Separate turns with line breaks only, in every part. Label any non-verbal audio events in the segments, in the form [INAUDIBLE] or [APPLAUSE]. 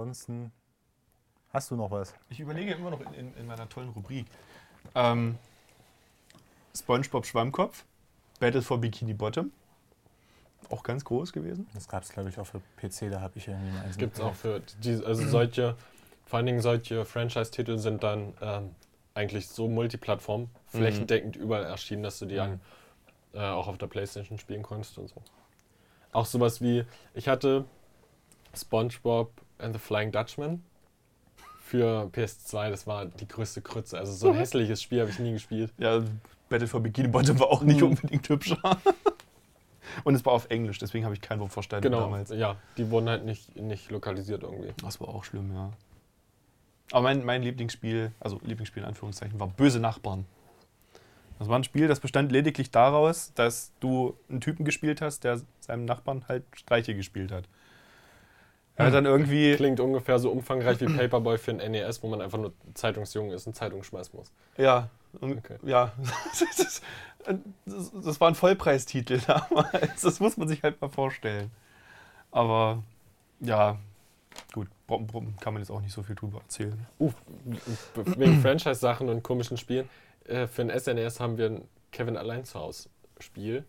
ansonsten hast du noch was?
Ich überlege immer noch in, in, in meiner tollen Rubrik. Ähm, SpongeBob Schwammkopf, Battle for Bikini Bottom. Auch ganz groß gewesen.
Das gab es, glaube ich, auch für PC, da habe ich irgendwie mal eins
Gibt es auch für die, also solche, vor allen Dingen solche Franchise-Titel sind dann ähm, eigentlich so Multiplattform, flächendeckend überall erschienen, dass du die
Mhm.
dann äh, auch auf der Playstation spielen konntest und so. Auch sowas wie, ich hatte SpongeBob and the Flying Dutchman für PS2, das war die größte Krütze. Also so ein hässliches Spiel habe ich nie gespielt.
Ja, Battle for Bikini Bottom war auch nicht
Mhm.
unbedingt hübscher. [LAUGHS] Und es war auf Englisch, deswegen habe ich kein Wort verstanden
Genau,
damals.
ja, die wurden halt nicht, nicht lokalisiert irgendwie.
Das war auch schlimm, ja. Aber mein, mein Lieblingsspiel, also Lieblingsspiel in Anführungszeichen, war Böse Nachbarn. Das war ein Spiel, das bestand lediglich daraus, dass du einen Typen gespielt hast, der seinem Nachbarn halt Streiche gespielt hat. Hat dann irgendwie.
Klingt ungefähr so umfangreich wie Paperboy für ein NES, wo man einfach nur Zeitungsjungen ist und Zeitung schmeißen muss.
Ja, und,
Okay.
ja. das, [LAUGHS] das, das war ein Vollpreistitel [LAUGHS] damals. Das muss man sich halt mal vorstellen. Aber ja, gut, bra- bra- kann man jetzt auch nicht so viel drüber erzählen.
Uh, wegen Franchise-Sachen und komischen Spielen. Äh, für ein SNES haben wir ein Kevin allein zu Hause Spiel.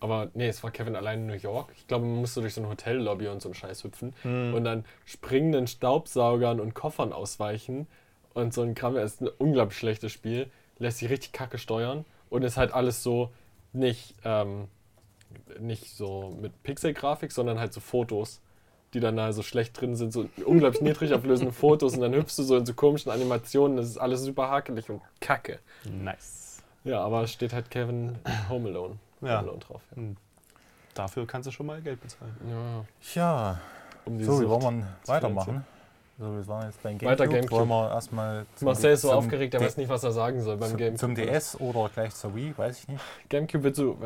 Aber nee, es war Kevin allein in New York. Ich glaube, man musste durch so ein Hotellobby und so einen Scheiß hüpfen und dann springenden Staubsaugern und Koffern ausweichen. Und so ein Kram Es ist ein unglaublich schlechtes Spiel. Lässt sich richtig kacke steuern und ist halt alles so nicht, ähm, nicht so mit Pixel-Grafik, sondern halt so Fotos, die dann da so schlecht drin sind, so unglaublich niedrig auflösende [LAUGHS] Fotos und dann hüpfst du so in so komischen Animationen. Das ist alles super hakelig und kacke.
Nice.
Ja, aber es steht halt Kevin Home Alone,
Ja.
Drauf. Ja.
Dafür kannst du schon mal Geld bezahlen.
Ja,
Ja,
um die
so, wie wollen wir
zu
weitermachen? So, wir waren jetzt beim
Weiter
Gamecube.
Gamecube.
Wollen wir erstmal zum,
Marcel ist so
zum
aufgeregt, er
D-
weiß nicht, was er sagen soll beim
zum,
Gamecube.
zum DS oder gleich zur Wii, weiß ich nicht.
Gamecube wird so,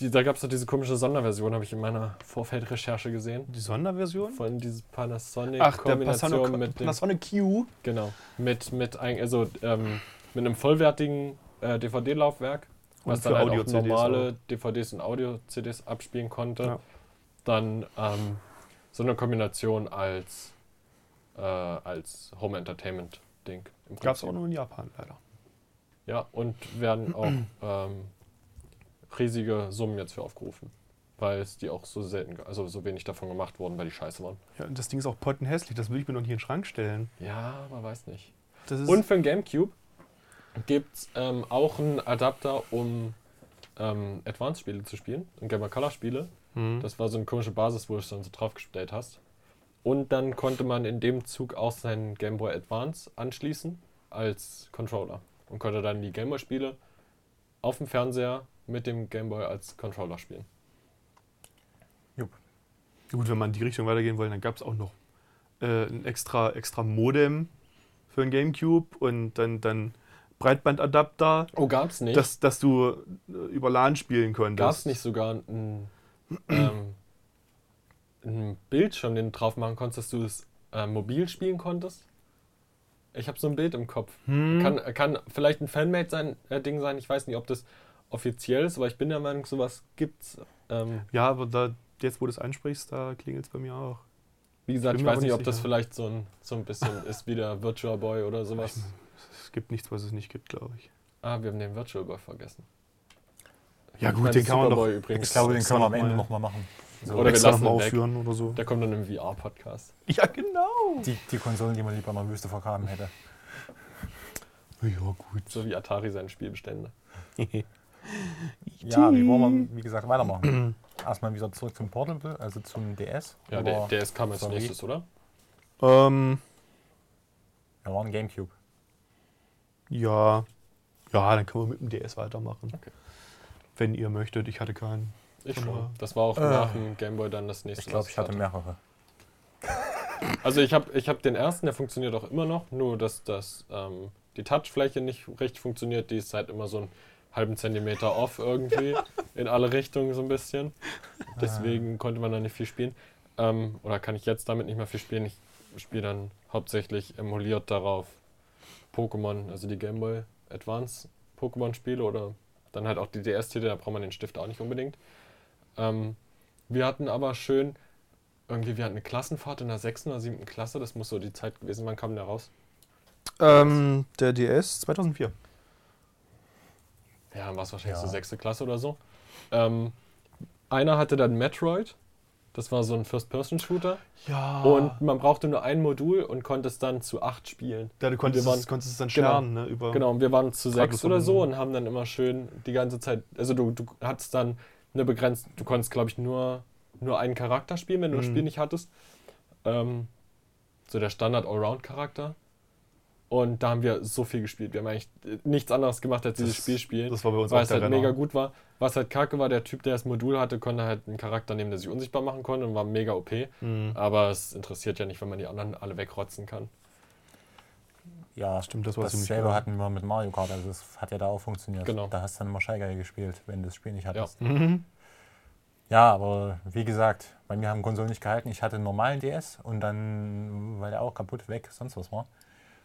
da gab es doch diese komische Sonderversion, habe ich in meiner Vorfeldrecherche gesehen.
Die Sonderversion?
Von
der
Panasonic-Kombination
Panasonic,
mit dem
Panasonic Q.
Genau. Mit, mit, ein, also, ähm, mit einem vollwertigen äh, DVD-Laufwerk,
Und
was dann halt auch
Audio-CDs
normale DVDs und Audio-CDs abspielen konnte.
Ja.
Dann ähm, so eine Kombination als, äh, als Home Entertainment-Ding. im
Gab es auch nur in Japan leider.
Ja, und werden auch [CLEARS THROAT] ähm, riesige Summen jetzt für aufgerufen. Weil es die auch so selten, also so wenig davon gemacht wurden, weil die scheiße waren.
Ja, und das Ding ist auch pottenhässlich, das würde ich mir noch hier in den Schrank stellen.
Ja, man weiß nicht.
Das ist
Und für den Gamecube gibt es ähm, auch einen Adapter, um ähm, Advanced-Spiele zu spielen, ein Game Boy Color-Spiele.
Mhm.
Das war so eine komische Basis, wo du es dann so draufgestellt hast. Und dann konnte man in dem Zug auch seinen Game Boy Advance anschließen als Controller und konnte dann die Game Boy-Spiele auf dem Fernseher mit dem Game Boy als Controller spielen.
Gut, wenn man in die Richtung weitergehen wollen, dann gab es auch noch äh, ein extra, extra Modem für den Gamecube und dann, dann Breitbandadapter,
Oh, gab's nicht?
dass, dass du äh, über LAN spielen konntest.
Gab es nicht sogar ein, ähm, ein Bildschirm, den du drauf machen konntest, dass du es äh, mobil spielen konntest? Ich habe so ein Bild im Kopf.
Hm.
Kann, kann vielleicht ein Fanmade sein, äh, sein. Ich weiß nicht, ob das offiziell ist, aber ich bin der Meinung, sowas gibt's. Ähm,
Ja, aber da, jetzt, wo du es ansprichst, da klingelt es bei mir auch.
wie gesagt, ich weiß nicht, ob das
sicher.
vielleicht so ein, so ein bisschen ist wie der Virtual Boy oder sowas.
Es gibt nichts, was es nicht gibt, glaube ich.
Ah, wir haben den Virtual Boy vergessen.
Ja,
Ich
gut,
meine,
den kann man doch
übrigens.
Ich glaube, den können wir am
noch
Ende
mal-
nochmal machen. So,
Oder wir lassen
mal
ihn
aufführen oder so.
Der kommt dann im VR-Podcast.
Ja, genau.
die, die Konsolen, die man lieber in der Wüste vergraben hätte.
Ja, gut.
So wie Atari seine Spielbestände.
Ja, wie wollen wir, wie gesagt, weitermachen? Erstmal wieder zurück zum Portable, also zum DS.
Ja, der, ist kam als nächstes, oder?
Ähm,
Wir waren Gamecube.
Ja. Ja, dann können wir mit dem DS weitermachen.
Okay.
Wenn ihr möchtet. Ich hatte keinen.
Ich schon. Das war auch
Äh.
nach dem Gameboy dann das nächste.
Ich glaube, ich hatte mehrere.
Also ich habe ich hab den ersten, der funktioniert auch immer noch, nur dass das, ähm, die Touchfläche nicht richtig funktioniert. Die ist halt immer so einen halben Zentimeter off irgendwie [LAUGHS] in alle Richtungen so ein bisschen. Deswegen konnte man da nicht viel spielen. Ähm, oder kann ich jetzt damit nicht mehr viel spielen. Ich spiele dann hauptsächlich emuliert darauf Pokémon, also die Gameboy Advance Pokémon-Spiele oder dann halt auch die DS-Titel, da braucht man den Stift auch nicht unbedingt. Ähm, wir hatten aber schön irgendwie, wir hatten eine Klassenfahrt in der sechsten oder siebten Klasse, das muss so die Zeit gewesen, wann kam der raus?
Ähm, der DS 2004.
Ja, war es wahrscheinlich
Ja.
so sechste Klasse oder so. Ähm, einer hatte dann Metroid, das war so ein First-Person-Shooter.
Ja.
Und man brauchte nur ein Modul und konnte es dann zu acht spielen.
ja, du konntest,
waren-
es, konntest es dann
genau.
scheren, ne? Über
Genau, und wir waren zu sechs oder so und haben dann immer schön die ganze Zeit, also du, du hattest dann eine begrenzt, du konntest glaube ich nur, nur einen Charakter spielen, wenn du das
Mhm.
Spiel nicht hattest. Ähm, so der Standard Allround-Charakter. Und da haben wir so viel gespielt. Wir haben eigentlich nichts anderes gemacht, als dieses
Das-
Spiel spielen.
Das war bei uns
weil es halt
Renner.
mega gut war. Was halt kacke war, der Typ, der das Modul hatte, konnte halt einen Charakter nehmen, der sich unsichtbar machen konnte und war mega OP.
Mhm.
Aber es interessiert ja nicht, wenn man die anderen alle wegrotzen kann.
Ja,
Stimmt, das war ziemlich
Dasselbe
geil.
hatten wir mit Mario Kart, also das hat ja da auch funktioniert.
Genau.
Da hast du dann immer Guy gespielt, wenn du das Spiel nicht hattest.
Mhm.
Ja, aber wie gesagt, bei mir haben Konsolen nicht gehalten. Ich hatte einen normalen DS und dann, weil der auch kaputt weg, sonst was war,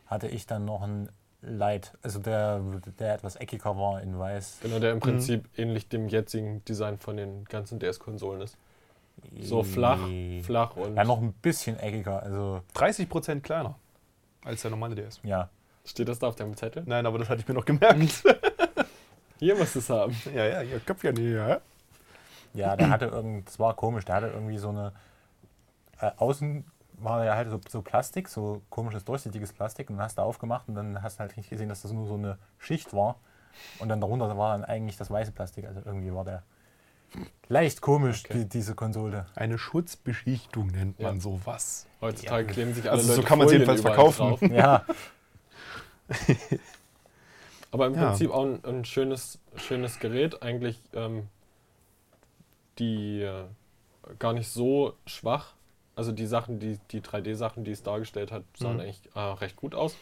hatte ich dann noch einen Light, also der, der etwas eckiger war in weiß.
Genau, der im Prinzip ähnlich dem jetzigen Design von den ganzen DS-Konsolen ist. So flach, flach und
Ja, noch ein bisschen eckiger, also
30% kleiner als der normale DS.
ja.
steht das da auf deinem Zettel?
Nein, aber das hatte ich mir noch gemerkt. [LAUGHS]
Hier musst du es haben.
ja, ja, ihr Köpfchen hier.
Ja, der hatte irgend, das war komisch, der hatte irgendwie so eine, äh, außen war ja halt so, so Plastik, so komisches durchsichtiges Plastik und dann hast du aufgemacht und dann hast du halt nicht gesehen, dass das nur so eine Schicht war und dann darunter war dann eigentlich das weiße Plastik, also irgendwie war der leicht komisch,
Okay.
die, diese Konsole.
Eine Schutzbeschichtung nennt man
Ja.
sowas.
Heutzutage
Ja.
kleben sich alle
Also so
Leute
kann man's
Folien
jedenfalls verkaufen.
Drauf.
Ja, [LAUGHS]
Aber im
Ja.
Prinzip auch ein, ein schönes, schönes Gerät. Eigentlich ähm, die äh, gar nicht so schwach. Also die Sachen, die, die 3D-Sachen, die es dargestellt hat, sahen
Mhm.
eigentlich äh, recht gut aus.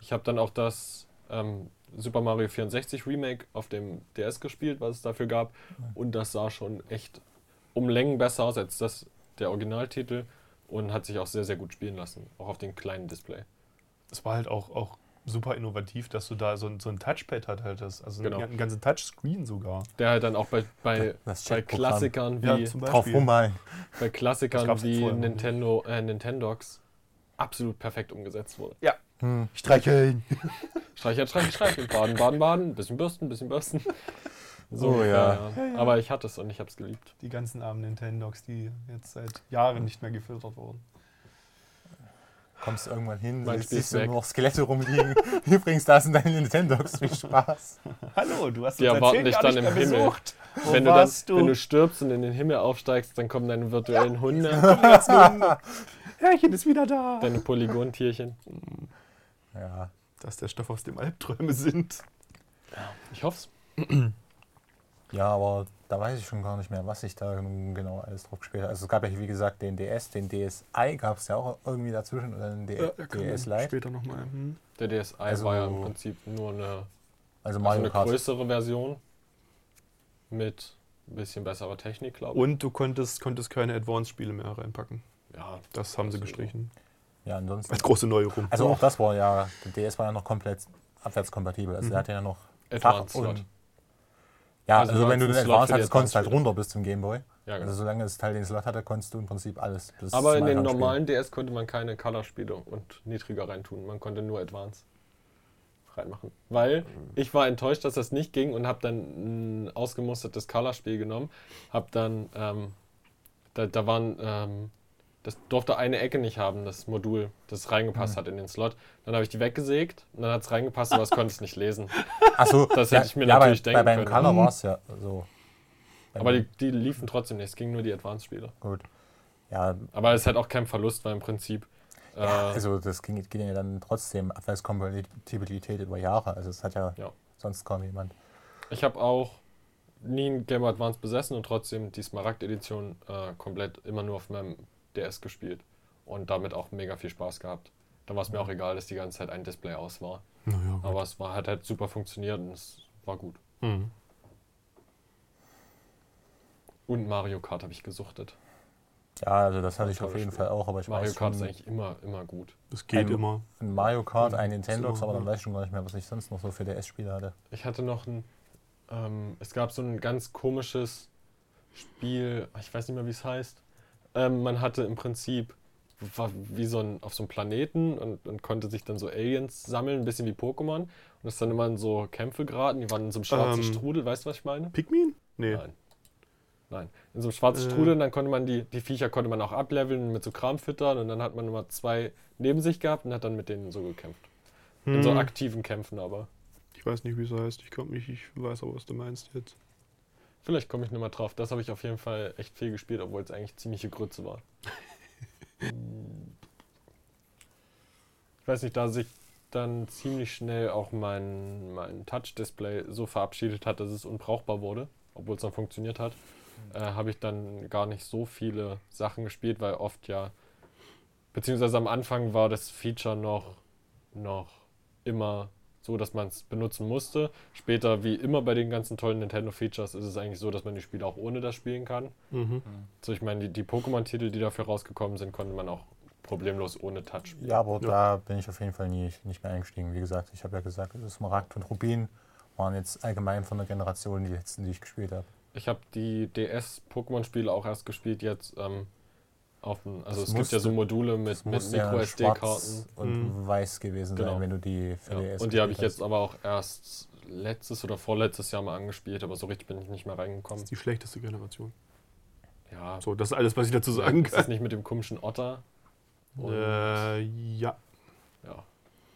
Ich habe dann auch das ähm, Super Mario 64 Remake auf dem DS gespielt, was es dafür gab. Und das sah schon echt um Längen besser aus als das der Originaltitel und hat sich auch sehr, sehr gut spielen lassen. Auch auf dem kleinen Display.
Es war halt auch, auch super innovativ, dass du da so ein, so ein Touchpad hat halt das. Also
Genau.
ein, ein ganzen Touchscreen sogar.
Der halt dann auch bei, bei, bei. Klassikern wie
Ja, zum
drauf
bei Klassikern wie. Nintendo, äh, Nintendox absolut perfekt umgesetzt wurde.
Hm.
Streicheln. [LAUGHS]
Streicheln, streicheln, streicheln, baden, baden, baden, bisschen bürsten, bisschen bürsten.
Oh, ja.
Aber ich hatte es und ich habe es geliebt.
Die ganzen armen Nintendogs, die jetzt seit Jahren nicht mehr gefiltert wurden.
Kommst irgendwann hin,
Mein
siehst
Spiel ist
du nur noch Skelette rumliegen. [LAUGHS] Übrigens, da sind deine Nintendogs. Viel Spaß.
Hallo, du hast
Die erwarten dich dann
nicht
im
mehr
Himmel.
besucht. Wo
wenn, du dann,
warst
wenn du stirbst und in den Himmel aufsteigst, dann kommen deine virtuellen Hunde, [LAUGHS]
Herrchen ist wieder da.
deine Polygontierchen.
Ja.
Dass der Stoff aus dem Albträume sind.
Ich hoff's.
Ja, aber da weiß ich schon gar nicht mehr, was ich da nun genau alles drauf gespielt habe. Also es gab ja, wie gesagt, den DS, den DSi gab es ja auch irgendwie dazwischen oder den D DS Lite.
Später nochmal. Hm.
Der DSi
Also-
war ja im Prinzip nur eine,
Also
also eine größere Version mit ein bisschen besserer Technik, glaube ich.
Und du konntest, konntest keine Advanced-Spiele mehr reinpacken.
Ja,
Das haben sie
Das-
gestrichen.
Ja, ansonsten.
Als große Neuerung.
Also auch das war ja, der DS war ja noch komplett abwärtskompatibel. Also
Mhm.
der hatte ja noch
Advanced
Fach und-. Ja,
Also
also,
du
wenn du den Advance hattest, konntest du halt runter bis zum Gameboy.
Ja, genau.
Also solange das Teil den Slot hatte, konntest du im Prinzip alles. bis
Aber in den normalen DS konnte man keine Color-Spiele und niedriger reintun. Man konnte nur Advance reinmachen. Weil ich war enttäuscht, dass das nicht ging und habe dann ein ausgemustertes Color-Spiel genommen. Habe dann, ähm, da, da waren, ähm, das durfte eine Ecke nicht haben, das Modul, das reingepasst hat in den Slot. Dann habe ich die weggesägt und dann hat es reingepasst, aber es konnte es nicht lesen.
Achso,
Das
ja,
hätte ich mir
ja,
natürlich
bei,
denken
bei beim
können.
Color war es ja so. Bei
Aber die, die liefen trotzdem nicht, es ging nur die Advance-Spiele.
Gut. Ja,
Aber es ist halt auch kein Verlust, weil im Prinzip. Äh,
ja, also das ging, ging ja dann trotzdem Abwärtskompatibilität über Jahre. Also es hat ja,
Ja.
sonst kaum jemand.
Ich habe auch nie ein Game Advance besessen und trotzdem die Smaragd-Edition äh, komplett immer nur auf meinem DS gespielt und damit auch mega viel Spaß gehabt. Da war es mir auch egal, dass die ganze Zeit ein Display aus war.
Naja,
Aber es war, hat halt super funktioniert und es war gut.
hm.
Und Mario Kart habe ich gesuchtet.
Ja, also das hatte ich auf jeden
Spiel.
Fall auch, aber ich
Mario
weiß
Kart ist
schon,
eigentlich immer, immer gut.
Das geht
Ein-
immer.
ein Mario Kart, ein
Mhm.
Nintendox,
So,
aber dann weiß ich schon gar nicht mehr, was ich sonst noch so für DS-Spiele hatte.
Ich hatte noch ein. Ähm, es gab so ein ganz komisches Spiel, ich weiß nicht mehr, wie es heißt. Ähm, man hatte im Prinzip, war wie so ein, auf so einem Planeten und, und konnte sich dann so Aliens sammeln, ein bisschen wie Pokémon. Und das ist dann immer in so Kämpfe geraten, die waren in so einem schwarzen
Ähm,
Strudel, weißt du, was ich meine?
Pikmin? Nee.
Nein. Nein. In so einem schwarzen
Äh.
Strudel, und dann konnte man die, die Viecher konnte man auch ableveln und mit so Kram füttern und dann hat man immer zwei neben sich gehabt und hat dann mit denen so gekämpft. In so
Hm,
aktiven Kämpfen aber.
ich weiß nicht, wie es heißt. Ich komme nicht, ich weiß aber, was du meinst jetzt.
Vielleicht komme ich nochmal drauf. Das habe ich auf jeden Fall echt viel gespielt, obwohl es eigentlich ziemliche Grütze war. ich weiß nicht, da sich dann ziemlich schnell auch mein, mein Touch-Display so verabschiedet hat, dass es unbrauchbar wurde, obwohl es dann funktioniert hat, äh, habe ich dann gar nicht so viele Sachen gespielt, weil oft ja, beziehungsweise am Anfang war das Feature noch, noch immer so, dass man es benutzen musste. Später, wie immer bei den ganzen tollen Nintendo-Features, ist es eigentlich so, dass man die Spiele auch ohne das spielen kann.
Mhm.
So, ich meine, die, die Pokémon-Titel, die dafür rausgekommen sind, konnte man auch problemlos ohne Touch spielen.
Ja, aber
Ja.
da bin ich auf jeden Fall nie, nicht mehr eingestiegen. Wie gesagt, ich habe ja gesagt, Smaragd und Rubin waren jetzt allgemein von der Generation die letzten, die ich gespielt habe.
Ich habe die DS-Pokémon-Spiele auch erst gespielt, jetzt ähm, dem, also
Das
es gibt ja so Module mit,
Das
mit Micro-SD-Karten.
und
Mhm.
weiß gewesen sein,
Genau.
wenn du die für
Ja.
DS
Und die habe ich jetzt aber auch erst letztes oder vorletztes Jahr mal angespielt, aber so richtig bin ich nicht mehr
Das
reingekommen.
ist die schlechteste Generation.
Ja,
So, das ist alles, was ich dazu sagen
ist das
kann.
nicht mit dem komischen Otter? Und,
Äh, ja.
ja,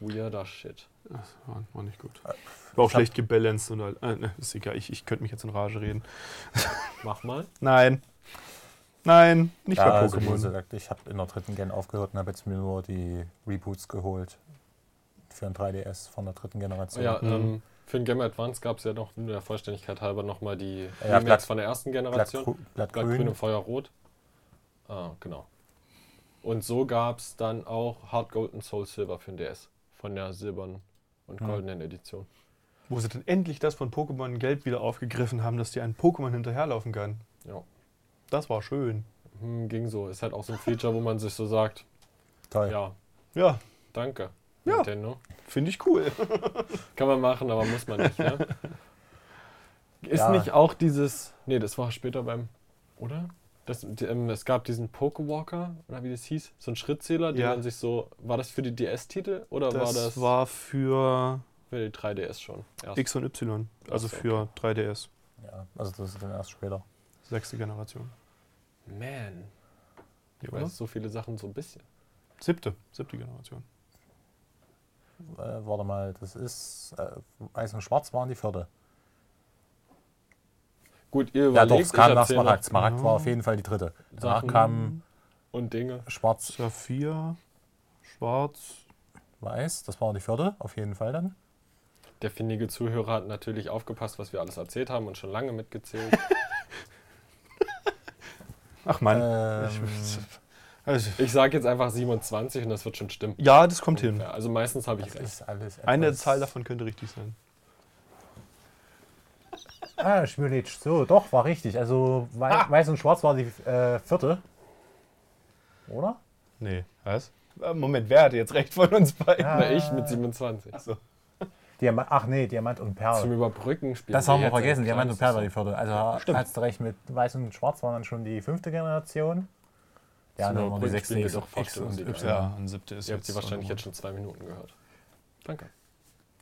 weirder Shit.
Das war, war nicht gut.
Äh,
War auch schlecht gebalanced und halt. Äh, ne, ist egal, ich, ich könnte mich jetzt in Rage reden.
Mach mal. [LAUGHS]
Nein. Nein, nicht
ja,
bei
also
Pokémon.
gesagt, ich habe in der dritten Gen aufgehört und habe jetzt mir nur die Reboots geholt. Für ein 3DS von der dritten Generation.
Ja,
Mhm.
ähm, für den Game Advance gab es ja noch, nur der Vollständigkeit halber, nochmal die
Ja,
Remakes
Blatt-
von der ersten Generation. Blattgrün
grün.
und Feuerrot. Ah, genau. Und so gab es dann auch Hard Gold und Soul Silver für den DS. Von der silbernen und
Hm.
goldenen Edition.
Wo sie dann endlich das von Pokémon Gelb wieder aufgegriffen haben, dass dir ein Pokémon hinterherlaufen kann.
Ja.
Das war schön.
Hm, ging so. Ist halt auch so ein Feature, wo man sich so sagt,
Toll.
ja,
Ja,
danke,
Ja.
Nintendo.
finde ich cool. [LAUGHS]
Kann man machen, aber muss man nicht, ne? [LAUGHS] Ist
Ja.
nicht auch dieses. Nee, das war später beim. Oder? Das, die, ähm, es gab diesen Pokewalker, oder wie das hieß, so ein Schrittzähler, den
Ja.
man sich so. War das für die DS-Titel oder war
Das
das
war für
für die 3DS schon? Erst.
X und Y. Also
Ach so,
für 3DS.
Ja, also das ist dann erst später.
Sechste Generation.
Man. Ich
Ja, oder?
weiß so viele Sachen so ein bisschen.
Siebte. Siebte Generation.
Äh, warte mal, das ist äh, Weiß und Schwarz waren die vierte.
Gut, ihr
Ja
überlegt,
doch, es kam nach Smaragd. Smaragd war
Ja.
auf jeden Fall die dritte. Danach
Sachen.
kam
Und Dinge.
Schwarz,
Saphir, Schwarz.
Weiß, das war die vierte, auf jeden Fall dann.
Der findige Zuhörer hat natürlich aufgepasst, was wir alles erzählt haben und schon lange mitgezählt. [LAUGHS]
Ach man.
Ähm, [LAUGHS]
Also,
ich sage jetzt einfach 27 und das wird schon stimmen.
ja, das kommt hin.
Ungefähr. Also meistens habe ich
das
recht.
ist alles
Eine Zahl davon könnte richtig sein.
Ah, Schmülitsch, so, doch, war richtig. Also Wei
Ah.
Weiß und Schwarz war die äh, vierte. Oder?
Nee. Was? Äh, Moment, wer hatte jetzt recht von uns beiden?
Ja.
Na, ich mit 27.
Achso.
Diamant, ach nee, Diamant und
Zum
Perl.
Überbrücken spielen.
Das haben wir vergessen, Diamant und Perl war die vierte. Also
Stimmt.
hast du recht, mit Weiß und Schwarz waren dann schon die fünfte Generation. Ja,
Zum
dann waren die sechste
doch fast
X und Y.
Ja, ein siebte ist
Ihr habt sie wahrscheinlich
auch
jetzt schon zwei Minuten gehört. Danke.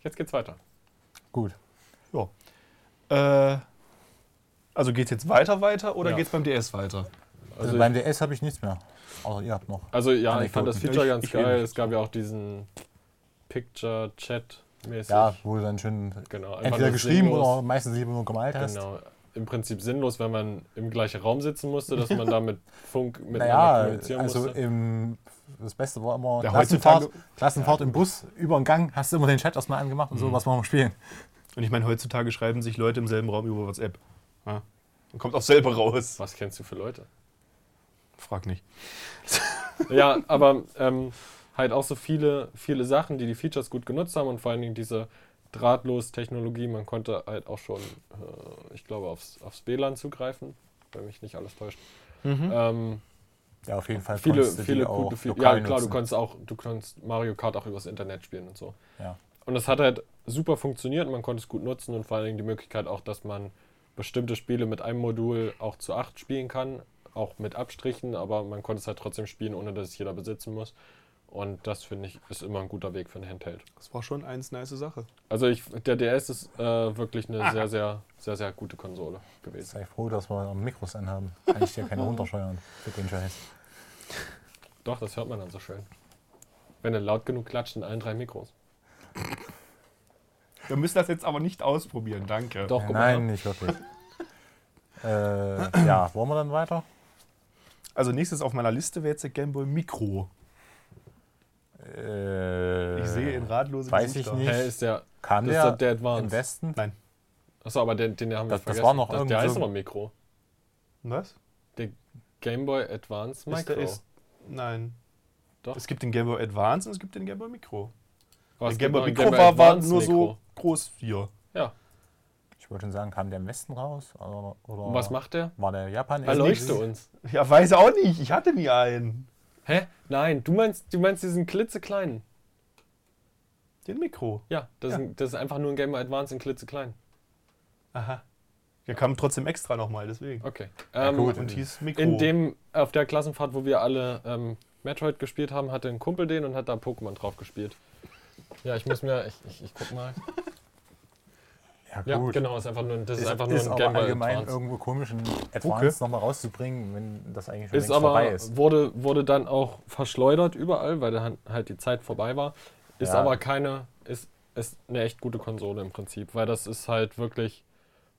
Jetzt geht's weiter.
Gut.
noch- Äh, also geht's jetzt weiter weiter oder
Ja.
geht's beim DS weiter?
Also,
Also,
beim DS habe ich nichts mehr. Aber ihr habt noch.
also ja, ich fand das. Feature
Ich-
ganz
ich
geil. Es gab ja auch diesen Picture-Chat-mäßig.
Ja, wo du dann schön
genau.
entweder geschrieben
sinnlos.
oder meistens lieber nur gemalt hast.
Genau. Im Prinzip sinnlos, wenn man im gleichen Raum sitzen musste, dass man da mit Funk [LAUGHS] miteinander
Naja,
kommunizieren
also
musste.
im, das Beste war immer
Ja,
Klassenfahrt,
heutzutage-
Klassenfahrt im Bus, über den Gang, hast du immer den Chat erstmal angemacht und so,
Mhm.
was wollen wir spielen.
Und ich meine, heutzutage schreiben sich Leute im selben Raum über WhatsApp. Ja. Und kommt auch selber raus.
Was kennst du für Leute?
Frag nicht.
Ja, aber ähm, halt auch so viele, viele Sachen, die die Features gut genutzt haben und vor allen Dingen diese Drahtlos-Technologie. Man konnte halt auch schon, äh, ich glaube, aufs, aufs WLAN zugreifen, wenn mich nicht alles täuscht. Ähm,
Ja, auf jeden Fall
viele,
du
viele gute Fe-
lokal
Ja, klar, du
nutzen.
konntest auch, du konntest Mario Kart auch übers Internet spielen und so.
Ja.
Und das hat halt super funktioniert, man konnte es gut nutzen und vor allen Dingen die Möglichkeit auch, dass man bestimmte Spiele mit einem Modul auch zu acht spielen kann. auch mit Abstrichen, aber man konnte es halt trotzdem spielen, ohne dass es jeder besitzen muss. Und das finde ich ist immer ein guter Weg für ein Handheld.
Das war schon eins nice Sache.
Also ich, der DS ist äh, wirklich eine sehr, sehr, sehr, sehr gute Konsole gewesen.
Sei froh, dass wir am Mikros anhaben. Kann ich dir keine [LAUGHS] runtersteuern für den Scheiß.
Doch, das hört man dann so schön. Wenn er laut genug klatscht in allen drei Mikros.
Wir müssen das jetzt aber nicht ausprobieren, danke.
Doch, guck
Nein, nicht wirklich. äh, ja, wollen wir dann weiter?
Also nächstes auf meiner Liste wäre jetzt der Gameboy Micro.
Äh,
Ich sehe in ratlose
weiß ich
Gesichter.
nicht.
Hä, ist der.
Kam
Das
der,
ist der Advance.
im Westen?
Nein.
Achso, aber den, den haben wir
Das- das
vergessen.
war noch
der,
irgend
der heißt
so-
aber Mikro.
Was?
Game Boy Advance
Ist
Micro.
der, ist, nein.
Doch.
Es gibt den Gameboy Advance und es gibt den Gameboy Micro.
Aber es
der Gameboy
ein
Micro
Game Boy
war, war nur so
Mikro.
groß hier.
Ja.
Ich wollte schon sagen, kam der im Westen raus? Oder, oder
Und was macht der?
War der Japan?
Erleuchte uns.
Ja, weiß auch nicht. Ich hatte nie einen.
Hä? Nein, du meinst, du meinst diesen klitzekleinen.
Den Mikro.
Ja, das,
Ja.
Ist, das ist einfach nur ein Game Advance in klitzeklein.
Aha. Der kam trotzdem extra nochmal, deswegen.
Okay. Ähm,
gut.
Und hieß Mikro.
in dem, auf der Klassenfahrt, wo wir alle ähm, Metroid gespielt haben, hatte ein Kumpel den und hat da Pokémon drauf gespielt. Ja, ich muss mir, ich, ich, ich guck mal.
Ja,
Ja,
gut.
genau, ist einfach nur, das ist,
Ist,
einfach nur
ist
ein
aber
Game Boy
allgemein
Advance.
irgendwo komisch, einen
Okay.
Advance nochmal rauszubringen, wenn das eigentlich schon
Ist
längst vorbei
aber,
ist.
wurde, wurde dann auch verschleudert überall, weil dann halt die Zeit vorbei war. Ist
Ja.
aber keine, ist, ist eine echt gute Konsole im Prinzip, weil das ist halt wirklich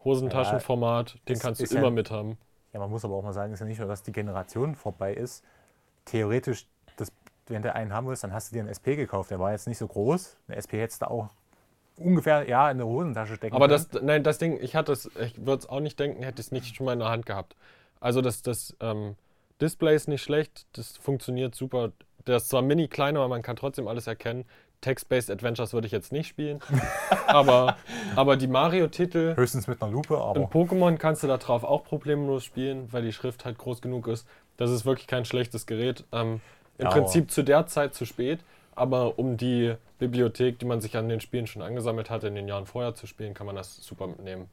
Hosentaschenformat, den
ist-
kannst du immer
ja-
mit haben.
Ja, man muss aber auch mal sagen, es ist ja nicht nur, dass die Generation vorbei ist. Theoretisch, das, wenn du einen haben willst, dann hast du dir einen SP gekauft. Der war jetzt nicht so groß. Eine SP hättest du auch ungefähr ja, in der Hosentasche stecken
Aber das, nein, das Ding, ich hatte es, ich würde es auch nicht denken, hätte ich es nicht schon mal in der Hand gehabt. Also das, das ähm, Display ist nicht schlecht, das funktioniert super. Der ist zwar mini kleiner, aber man kann trotzdem alles erkennen. Text-Based Adventures würde ich jetzt nicht spielen. [LAUGHS] aber, aber die Mario-Titel
Höchstens mit einer Lupe, aber
und Pokémon kannst du da drauf auch problemlos spielen, weil die Schrift halt groß genug ist. Das ist wirklich kein schlechtes Gerät. Ähm, Im
Ja,
Prinzip zu der Zeit zu spät, aber um die Bibliothek, die man sich an den Spielen schon angesammelt hatte, in den Jahren vorher zu spielen, kann man das super mitnehmen.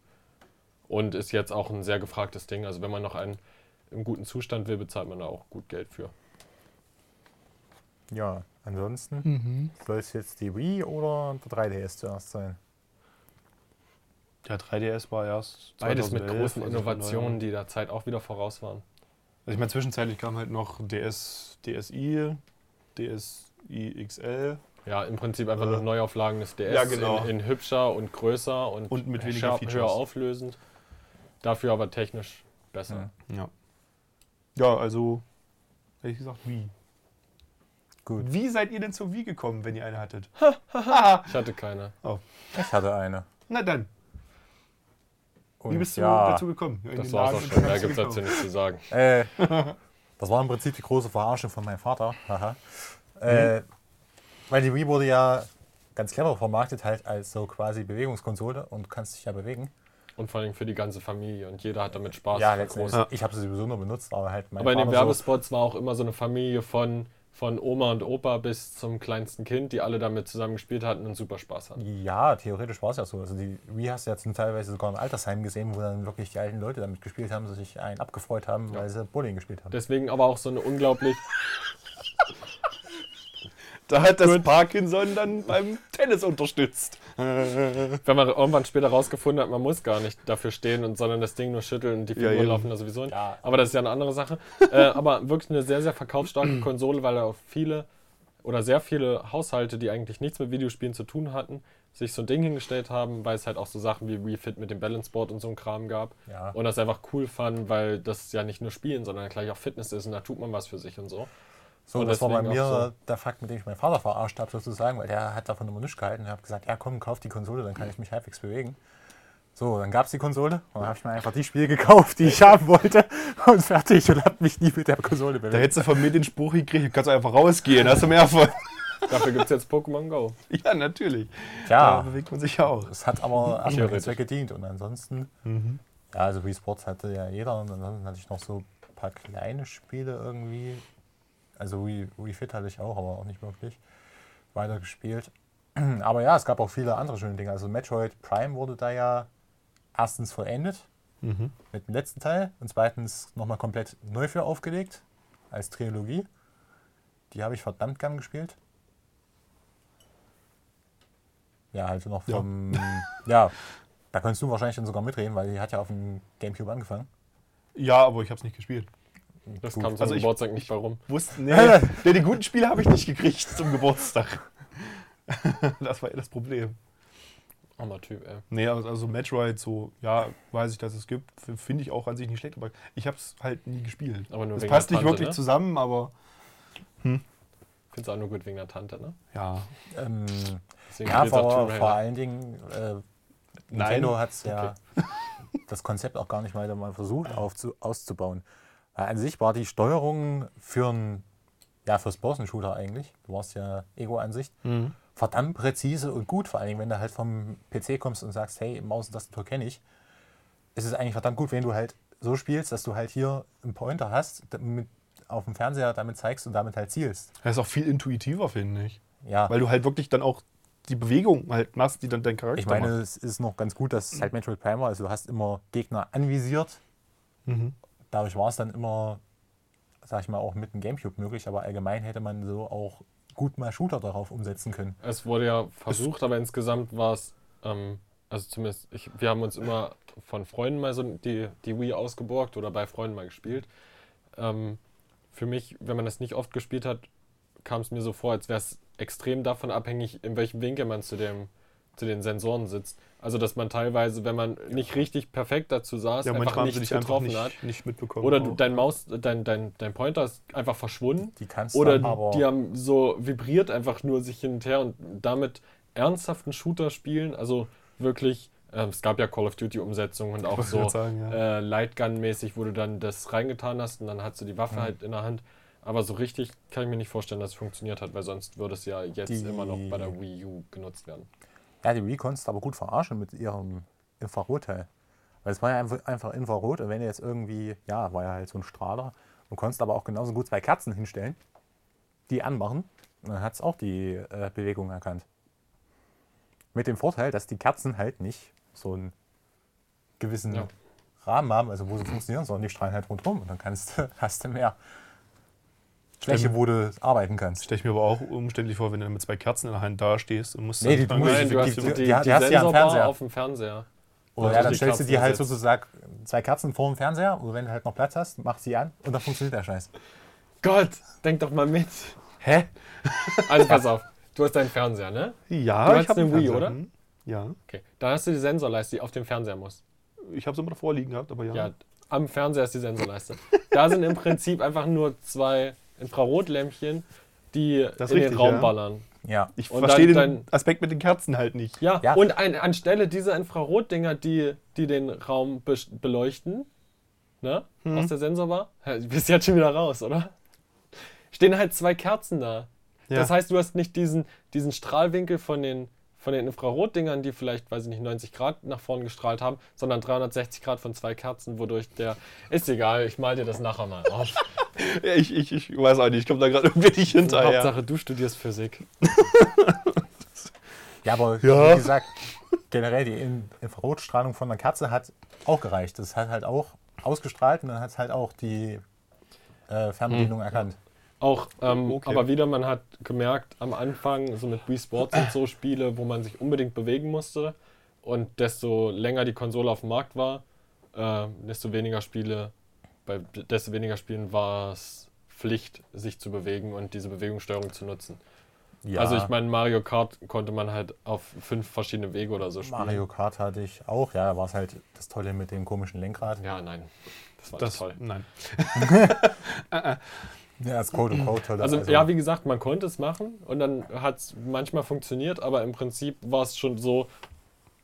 Und ist jetzt auch ein sehr gefragtes Ding. Also wenn man noch einen im guten Zustand will, bezahlt man da auch gut Geld für.
ja, ansonsten
Mhm.
soll es jetzt die Wii oder der 3DS zuerst sein?
Der 3DS war erst.
Beides mit
2011,
großen
also
Innovationen, die der Zeit auch wieder voraus waren.
Also ich meine, zwischenzeitlich kam halt noch DS, DSi, DSi XL
Ja, im Prinzip einfach
Äh,
nur Neuauflagen des DS
ja, genau.
in, in hübscher und größer und,
Und mit weniger Features.
höher auflösend. Dafür aber technisch besser.
Ja. Ja, also, hätte ich gesagt, wie.
Gut.
Wie seid ihr denn zur Wii gekommen, wenn ihr eine hattet?
Ich hatte keine.
Ich hatte eine.
Na dann,
Und
wie bist du
ja,
dazu gekommen? In
Das war's auch schon. Da gibt es dazu nichts zu sagen.
Äh, [LAUGHS] das war im Prinzip die große Verarschung von meinem Vater. Äh, weil die Wii wurde ja ganz clever vermarktet, halt als so quasi Bewegungskonsole und du kannst dich ja bewegen.
Und vor allem für die ganze Familie. Und jeder hat damit Spaß.
ja, letztendlich.
große-
Ich habe sie sowieso nur benutzt, aber halt mein
Aber in den
Vater so,
Werbespots war auch immer so eine Familie von, von Oma und Opa bis zum kleinsten Kind, die alle damit zusammen gespielt hatten und super Spaß hatten.
Ja, theoretisch war es ja so. Also die Wii hast du ja zum teilweise sogar im Altersheim gesehen, wo dann wirklich die alten Leute damit gespielt haben, sich einen abgefreut haben, weil sie Bowling gespielt haben.
Deswegen aber auch so eine unglaublich. [LAUGHS]
Da hat das Parkinson dann beim Tennis unterstützt.
Wenn man irgendwann später rausgefunden hat, man muss gar nicht dafür stehen und sondern das Ding nur schütteln und die
Ja,
Figuren
eben.
laufen da sowieso nicht.
Ja.
Aber das ist ja eine andere Sache. äh, aber wirklich eine sehr, sehr verkaufsstarke [CLEARS THROAT] Konsole, weil da auch viele oder sehr viele Haushalte, die eigentlich nichts mit Videospielen zu tun hatten, sich so ein Ding hingestellt haben, weil es halt auch so Sachen wie Wii Fit mit dem Balance Board und so ein Kram gab.
Ja.
Und das einfach cool fanden, weil das ja nicht nur Spielen, sondern gleich auch Fitness ist und da tut man was für sich und so.
So,
Und
das war bei mir
so.
der Fakt, mit dem ich meinen Vater verarscht habe, sozusagen, weil der hat davon immer nichts gehalten. Ich habe gesagt, ja komm, kauf die Konsole, dann kann ich mich halbwegs bewegen. So, dann gab es die Konsole und dann habe ich mir einfach die Spiele gekauft, die ich [LAUGHS] haben wollte und fertig und habe mich nie mit der Konsole
Da
bewegt.
hättest du von mir den Spruch gekriegt, du kannst einfach rausgehen, hast du mehr von. [LAUGHS]
Dafür gibt es jetzt Pokémon Go.
Ja, natürlich. Da
Ja,
bewegt man sich ja auch.
es hat aber anderen
Theoretisch.
Zweck gedient und ansonsten, ja, also Wii Sports hatte ja jeder und ansonsten hatte ich noch so ein paar kleine Spiele irgendwie. Also Wii, Wii Fit hatte ich auch, aber auch nicht wirklich weitergespielt. [CLEARS THROAT] Aber ja, es gab auch viele andere schöne Dinge. Also Metroid Prime wurde da ja erstens vollendet
Mhm.
mit dem letzten Teil und zweitens nochmal komplett neu für aufgelegt als Trilogie. Die habe ich verdammt gern gespielt. Ja, also noch
Ja.
vom. Ja. da kannst du wahrscheinlich dann sogar mitreden, weil die hat ja auf dem Gamecube angefangen.
Ja, aber ich habe es nicht gespielt.
Das
Gut.
kam zum
Also ich-
Geburtstag nicht bei rum.
Wusste, [LAUGHS] nee, nee, die guten Spiele habe ich nicht gekriegt zum Geburtstag. [LAUGHS] das war eher das Problem.
Armer Typ, ey.
Nee, also also Metroid, so, ja, weiß ich, dass es gibt. Finde ich auch an sich nicht schlecht, aber ich habe es halt nie gespielt.
Aber nur
Es
wegen
passt
der
nicht
Tante,
wirklich
ne?
zusammen, aber
Find's auch nur gut wegen der Tante, ne?
ja.
Ähm, ja, vor, vor allen Dingen. Äh, Nintendo hat es ja [LAUGHS] das Konzept auch gar nicht weiter mal versucht aufzu auszubauen. Weil an sich war die Steuerung für ein, ja, fürs Person-Shooter eigentlich, du warst ja Ego-Ansicht, verdammt präzise und gut, vor allen Dingen, wenn du halt vom PC kommst und sagst, hey, Maus und Tastatur kenne ich, ist es eigentlich verdammt gut, wenn du halt so spielst, dass du halt hier einen Pointer hast, damit auf dem Fernseher damit zeigst und damit halt zielst.
Das ist auch viel intuitiver, finde ich.
Ja,
Weil du halt wirklich dann auch die Bewegung halt machst, die dann dein Charakter
ich meine,
macht.
es ist noch ganz gut, dass es halt Metroid Prime war, also du hast immer Gegner anvisiert,
Mhm.
Dadurch war es dann immer, sag ich mal, auch mit dem Gamecube möglich, aber allgemein hätte man so auch gut mal Shooter darauf umsetzen können.
Es wurde ja versucht, aber insgesamt war es, ähm, also zumindest, ich, wir haben uns immer von Freunden mal so die, die Wii ausgeborgt oder bei Freunden mal gespielt. Ähm, für mich, wenn man das nicht oft gespielt hat, kam es mir so vor, als wäre es extrem davon abhängig, in welchem Winkel man zu, dem, zu den Sensoren sitzt. Also, dass man teilweise, wenn man nicht richtig perfekt dazu saß,
Ja,
einfach nichts
dich einfach
getroffen hat.
nicht, nicht mitbekommen.
Oder du, dein Maus, dein, dein, dein Pointer ist einfach verschwunden.
Die kannst
Oder
dann aber
die haben so vibriert einfach nur sich hin und her und damit ernsthaften Shooter spielen. Also wirklich, ähm, es gab ja Call of Duty Umsetzungen und auch so
sagen, ja.
äh, Lightgun-mäßig, wo du dann das reingetan hast und dann hast du die Waffe
Mhm.
halt in der Hand. Aber so richtig kann ich mir nicht vorstellen, dass es funktioniert hat, weil sonst würde es ja jetzt
Die-
immer noch bei der Wii U genutzt werden.
Ja, die Wii konntest du aber gut verarschen mit ihrem Infrarotteil. Weil es war ja einfach, Infrarot und wenn du jetzt irgendwie, ja, war ja halt so ein Strahler und konntest aber auch genauso gut zwei Kerzen hinstellen, die anmachen und dann hat es auch die äh, Bewegung erkannt. Mit dem Vorteil, dass die Kerzen halt nicht so einen gewissen
Ja.
Rahmen haben, also wo sie funktionieren, sondern die strahlen halt rundherum und dann kannst, du- [LAUGHS] hast du mehr Fläche,
Stimmt.
wo du arbeiten kannst.
Stelle ich mir aber auch umständlich vor, wenn du mit zwei Kerzen in der Hand dastehst und musst
Nee,
dann
die- du musst-
Nein, du
die-
hast
die-
die,
die-
die,
die hast du ja am Fernseher.
auf dem Fernseher.
Oder
Ja, die
dann stellst du dir halt sozusagen zwei Kerzen vor dem Fernseher oder wenn du halt noch Platz hast, machst sie an und dann funktioniert der Scheiß.
Gott, denk doch mal mit.
Hä?
Also [LAUGHS] pass auf, du hast deinen Fernseher, ne?
Ja,
Du
ich
hast
habe
eine Wii, oder?
Hm? Ja.
Okay. Dann hast du die Sensorleiste, die auf dem Fernseher muss.
Ich habe es immer davor liegen gehabt, aber ja.
Ja, am Fernseher ist die Sensorleiste. Da sind im Prinzip einfach nur zwei Infrarotlämpchen, die
Das
in den
richtig,
Raum
ja.
ballern.
Ja.
Ich
Und
verstehe den
dann- dann-
Aspekt mit den Kerzen halt nicht.
Ja,
Ja.
und ein, anstelle dieser Infrarotdinger, die, die den Raum be beleuchten, ne,
Mhm.
aus der Sensorbar, du bist jetzt schon wieder raus, oder? Stehen halt zwei Kerzen da.
Ja.
Das heißt, du hast nicht diesen, diesen Strahlwinkel von den, von den Infrarotdingern, die vielleicht, weiß ich nicht, 90 Grad nach vorne gestrahlt haben, sondern 360 Grad von zwei Kerzen, wodurch der. Ist egal, ich mal dir das nachher mal auf.
Ja, ich, ich, ich weiß auch nicht, ich komme da gerade irgendwie nicht hinterher.
Hauptsache, du studierst Physik. [LAUGHS]
Ja, aber
Ja.
wie gesagt, generell die In Infrarotstrahlung von einer Katze hat auch gereicht. Das hat halt auch ausgestrahlt und dann hat es halt auch die äh, Fernbedienung erkannt.
Auch, ähm,
Okay.
aber wieder, man hat gemerkt, am Anfang, so mit Wii Sports und so Spiele, wo man sich unbedingt bewegen musste und desto länger die Konsole auf dem Markt war, äh, desto weniger Spiele, bei desto weniger Spielen war es Pflicht, sich zu bewegen und diese Bewegungssteuerung zu nutzen.
Ja,
Also ich meine, Mario Kart konnte man halt auf fünf verschiedene Wege oder so spielen.
Mario Kart hatte ich auch. Ja, da war es halt das Tolle mit dem komischen Lenkrad.
Ja, nein. Das war
Das,
toll.
Nein. [LAUGHS] [LAUGHS]
Ja, das Code of Code toll.
Also, ja, wie gesagt, man konnte es machen und dann hat es manchmal funktioniert, aber im Prinzip war es schon so,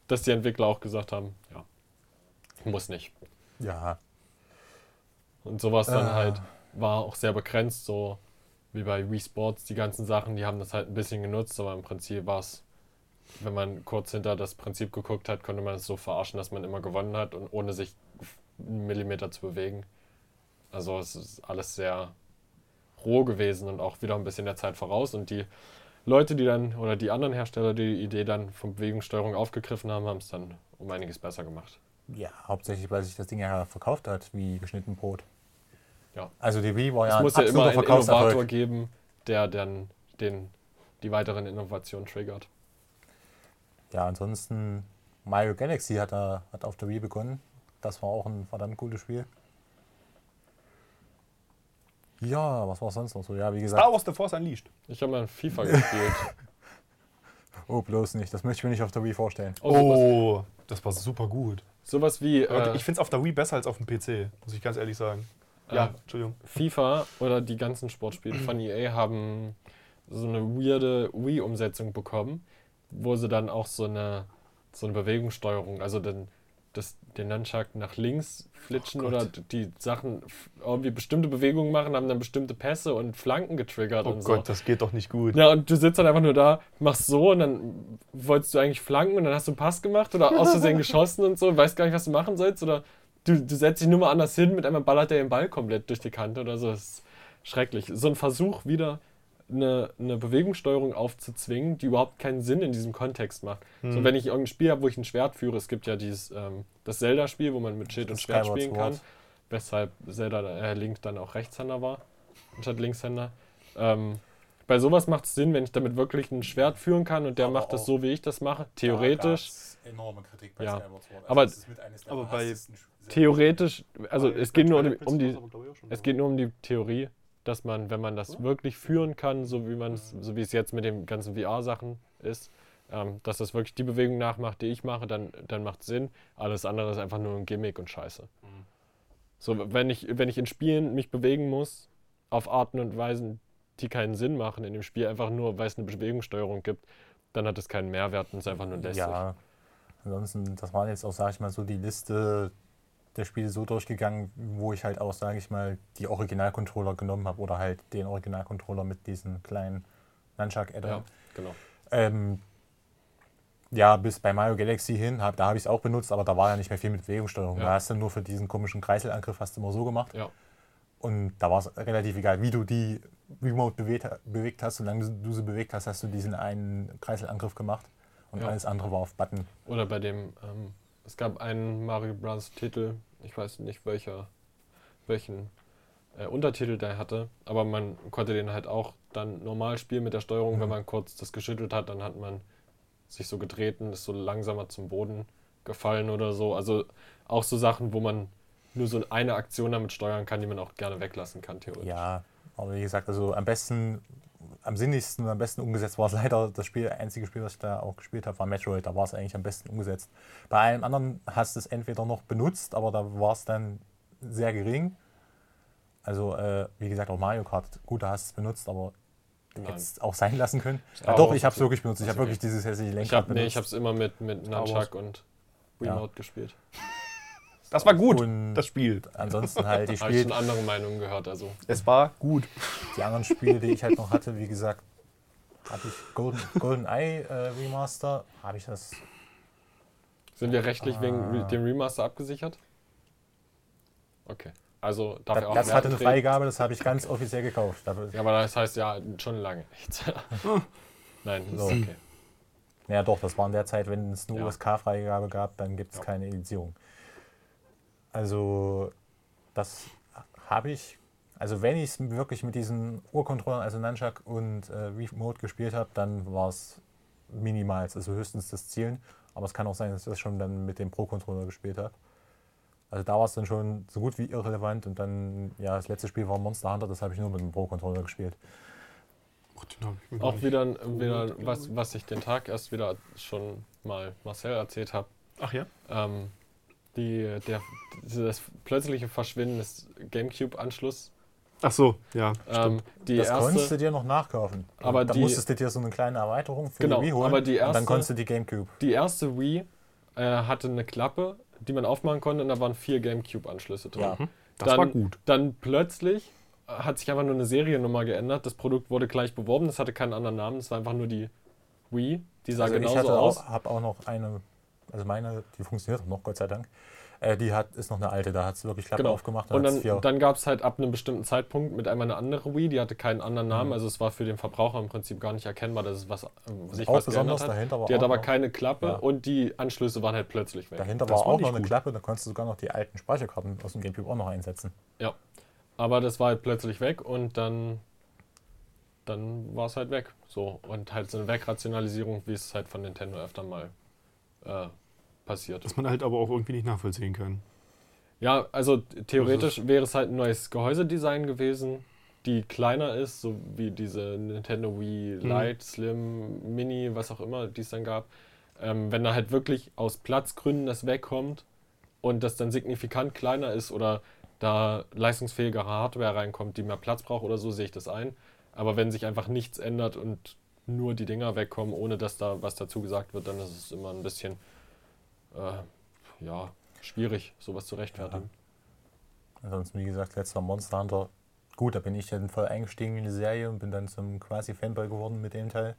dass die Entwickler auch gesagt haben, ja, muss nicht.
ja,
Und sowas dann
Äh.
halt war auch sehr begrenzt, so wie bei Wii Sports, die ganzen Sachen, die haben das halt ein bisschen genutzt, aber im Prinzip war es, wenn man kurz hinter das Prinzip geguckt hat, konnte man es so verarschen, dass man immer gewonnen hat und ohne sich einen Millimeter zu bewegen. Also es ist alles sehr roh gewesen und auch wieder ein bisschen der Zeit voraus und die Leute, die dann, oder die anderen Hersteller, die die Idee dann von Bewegungssteuerung aufgegriffen haben, haben es dann um einiges besser gemacht.
Ja, hauptsächlich, weil sich das Ding ja verkauft hat, wie geschnitten Brot.
Ja.
Also die Wii war
Es
ja
muss ja immer einen Innovator geben, der dann den, die weiteren Innovationen triggert.
Ja, ansonsten Mario Galaxy hat, er, hat auf der Wii begonnen. Das war auch ein verdammt gutes Spiel. Ja, was war sonst noch so? Ja, wie gesagt,
Star Wars The Force Unleashed.
Ich habe mal FIFA gespielt. [LAUGHS]
oh, bloß nicht. Das möchte ich mir nicht auf der Wii vorstellen.
Oh,
Oh, das war super gut.
sowas wie äh,
ich finde es auf der Wii besser als auf dem PC, muss ich ganz ehrlich sagen. Ja,
Äh,
Entschuldigung.
FIFA oder die ganzen Sportspiele von EA haben so eine weirde Wii-Umsetzung bekommen, wo sie dann auch so eine, so eine Bewegungssteuerung, also den, das, den Nunchuck nach links flitschen
Oh
oder die Sachen irgendwie bestimmte Bewegungen machen, haben dann bestimmte Pässe und Flanken getriggert
Oh
und
Gott,
so.
das geht doch nicht gut.
Ja, und du sitzt dann einfach nur da, machst so und dann wolltest du eigentlich flanken und dann hast du einen Pass gemacht oder aus Versehen [LAUGHS] geschossen und so, weißt gar nicht, was du machen sollst oder du, du setzt dich nur mal anders hin, mit einmal ballert der den Ball komplett durch die Kante oder so. Das ist schrecklich. So ein Versuch, wieder eine, eine Bewegungssteuerung aufzuzwingen, die überhaupt keinen Sinn in diesem Kontext macht.
Hm.
So, wenn ich irgendein Spiel habe, wo ich ein Schwert führe, es gibt ja dieses, ähm, das Zelda-Spiel, wo man mit Schild und Schwert spielen kann, weshalb Zelda äh, Link dann auch Rechtshänder war, anstatt Linkshänder. Ähm, bei sowas macht es Sinn, wenn ich damit wirklich ein Schwert führen kann und der
Aber
macht das so, wie ich das mache. Theoretisch,
enorme Kritik
bei Ja.
Skyward Sword.
Aber- das
aber bei-
theoretisch, also es geht nur um, die- um die,
Es
geht nur um die Theorie, dass man, wenn man das wirklich führen kann, so wie man es, so wie es jetzt mit den ganzen VR-Sachen ist, ähm, dass das wirklich die Bewegung nachmacht, die ich mache, dann, dann macht es Sinn. Alles andere ist einfach nur ein Gimmick und Scheiße. So, wenn ich, wenn ich in Spielen mich bewegen muss, auf Arten und Weisen, die keinen Sinn machen in dem Spiel, einfach nur, weil es eine Bewegungssteuerung gibt, dann hat es keinen Mehrwert und ist einfach nur lästig.
Ja, ansonsten, das waren jetzt auch, sage ich mal, so die Liste der Spiele so durchgegangen, wo ich halt auch, sage ich mal, die Originalcontroller genommen habe oder halt den Originalcontroller mit diesen kleinen Nunchuck-Add-on.
Ja, genau.
Ähm, ja, bis bei Mario Galaxy hin, hab, da habe ich es auch benutzt, aber da war ja nicht mehr viel mit Bewegungssteuerung.
Ja.
Da hast du nur für diesen komischen Kreiselangriff hast du immer so gemacht.
Ja.
Und da war es relativ egal, wie du die Remote bewegt, bewegt hast. Solange du sie bewegt hast, hast du diesen einen Kreiselangriff gemacht. Und
Ja.
alles andere war auf Button.
Oder bei dem, ähm, es gab einen Mario Bros. Titel, ich weiß nicht welcher, welchen äh, Untertitel der hatte, aber man konnte den halt auch dann normal spielen mit der Steuerung, wenn
Mhm.
man kurz das geschüttelt hat, dann hat man sich so getreten, ist so langsamer zum Boden gefallen oder so. Also auch so Sachen, wo man nur so eine Aktion damit steuern kann, die man auch gerne weglassen kann, theoretisch.
Ja, aber wie gesagt, also am besten, am sinnigsten und am besten umgesetzt war es [LAUGHS] leider das Spiel, einzige Spiel, was ich da auch gespielt habe, war Metroid. Da war es eigentlich am besten umgesetzt. Bei allem anderen hast du es entweder noch benutzt, aber da war es dann sehr gering. Also, äh, wie gesagt, auch Mario Kart, gut, da hast du es benutzt, aber jetzt auch sein lassen können. Ja, doch,
Wars
ich habe es wirklich benutzt. Ich habe wirklich dieses hässliche
Ich
Lenkrad
habe nee,
benutzt.
ich hab's immer mit, mit. Nunchuck und
Ja.
Remote gespielt.
Das war gut,
Und
das Spiel.
ansonsten halt [LAUGHS]
ich
Spiele,
schon andere Meinungen gehört, also
Es war gut.
die anderen Spiele, die ich halt noch hatte, wie gesagt, hatte ich Golden, Golden Eye äh, Remaster, habe ich das
Sind wir rechtlich wegen
Ah.
Re- dem Remaster abgesichert? Okay. Also darf
Das,
er auch
das hatte eine? Freigabe, das habe ich ganz offiziell gekauft. Da-
Ja, aber das heißt ja schon lange nichts. [LAUGHS] Nein,
So.
ist okay.
Ja, doch, das war in der Zeit, wenn es eine
Ja.
USK-Freigabe gab, dann gibt es
Ja.
keine Editierung. Also, das habe ich. Also, wenn ich es wirklich mit diesen Urcontrollern, also Nunchuck und äh, Remote gespielt habe, dann war es minimal, also höchstens das Zielen. Aber es kann auch sein, dass ich das schon dann mit dem Pro-Controller gespielt habe. Also, da war es dann schon so gut wie irrelevant. Und dann, ja, das letzte Spiel war Monster Hunter, das habe ich nur mit dem Pro-Controller gespielt.
Auch wieder, wieder was, was ich den Tag erst wieder schon mal Marcel erzählt habe.
Ach ja?
Ähm, die, der, das plötzliche Verschwinden des GameCube-Anschlusses.
Ach so, ja.
Ähm, die
das konntest du
erste,
dir noch nachkaufen.
Aber
da
die-
musstest du dir so eine kleine Erweiterung für
Genau,
die Wii holen.
aber die
und dann
erste-
konntest du die Gamecube.
die erste Wii äh, hatte eine Klappe, die man aufmachen konnte und da waren vier GameCube-Anschlüsse drin.
Ja.
Das
dann,
war gut.
Dann plötzlich äh, hat sich einfach nur eine Seriennummer geändert. Das Produkt wurde gleich beworben, das hatte keinen anderen Namen, es war einfach nur die Wii. Die sah
Also ich
genauso
hatte
aus.
auch, habe auch noch eine, also meine, die funktioniert noch, Gott sei Dank. Äh, die hat, ist noch eine alte, da hat es wirklich Klappe
Genau.
aufgemacht.
Und dann, dann gab es halt ab einem bestimmten Zeitpunkt mit einmal eine andere Wii, die hatte keinen anderen Namen,
Mhm.
also es war für den Verbraucher im Prinzip gar nicht erkennbar, dass es was, äh, sich
auch
was
besonders
geändert hat.
dahinter war
Die hat aber keine Klappe
Ja.
und die Anschlüsse waren halt plötzlich weg.
dahinter
Das
war auch noch eine
gut.
Klappe, da konntest du sogar noch die alten Speicherkarten aus dem Gamecube auch noch einsetzen.
Aber das war halt plötzlich weg und dann, dann war es halt weg. So. Und halt so eine Wegrationalisierung, wie es halt von Nintendo öfter mal äh, passiert.
Das man halt aber auch irgendwie nicht nachvollziehen kann.
Ja, also theoretisch wäre es halt ein neues Gehäusedesign gewesen, die kleiner ist, so wie diese Nintendo Wii
Mhm.
Lite, Slim, Mini, was auch immer, die es dann gab. Ähm, wenn da halt wirklich aus Platzgründen das wegkommt und das dann signifikant kleiner ist oder da leistungsfähigere Hardware reinkommt, die mehr Platz braucht oder so, sehe ich das ein. Aber wenn sich einfach nichts ändert und nur die Dinger wegkommen, ohne dass da was dazu gesagt wird, dann ist es immer ein bisschen äh, ja, schwierig, sowas zu rechtfertigen.
Ansonsten, wie gesagt, letzter Monster Hunter. Gut, da bin ich dann voll eingestiegen in die Serie und bin dann zum quasi Fanboy geworden mit dem Teil.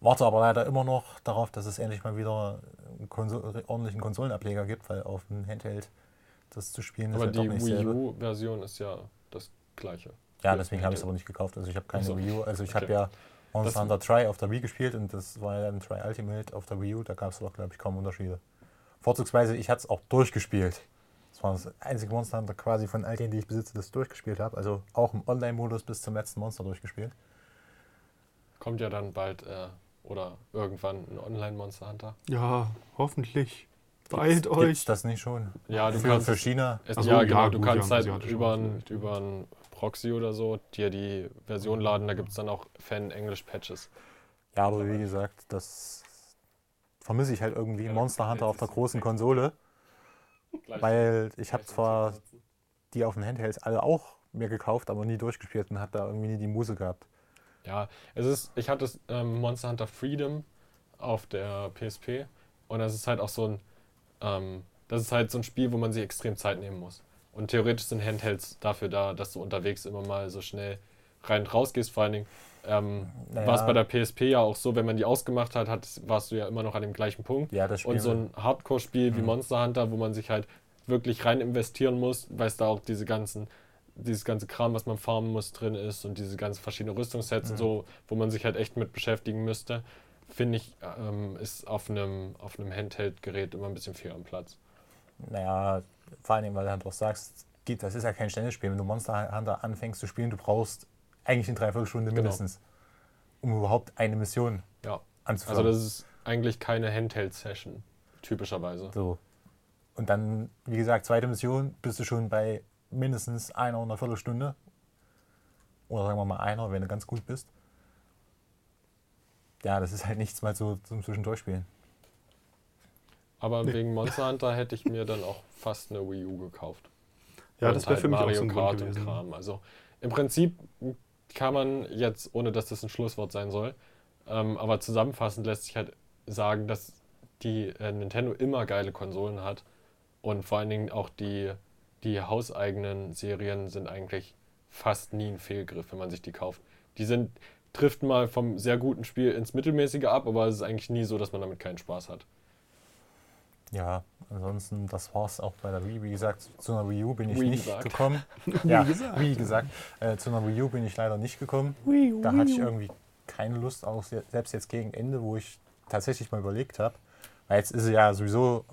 Warte aber leider immer noch darauf, dass es endlich mal wieder einen Konsol ordentlichen Konsolenableger gibt, weil auf dem Handheld das zu spielen
Aber
ist ja
die
doch nicht
Wii. U-Version ist ja das gleiche.
Ja, deswegen habe ich es aber nicht gekauft. Also ich habe keine
Ach so.
Wii U. Also ich habe
Okay.
ja Monster
Das-
Hunter Try auf der Wii gespielt und das war ja dann Try Ultimate auf der Wii U. Da gab es doch, glaube ich, kaum Unterschiede. Vorzugsweise, ich hatte es auch durchgespielt. Das war das einzige Monster Hunter quasi von all denen, die ich besitze, das durchgespielt habe. Also auch im Online-Modus bis zum letzten Monster durchgespielt.
Kommt ja dann bald äh, oder irgendwann ein Online-Monster Hunter.
Ja, hoffentlich. Beeilt
Gibt's
euch.
das nicht schon?
Ja, du
für,
kannst
für China?
Es,
Ach so,
ja,
ja,
genau. du
gut,
kannst
ja,
halt über
Markt
ein, über ein Proxy oder so dir die Version laden. Da gibt es dann auch Fan-English-Patches.
Ja, aber wie gesagt, das vermisse ich halt irgendwie. Monster Hunter auf der großen Konsole. Weil ich habe zwar die auf den Handhelds alle auch mir gekauft, aber nie durchgespielt und habe da irgendwie nie die Muse gehabt.
Ja, es ist, ich hatte das, ähm, Monster Hunter Freedom auf der PSP und das ist halt auch so ein, ähm, das ist halt so ein Spiel, wo man sich extrem Zeit nehmen muss. Und theoretisch sind Handhelds dafür da, dass du unterwegs immer mal so schnell rein und raus gehst. Vor allen Dingen ähm,
Naja.
war es bei der PSP ja auch so, wenn man die ausgemacht hat, hat, warst du ja immer noch an dem gleichen Punkt.
Ja, das Spiel.
Und so ein Hardcore-Spiel wie
Mhm.
Monster Hunter, wo man sich halt wirklich rein investieren muss, weil es da auch diese ganzen, dieses ganze Kram, was man farmen muss, drin ist und diese ganzen verschiedenen Rüstungssets und
Mhm.
so, wo man sich halt echt mit beschäftigen müsste, finde ich, ähm, ist auf einem, auf einem Handheld-Gerät immer ein bisschen fehl am Platz.
Naja, vor allen Dingen, weil du halt auch sagst, das ist ja kein ständiges Spiel. Wenn du Monster Hunter anfängst zu spielen, du brauchst eigentlich eine Dreiviertelstunde
Genau.
mindestens, um überhaupt eine Mission
Ja.
anzufangen.
Also das ist eigentlich keine Handheld-Session, typischerweise.
so. Und dann, wie gesagt, zweite Mission, bist du schon bei mindestens einer oder einer Viertelstunde. Oder sagen wir mal einer, wenn du ganz gut bist. Ja, das ist halt nichts mal so zum Zwischendurchspielen.
Aber wegen Monster [LAUGHS] Hunter hätte ich mir dann auch fast eine Wii U gekauft.
Ja,
Und
das wäre
halt
für mich auch
Mario
so ein
Kart
Grund
und
gewesen.
Kram. Also im Prinzip kann man jetzt, ohne dass das ein Schlusswort sein soll, ähm, aber zusammenfassend lässt sich halt sagen, dass die äh, Nintendo immer geile Konsolen hat und vor allen Dingen auch die, die hauseigenen Serien sind eigentlich fast nie ein Fehlgriff, wenn man sich die kauft. Die sind, trifft mal vom sehr guten Spiel ins Mittelmäßige ab, aber es ist eigentlich nie so, dass man damit keinen Spaß hat.
Ja, ansonsten, das war's auch bei der Wii. Wie gesagt, zu einer Wii U bin ich
Wii
nicht
gesagt.
gekommen. [LAUGHS]
Wie
ja,
gesagt.
Wie gesagt, äh, zu einer Wii U bin ich leider nicht gekommen. Da hatte ich irgendwie keine Lust, auch se- selbst jetzt gegen Ende, wo ich tatsächlich mal überlegt habe. Weil jetzt ist sie ja sowieso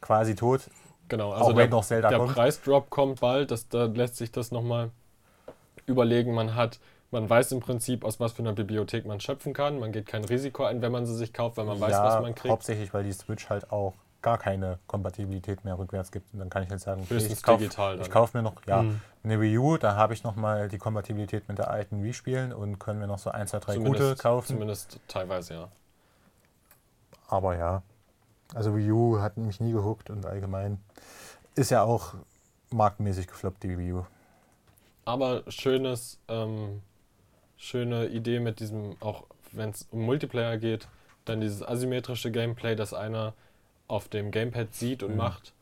quasi tot,
Genau,
auch
also der,
wenn noch Zelda
der
kommt.
Preisdrop kommt bald, das, da lässt sich das nochmal überlegen. Man hat, man weiß im Prinzip, aus was für einer Bibliothek man schöpfen kann. Man geht kein Risiko ein, wenn man sie sich kauft, weil man weiß,
ja,
was man kriegt.
hauptsächlich, weil die Switch halt auch gar keine Kompatibilität mehr rückwärts gibt. Und dann kann ich halt sagen, okay, ich kaufe kauf mir noch, ja,
Mhm.
eine Wii U, da habe ich nochmal die Kompatibilität mit der alten Wii spielen und können mir noch so ein, zwei, drei gute
zumindest,
kaufen.
zumindest teilweise, ja.
Aber ja, also Wii U hat mich nie gehuckt und allgemein ist ja auch marktmäßig gefloppt, die Wii U.
Aber schönes, ähm, schöne Idee mit diesem, auch wenn es um Multiplayer geht, dann dieses asymmetrische Gameplay, dass einer auf dem Gamepad sieht und
Mhm.
macht,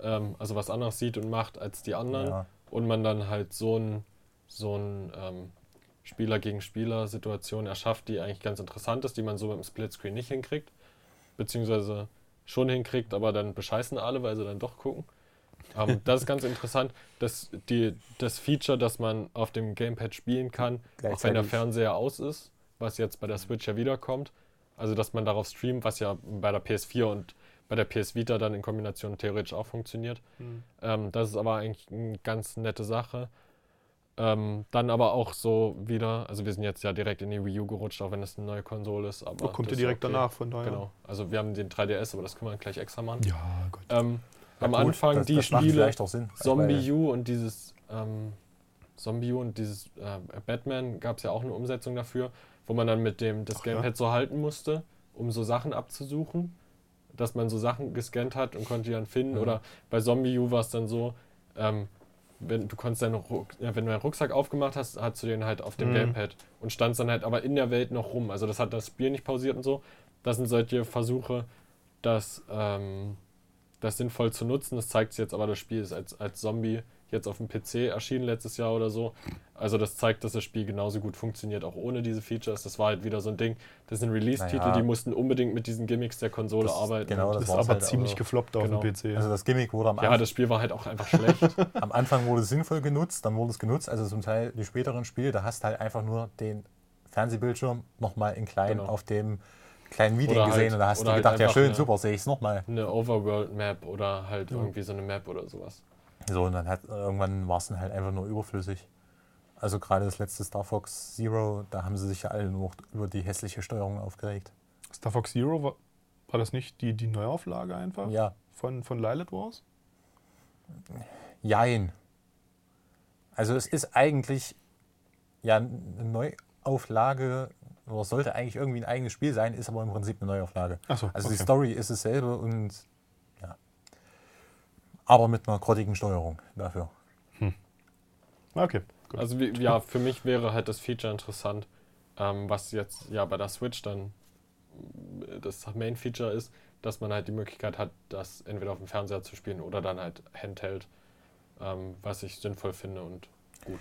ähm, also was anderes sieht und macht als die anderen.
Ja,
und man dann halt so ein, so ein ähm, Spieler gegen Spieler Situation erschafft, die eigentlich ganz interessant ist, die man so mit dem Splitscreen nicht hinkriegt, beziehungsweise schon hinkriegt, aber dann bescheißen alle, weil sie dann doch gucken. Ähm, [LAUGHS] das ist ganz interessant, dass die, das Feature, dass man auf dem Gamepad spielen kann, auch wenn der. Fernseher aus ist, was jetzt bei der Switch ja wiederkommt. Also, dass man darauf streamt, was ja bei der PS4 und bei der PS Vita dann in Kombination theoretisch auch funktioniert. Ähm, das ist aber eigentlich eine ganz nette Sache. Ähm, dann aber auch so wieder, also wir sind jetzt ja direkt in die Wii U gerutscht, auch wenn es eine neue Konsole ist. Aber
Oh, kommt ja
das ist
direkt
okay.
danach, von daher.
Genau. Also wir haben den 3DS, aber das können wir gleich extra machen.
Ja, Gott.
Ähm, am
Gut,
Anfang
das,
die
das
Spiele
vielleicht auch Sinn.
Zombie U und dieses ähm, Zombie U und dieses äh, Batman gab es ja auch eine Umsetzung dafür, wo man dann mit dem das
Ach ja.
Gamepad so halten musste, um so Sachen abzusuchen, dass man so Sachen gescannt hat und konnte die dann finden.
Mhm.
Oder bei Zombie U war es dann so, ähm, wenn du konntest deinen Ruck, ja, wenn du deinen Rucksack aufgemacht hast, hast du den halt auf dem
Mhm.
Gamepad und standst dann halt aber in der Welt noch rum. Also das hat das Spiel nicht pausiert und so. Das sind solche Versuche, das, ähm, das sinnvoll zu nutzen. Das zeigt sich jetzt aber, das Spiel ist als, als Zombie jetzt auf dem PC erschienen letztes Jahr oder so. Also das zeigt, dass das Spiel genauso gut funktioniert, auch ohne diese Features. Das war halt wieder so ein Ding. Das sind Release-Titel,
Naja.
die mussten unbedingt mit diesen Gimmicks der Konsole
Das-
arbeiten.
genau, das
Das ist aber
halt,
ziemlich
also-
gefloppt auf
Genau.
dem PC.
Also das Gimmick wurde am,
ja,
Anfang,
das Spiel war halt auch einfach schlecht. [LAUGHS] [LAUGHS]
am Anfang wurde es sinnvoll genutzt, dann wurde es genutzt, also zum Teil die späteren Spiele, da hast du halt einfach nur den Fernsehbildschirm nochmal in klein
Genau.
auf dem kleinen Video gesehen
halt-
und da hast du
halt
gedacht, ja schön,
eine-
super, sehe ich es nochmal.
Eine Overworld-Map oder halt
Ja.
irgendwie so eine Map oder sowas.
So, und dann hat irgendwann war es dann halt einfach nur überflüssig. Also gerade das letzte Star Fox Zero, da haben sie sich ja alle nur über die hässliche Steuerung aufgeregt.
Star Fox Zero, war, war das nicht die, die Neuauflage einfach?
Ja,
Von, von Lilith Wars?
jein. Also es ist eigentlich ja eine Neuauflage, oder sollte eigentlich irgendwie ein eigenes Spiel sein, ist aber im Prinzip eine Neuauflage.
Achso,
Also
okay.
die Story ist dasselbe und. Aber mit einer grottigen Steuerung dafür.
Okay, gut.
Also wie, ja, für mich wäre halt das Feature interessant, ähm, was jetzt ja bei der Switch dann äh, das Main-Feature ist, dass man halt die Möglichkeit hat, das entweder auf dem Fernseher zu spielen oder dann halt Handheld, ähm, was ich sinnvoll finde und gut.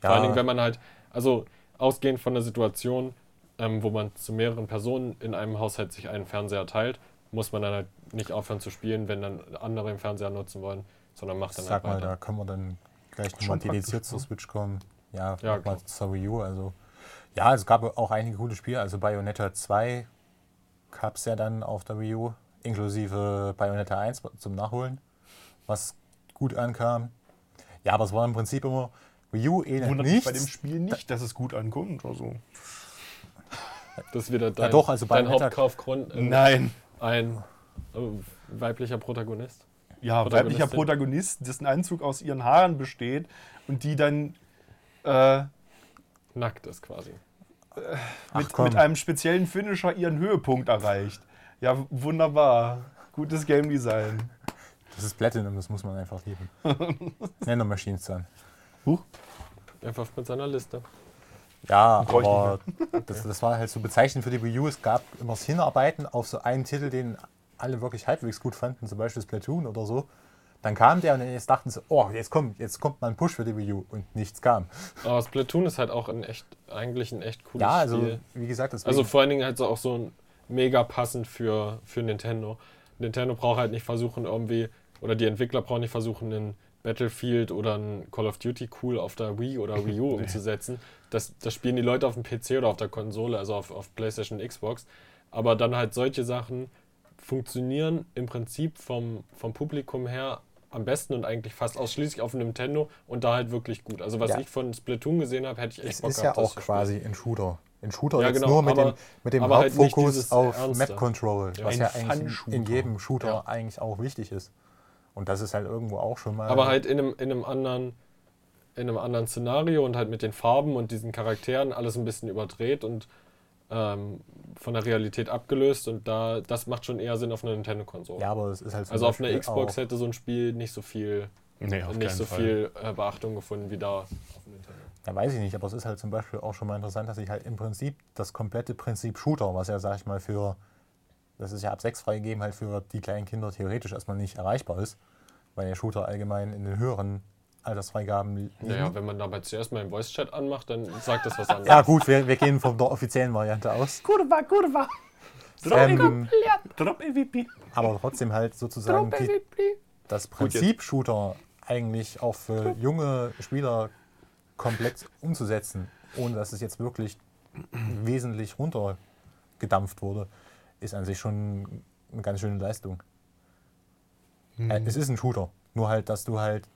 Vor allen Dingen, wenn man halt, also ausgehend von der Situation, ähm, wo man zu mehreren Personen in einem Haushalt sich einen Fernseher teilt, muss man dann halt nicht aufhören zu spielen, wenn dann andere den Fernseher nutzen wollen, sondern macht dann
Sag mal,
halt
da
weiter.
können wir dann gleich nochmal dediziert zur? Switch kommen. Ja,
Ja,
ja mal zur Wii U. Also, ja, es gab auch einige gute Spiele. Also Bayonetta 2 gab es ja dann auf der Wii U, inklusive Bayonetta 1 zum Nachholen, was gut ankam. Ja, aber es war im Prinzip immer Wii U ähnelt
Wundert mich
nichts.
bei dem Spiel nicht, dass es gut ankommt. Also.
Das ist wieder dein,
doch, also
dein Hauptkaufgrund. äh,
Nein.
Ein weiblicher Protagonist.
Ja, weiblicher Protagonist, dessen Anzug aus ihren Haaren besteht und die dann äh,
Nackt ist quasi.
Ach,
mit, mit einem speziellen Finisher ihren Höhepunkt erreicht. Ja, wunderbar. Gutes Game Design.
Das ist Platinum, das muss man einfach lieben. [LAUGHS] Nano Machines dann.
Einfach mit seiner Liste.
Ja, aber das, das war halt so bezeichnend für die Wii U. Es gab immer das Hinarbeiten auf so einen Titel, den alle wirklich halbwegs gut fanden, zum Beispiel Splatoon oder so. Dann kam der und jetzt dachten sie, oh, jetzt kommt, jetzt kommt mal ein Push für die Wii U und nichts kam.
Aber Splatoon ist halt auch ein echt, eigentlich ein echt cooles
Ja, also
Spiel.
wie gesagt, deswegen,
Also vor allen Dingen halt so auch so ein mega passend für, für Nintendo. Nintendo braucht halt nicht versuchen irgendwie, oder die Entwickler brauchen nicht versuchen, einen Battlefield oder ein Call of Duty cool auf der Wii oder Wii U [LAUGHS] umzusetzen. Das, das spielen die Leute auf dem PC oder auf der Konsole, also auf, auf PlayStation Xbox. Aber dann halt solche Sachen funktionieren im Prinzip vom, vom Publikum her am besten und eigentlich fast ausschließlich auf Nintendo und da halt wirklich gut. Also was
Ja.
ich von Splatoon gesehen habe, hätte ich echt
es
Bock
ist ja
gehabt, das
auch quasi ein Shooter. Ein Shooter
Ja, genau,
nur mit
aber-
dem, mit dem
halt
Hauptfokus
dieses
auf. Map Control,
Ja.
was ja eigentlich in, in jedem Shooter
Ja.
eigentlich auch wichtig ist. Und das ist halt irgendwo auch schon mal.
Aber halt in einem, in einem anderen in einem anderen Szenario und halt mit den Farben und diesen Charakteren alles ein bisschen überdreht und ähm, von der Realität abgelöst und da das macht schon eher Sinn auf einer Nintendo-Konsole.
ja, aber es ist halt
also auf einer Xbox
auch,
hätte so ein Spiel nicht so viel
Nee, auf
nicht so
Fall.
viel äh, Beachtung gefunden wie da auf Nintendo.
Ja, weiß ich nicht, aber es ist halt zum Beispiel auch schon mal interessant, dass ich halt im Prinzip das komplette Prinzip Shooter, was ja, sag ich mal, für, das ist ja ab 6 freigegeben, halt für die kleinen Kinder theoretisch erstmal nicht erreichbar ist, weil der Shooter allgemein in den höheren Altersfreigaben liegen.
Naja, wenn man dabei zuerst mal den Voice-Chat anmacht, dann sagt das was [LAUGHS] anderes.
Ja, gut, wir, wir gehen von der offiziellen Variante aus.
Kurva, Kurva.
Ähm,
Drop MVP.
aber trotzdem halt sozusagen die, das Prinzip Shooter eigentlich auch für junge Spieler komplett umzusetzen, ohne dass es jetzt wirklich wesentlich runtergedampft wurde, ist an sich schon eine ganz schöne Leistung.
Mhm.
Äh, es ist ein Shooter, nur halt, dass du halt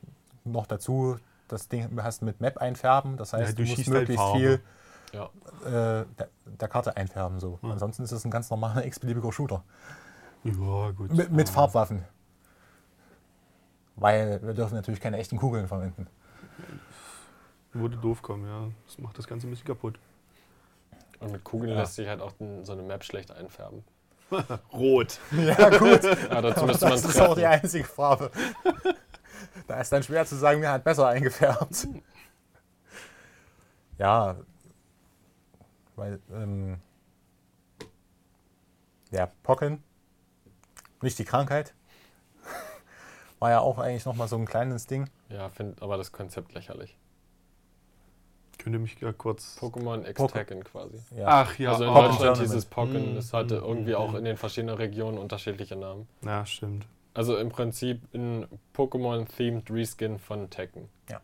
noch dazu das Ding hast mit Map einfärben, das heißt,
Ja,
du,
du
musst
schießt halt
möglichst
Farbe.
viel
Ja.
äh, der, der Karte einfärben. So. Ansonsten ist es ein ganz normaler [LAUGHS] x-beliebiger Shooter.
Ja, gut.
Mit, mit
Ja.
Farbwaffen. Weil wir dürfen natürlich keine echten Kugeln verwenden.
Würde doof kommen, ja. Das macht das Ganze ein bisschen kaputt.
Und mit Kugeln
Ja.
lässt sich halt auch den, so eine Map schlecht einfärben. [LAUGHS]
Rot.
Ja, gut. [LAUGHS]
Ja, dazu müsste man
das ist auch die einzige Farbe. Da ist dann schwer zu sagen, mir hat besser eingefärbt. Ja, weil, ähm, ja, Pocken, nicht die Krankheit, war ja auch eigentlich nochmal so ein kleines Ding.
Ja, finde aber das Konzept lächerlich.
Könnt ihr mich ja kurz.
Pokémon
Poke-
X-Tekken quasi.
Ja.
Ach ja,
also in.
Pokémon
Deutschland hieß
Tournament.
es Pocken, es hatte
mm,
irgendwie
mm,
auch in den verschiedenen Regionen unterschiedliche Namen.
Ja, stimmt.
Also im Prinzip ein Pokémon-themed Reskin von Tekken.
Ja.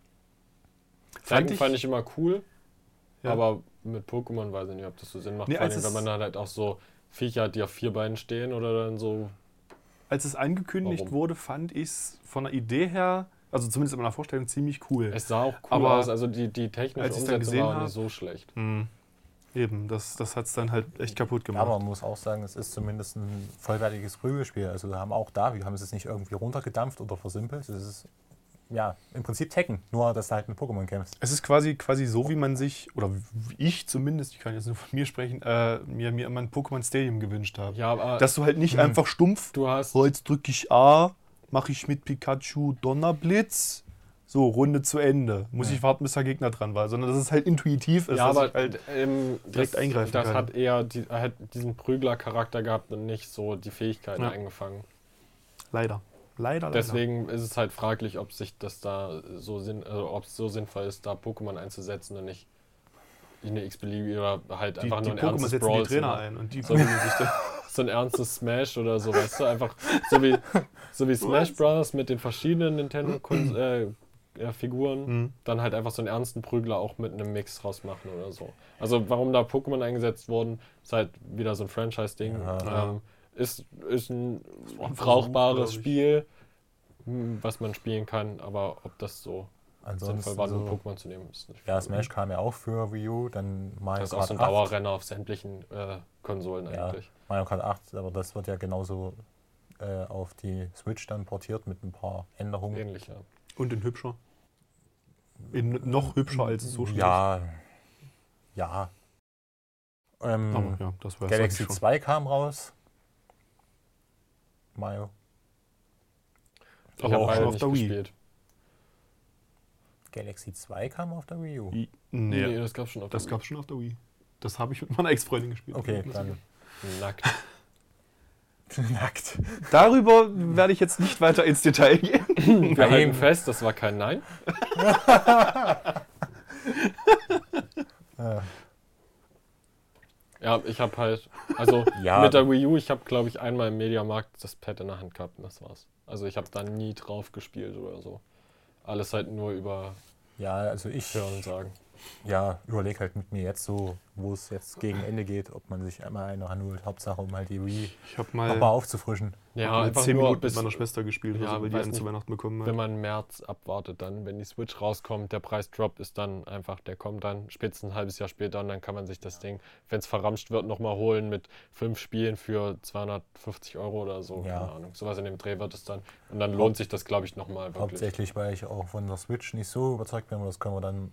Fand
Tekken
ich-
fand ich immer cool,
Ja.
aber mit Pokémon weiß ich nicht, ob das so Sinn macht.
Nee,
Vor allem, wenn man dann halt auch so Viecher hat, die auf vier Beinen stehen oder dann so.
Als es angekündigt
Warum?
wurde, fand ich es von der Idee her, also zumindest in meiner Vorstellung, ziemlich cool.
Es sah auch cool
Aber
aus, also die, die technische Umsetzung war
hab-
nicht so schlecht.
Hm. Eben, das, das hat es dann halt echt kaputt
Ja,
gemacht.
aber man muss auch sagen, es ist zumindest ein vollwertiges Prügelspiel. Also wir haben auch da, wir haben es jetzt nicht irgendwie runtergedampft oder versimpelt. Es ist ja im Prinzip Tekken, nur dass du halt mit Pokémon kämpfst.
Es ist quasi, quasi so, wie man sich, oder wie ich zumindest, ich kann jetzt nur von mir sprechen, äh, mir, mir immer ein Pokémon Stadium gewünscht habe.
Ja, aber
Dass du halt nicht
Hm.
einfach stumpf,
du hast.
so jetzt drücke ich A, mache ich mit Pikachu Donnerblitz, so, Runde zu Ende. Muss
Ja.
ich warten, bis der Gegner dran war, sondern dass es halt intuitiv ist.
Ja,
dass
aber
ich halt,
ähm,
direkt
das,
eingreifen
das
kann.
hat eher die, hat diesen Prügler-Charakter gehabt und nicht so die Fähigkeiten
Ja.
eingefangen.
leider. Leider, leider.
Deswegen ist es halt fraglich, ob sich das da so sinn, also ob es so sinnvoll ist, da Pokémon einzusetzen und nicht eine x-beliebige oder halt
die,
einfach
die
nur ein
Pokémon
ernstes
setzen die
Brawl.
Trainer ein und die
So- [LAUGHS] so ein ernstes Smash oder so, weißt du, einfach so wie, so wie Smash Bros. mit den verschiedenen Nintendo-Figuren, [CLEARS THROAT] äh, ja, Figuren,
Mhm.
dann halt einfach so einen ernsten Prügler auch mit einem Mix rausmachen oder so. Also warum da Pokémon eingesetzt wurden, ist halt wieder so ein Franchise-Ding.
Ja.
Ähm, ist, ist ein
ein
brauchbares. Spiel, hm, was man spielen kann, aber ob das so
Ansonsten
sinnvoll war, nur
so,
Pokémon zu nehmen, ist nicht.
ja, Smash kam ja auch für Wii U, dann Mario
Das ist auch so ein
8.
Dauerrenner auf sämtlichen äh, Konsolen
Ja.
eigentlich.
Mario Kart 8, aber das wird ja genauso äh, auf die Switch dann portiert mit ein paar Änderungen.
Ähnlich, ja.
Und in hübscher. In noch hübscher als so schlecht.
Ja, ja. Ähm,
Aber ja, das war
Galaxy
schon.
2 kam raus. Mario.
Ich
Aber auch schon auf der Wii.
gespielt.
Galaxy 2 kam auf der Wii U.
I-
Nee,
Nee,
das gab's schon auf
das
der
gab es schon auf der Wii. Das habe ich mit meiner Ex-Freundin gespielt.
Okay,
Das-
dann
Wii. Nackt.
Nackt.
Darüber werde ich jetzt nicht weiter ins Detail gehen.
Wir
ihm.
fest, das war kein Nein. [LAUGHS] Ja, ich habe halt, also
Ja.
mit der Wii U, ich habe glaube ich einmal im Mediamarkt das Pad in der Hand gehabt und das war's. Also ich habe da nie drauf gespielt oder so. Alles halt nur über
ja, also ich
Hören sagen.
Ja, überlege halt mit mir jetzt so, wo es jetzt gegen Ende geht, ob man sich einmal eine ranholt. Hauptsache, um halt die Wii
Ich habe
nochmal
mal,
aufzufrischen.
Ja,
mal
einfach
zehn
nur
Minuten
bis,
mit meiner Schwester gespielt,
Ja,
also, weil die einen zu Weihnachten bekommen hat.
wenn man März abwartet, dann, wenn die Switch rauskommt, der Preis droppt, ist dann einfach, der kommt dann spätestens ein halbes Jahr später und dann kann man sich das Ding, wenn es verramscht wird, nochmal holen mit fünf Spielen für 250 Euro oder so.
Ja.
Keine Ahnung. Sowas in dem Dreh wird es dann. Und dann lohnt sich das, glaube ich, nochmal wirklich.
Hauptsächlich, weil ich auch von der Switch nicht so überzeugt bin, aber das können wir dann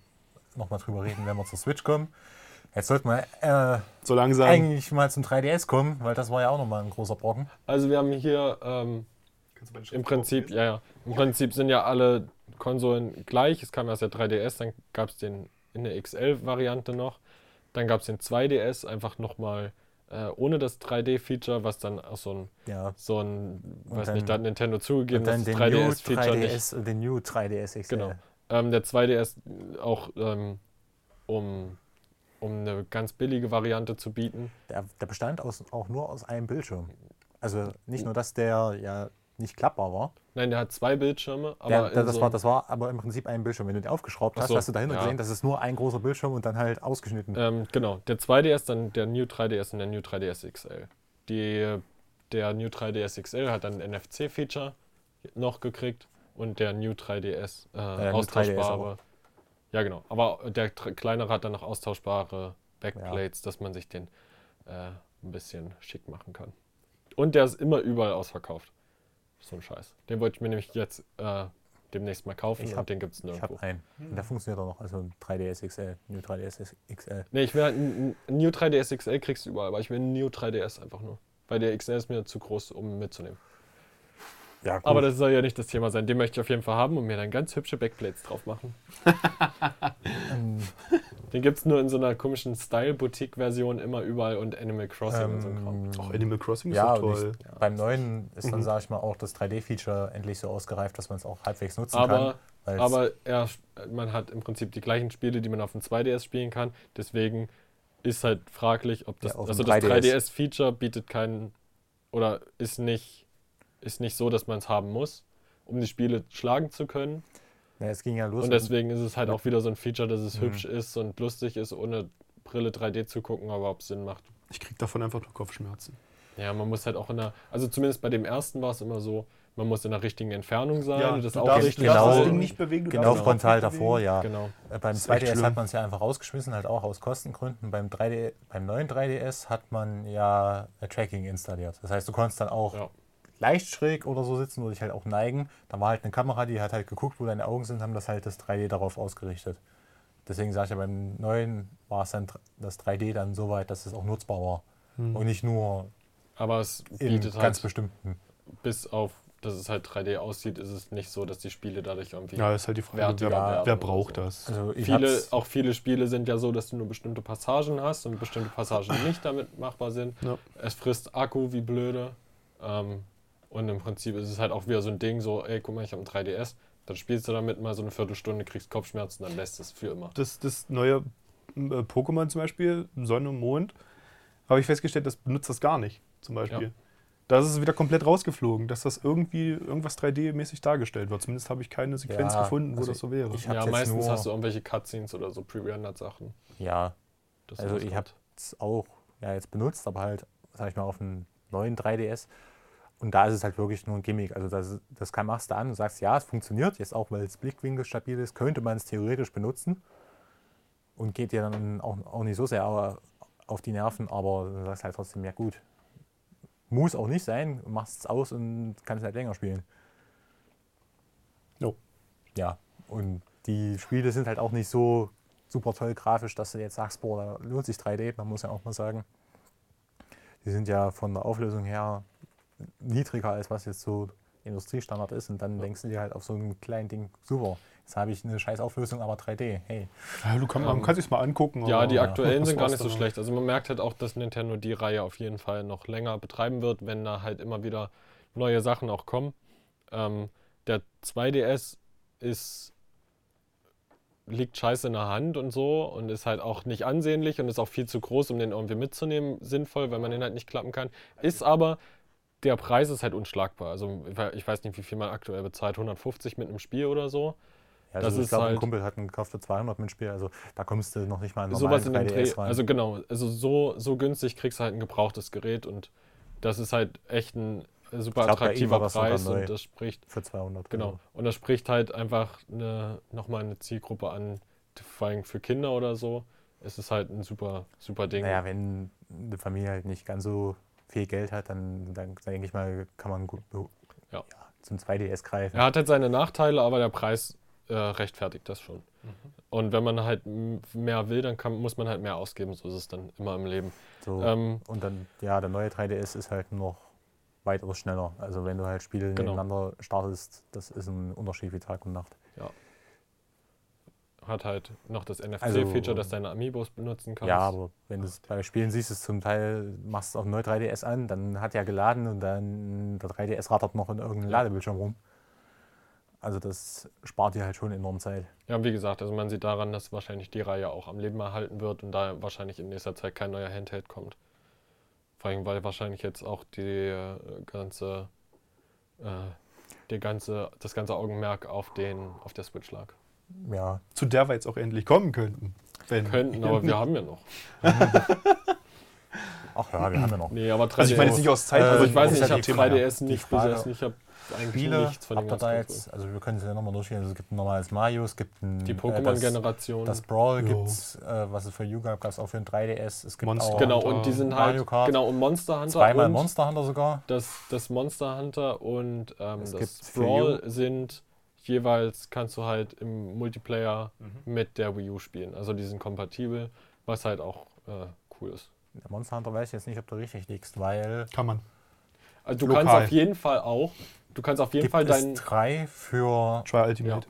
nochmal drüber reden, wenn wir zur Switch kommen. Jetzt sollten wir äh,
so langsam.
eigentlich mal zum 3DS kommen, weil das war ja auch nochmal ein großer Brocken.
Also wir haben hier ähm, im Prinzip, ja, ja, im Prinzip sind ja alle Konsolen gleich. Es kam erst der 3DS, dann gab es den in der XL-Variante noch. Dann gab es den 2DS, einfach nochmal äh, ohne das 3D-Feature, was dann auch so ein,
Ja.
so ein, weiß
dann-
nicht, da hat Nintendo zugegeben,
Und dann
dass
den
das
New
3DS-Feature nicht
3DS, den New 3DS XL.
Genau. Ähm, der 2DS auch ähm, um, um eine ganz billige Variante zu bieten.
Der, der bestand aus, auch nur aus einem Bildschirm. Also nicht nur, dass der ja nicht klappbar war.
Nein, der hat zwei Bildschirme, aber
Der, das,
so
war, das war aber im Prinzip ein Bildschirm. Wenn du den aufgeschraubt hast,
so,
hast du dahinter
ja.
gesehen, das ist nur ein großer Bildschirm und dann halt ausgeschnitten.
Ähm, genau, der 2DS, dann der New 3DS und der New 3DS XL. Die, der New 3DS XL hat dann ein NFC-Feature noch gekriegt und der New 3DS äh,
der New 3DS
austauschbare. Ja, genau. Aber der kleinere hat dann noch austauschbare Backplates, dass man sich den äh, ein bisschen schick machen kann. Und der ist immer überall ausverkauft. So ein Scheiß. Den wollte ich mir nämlich jetzt äh, demnächst mal kaufen
Ich
und
hab-
den gibt es
Ich
nirgendwo.
habe einen. Und der funktioniert auch noch. Also ein 3DS XL, New 3DS XL.
Nee, ich will halt ein, ein New 3DS XL kriegst du überall, aber ich will ein New 3DS einfach nur. Weil der XL ist mir zu groß, um mitzunehmen.
Ja, gut.
Aber das soll ja nicht das Thema sein. Den möchte ich auf jeden Fall haben und mir dann ganz hübsche Backplates drauf machen.
Ähm, [LAUGHS]
Den gibt es nur in so einer komischen Style-Boutique-Version immer überall und Animal Crossing und so ein Kram.
ähm,
Auch Animal Crossing ist
ja, und
toll.
ich, beim neuen ist dann,
Mhm.
sage ich mal, auch das 3D-Feature endlich so ausgereift, dass man es auch halbwegs nutzen
Aber,
kann.
aber er, man hat im Prinzip die gleichen Spiele, die man auf dem 2DS spielen kann. Deswegen ist halt fraglich, ob das.
Ja,
also
dem
das
3DS.
3DS-Feature bietet keinen. Oder ist nicht, ist nicht so, dass man es haben muss, um die Spiele schlagen zu können.
ja, es ging ja los.
Und deswegen ist es halt auch wieder so ein Feature, dass es
Mhm.
hübsch ist und lustig ist, ohne Brille 3D zu gucken, aber ob es Sinn macht.
Ich krieg davon einfach nur Kopfschmerzen.
Ja, man muss halt auch in der, also zumindest bei dem ersten war es immer so, man muss in der richtigen Entfernung sein und das
du
auch
darfst,
richtig
du darfst das
genau-
Ding nicht bewegen. Du
genau frontal davor,
bewegen.
ja.
Genau.
Äh, Beim
Das ist
2DS
echt
hat man es ja einfach rausgeschmissen, halt auch aus Kostengründen. Beim, 3D, beim neuen 3DS hat man ja äh, Tracking installiert. Das heißt, du konntest dann auch
Ja.
Leicht schräg oder so sitzen oder dich halt auch neigen. Da war halt eine Kamera, die hat halt geguckt, wo deine Augen sind, haben das halt das 3D darauf ausgerichtet. Deswegen sage ich ja, beim neuen war es dann das 3D dann so weit, dass es auch nutzbar war.
Hm.
Und nicht nur
Aber es
in
bietet
ganz
halt,
bestimmten.
bis auf, dass es halt 3D aussieht, ist es nicht so, dass die Spiele dadurch irgendwie.
Ja, ist halt die Frage, wer,
werden
wer braucht
so.
das?
Also ich
viele, auch viele Spiele sind ja so, dass du nur bestimmte Passagen hast und bestimmte Passagen nicht damit machbar sind.
Ja.
Es frisst Akku wie blöde. Ähm, und im Prinzip ist es halt auch wieder so ein Ding, so, ey, guck mal, ich habe ein 3DS. Dann spielst du damit mal so eine Viertelstunde, kriegst Kopfschmerzen, dann lässt es für immer.
Das, das neue äh, Pokémon zum Beispiel, Sonne und Mond, habe ich festgestellt, das benutzt das gar nicht, zum Beispiel.
Ja.
Da ist es wieder komplett rausgeflogen, dass das irgendwie irgendwas 3D-mäßig dargestellt wird. Zumindest habe ich keine Sequenz
Ja,
gefunden, wo
also
das so wäre.
ich-
Ja,
jetzt
meistens
nur-
hast du irgendwelche Cutscenes oder so pre-rendered Sachen.
Ja,
Das
also ich habe
kommt.
es auch ja, jetzt benutzt, aber halt, sag ich mal, auf dem neuen 3DS. Und da ist es halt wirklich nur ein Gimmick. Also das, das kann, machst du an und sagst, ja, es funktioniert, jetzt auch, weil das Blickwinkel stabil ist, könnte man es theoretisch benutzen. Und geht dir dann auch, auch nicht so sehr au- auf die Nerven, aber du sagst halt trotzdem, ja gut, muss auch nicht sein, machst es aus und kannst halt länger spielen.
Jo.
Ja, und die Spiele sind halt auch nicht so super toll grafisch, dass du jetzt sagst, boah, da lohnt sich 3D, man muss ja auch mal sagen. Die sind ja von der Auflösung her niedriger, als was jetzt so Industriestandard ist. Und dann denkst du dir halt auf so ein kleines Ding, super, jetzt habe ich eine scheiß Auflösung, aber 3D, hey.
Ja, du kann,
Ähm,
kann sich mal angucken.
Ja,
aber
die aktuellen
das
sind gar nicht so schlecht. Also man merkt halt auch, dass Nintendo die Reihe auf jeden Fall noch länger betreiben wird, wenn da halt immer wieder neue Sachen auch kommen. Ähm, der 2DS ist liegt scheiße in der Hand und so und ist halt auch nicht ansehnlich und ist auch viel zu groß, um den irgendwie mitzunehmen, sinnvoll, weil man den halt nicht klappen kann. Ist aber, der Preis ist halt unschlagbar. Also ich we- ich weiß nicht, wie viel man aktuell bezahlt, 150 mit einem Spiel oder so.
Ja,
Das
also ich
ist
glaube,
halt-
ein Kumpel hat einen gekauft für 200 mit dem Spiel, also da kommst du noch nicht mal in
sowas in
3DS
Dreh.
rein.
Also genau, also so, so günstig kriegst du halt ein gebrauchtes Gerät und das ist halt echt ein super
glaub,
attraktiver
das
Preis und das spricht,
für 200.
genau,
Also.
und das spricht halt einfach eine, nochmal eine Zielgruppe an, vor allem für Kinder oder so. Es ist halt ein super, super Ding.
Naja, wenn eine Familie halt nicht ganz so viel Geld hat, dann, dann denke ich mal, kann man gut be-
Ja.
zum 2DS greifen.
Er hat halt seine Nachteile, aber der Preis äh, rechtfertigt das schon. Und wenn man halt mehr will, dann kann, muss man halt mehr ausgeben. So ist es dann immer im Leben.
So.
Ähm,
Und dann, ja, der neue 3DS ist halt noch weitaus schneller. Also wenn du halt Spiele
Genau.
nebeneinander startest, das ist ein Unterschied wie Tag und Nacht.
Hat halt noch das
Also,
NFC-Feature, dass deine Amiibos benutzen kannst.
Ja, aber wenn du es bei Spielen siehst, ist zum Teil, machst du auf neuen 3DS an, dann hat er geladen und dann der 3DS rattert noch in irgendeinem Ladebildschirm rum. Also das spart dir halt schon enorm Zeit.
Ja, wie gesagt, also man sieht daran, dass wahrscheinlich die Reihe auch am Leben erhalten wird und da wahrscheinlich in nächster Zeit kein neuer Handheld kommt. Vor allem, weil wahrscheinlich jetzt auch die äh, ganze äh, der ganze, das ganze Augenmerk auf, den, auf der Switch lag.
Ja,
Zu der wir jetzt auch endlich kommen könnten. Wenn
Könnten, aber wir haben ja noch. [LAUGHS]
ach ja, wir haben ja noch.
Nee, aber 3DS.
Also ich meine jetzt nicht aus Zeit,
Äh,
also ich weiß nicht, ich
die
habe
Frage.
3DS
Die
nicht besessen. Ich habe eigentlich
Spiele,
nichts von den ganzen
da jetzt, also wir können es ja nochmal durchgehen, also es gibt ein normales Mario, es gibt ein,
Die
äh, das,
Pokémon-Generation.
das Brawl
Jo.
gibt es, äh, was es für You gab, gab es auch für den 3DS, es gibt
Monster
auch
Genau, und die sind
Mario
halt.
Kart,
Genau, und Monster Hunter.
zweimal
und
Monster Hunter sogar.
Das, das Monster Hunter und ähm, das Brawl sind jeweils, kannst du halt im Multiplayer
Mhm.
mit der Wii U spielen. Also die sind kompatibel, was halt auch äh, cool ist.
Der Monster Hunter weiß ich jetzt nicht, ob du richtig liegst, weil
kann man.
Also du
Lokal.
kannst auf jeden Fall auch, du kannst auf jeden
gibt
Fall
es
dein,
drei für
Try Ultimate.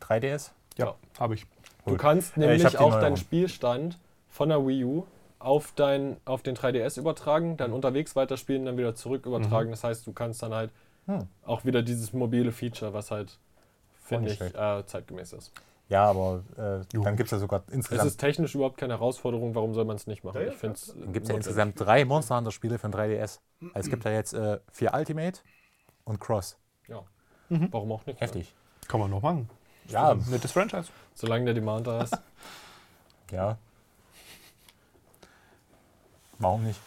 3DS.
Ja,
Ja.
habe ich.
du
Gut.
kannst
Äh, ich
nämlich
die
auch deinen Spielstand von der Wii U auf, dein, auf den 3DS übertragen, dann unterwegs weiterspielen, dann wieder zurück übertragen. Das heißt, du kannst dann halt
Hm.
auch wieder dieses mobile Feature, was halt, finde
nicht
ich, äh, zeitgemäß ist.
Ja, aber äh, dann gibt es ja sogar
Es
insgesamt,
ist technisch überhaupt keine Herausforderung, warum soll man es nicht machen?
Ja, ja,
ich finde es.
dann gibt's ja insgesamt drei Monster Hunter Spiele für den 3DS. Also es gibt ja jetzt äh, vier Ultimate und Cross.
Ja.
Mhm.
Warum auch nicht?
Heftig.
Kann man noch machen.
Ja,
Nettes Franchise.
Solange der Demand da ist. [LAUGHS]
ja. Warum nicht?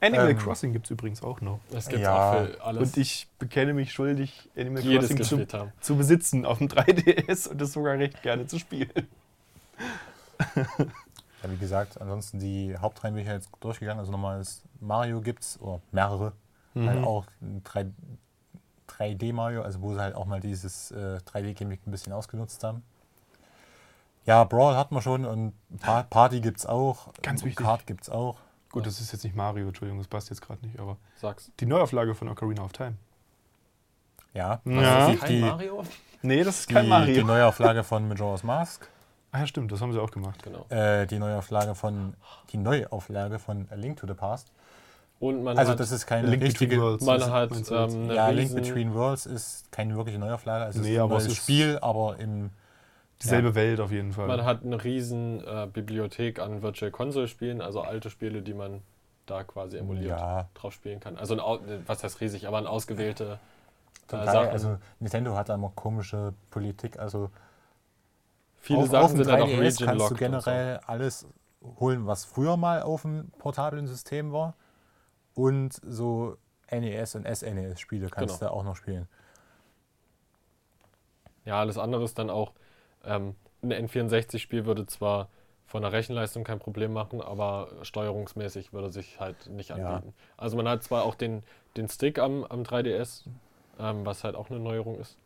Animal
Ähm,
Crossing gibt es übrigens auch noch.
Es gibt
Ja.
auch für alles.
Und ich bekenne mich schuldig, Animal
jedes
Crossing zu, zu besitzen auf dem [LAUGHS] 3DS und das sogar recht gerne zu spielen. [LAUGHS]
Ja, wie gesagt, ansonsten die Hauptreihen bin ich jetzt durchgegangen. Also normales Mario gibt's, oder mehrere. Halt auch ein 3, 3D Mario, also wo sie halt auch mal dieses äh, 3D-Gimmick ein bisschen ausgenutzt haben. Ja, Brawl hat man schon und pa Party gibt's auch.
Ganz wichtig.
Kart gibt's auch.
Gut, das ist jetzt nicht Mario, Entschuldigung, das passt jetzt gerade nicht, aber
Sag's.
die Neuauflage von Ocarina of Time.
Ja.
Ja.
Also
Kein
die,
Mario?
Nee, das ist
die,
kein
die
Mario.
Neuauflage von [LAUGHS] Majora's Mask.
Ah ja, stimmt, das haben sie auch gemacht.
Genau.
Äh, die Neuauflage von die Neuauflage von A Link to the Past.
Und man
Also
hat,
das ist keine
Link Between
richtige.
Worlds.
man
das
hat ähm,
Ja, Link Between Worlds ist keine wirkliche Neuauflage. Also es
Nee,
ist ein
aber es
neues
ist-
Spiel, aber im
Dieselbe Welt auf jeden Fall.
man hat eine riesen äh, Bibliothek an Virtual Console Spielen, also alte Spiele, die man da quasi emuliert
ja,
drauf spielen kann. Also ein, was heißt riesig, aber ein ausgewählte äh, Sachen.
also Nintendo hat da immer komische Politik. Also
Viele
auf, auf
Sachen
dem
sind halt auch
3DS
region
kannst du generell alles holen, was früher mal auf dem portablen System war. Und so NES und SNES-Spiele kannst
Genau.
du auch noch spielen.
So. Ja, alles andere ist dann auch, ähm, ein N64-Spiel würde zwar von der Rechenleistung kein Problem machen, aber steuerungsmäßig würde sich halt nicht
Ja.
anbieten. Also man hat zwar auch den, den Stick am, am 3DS, ähm, was halt auch eine Neuerung ist.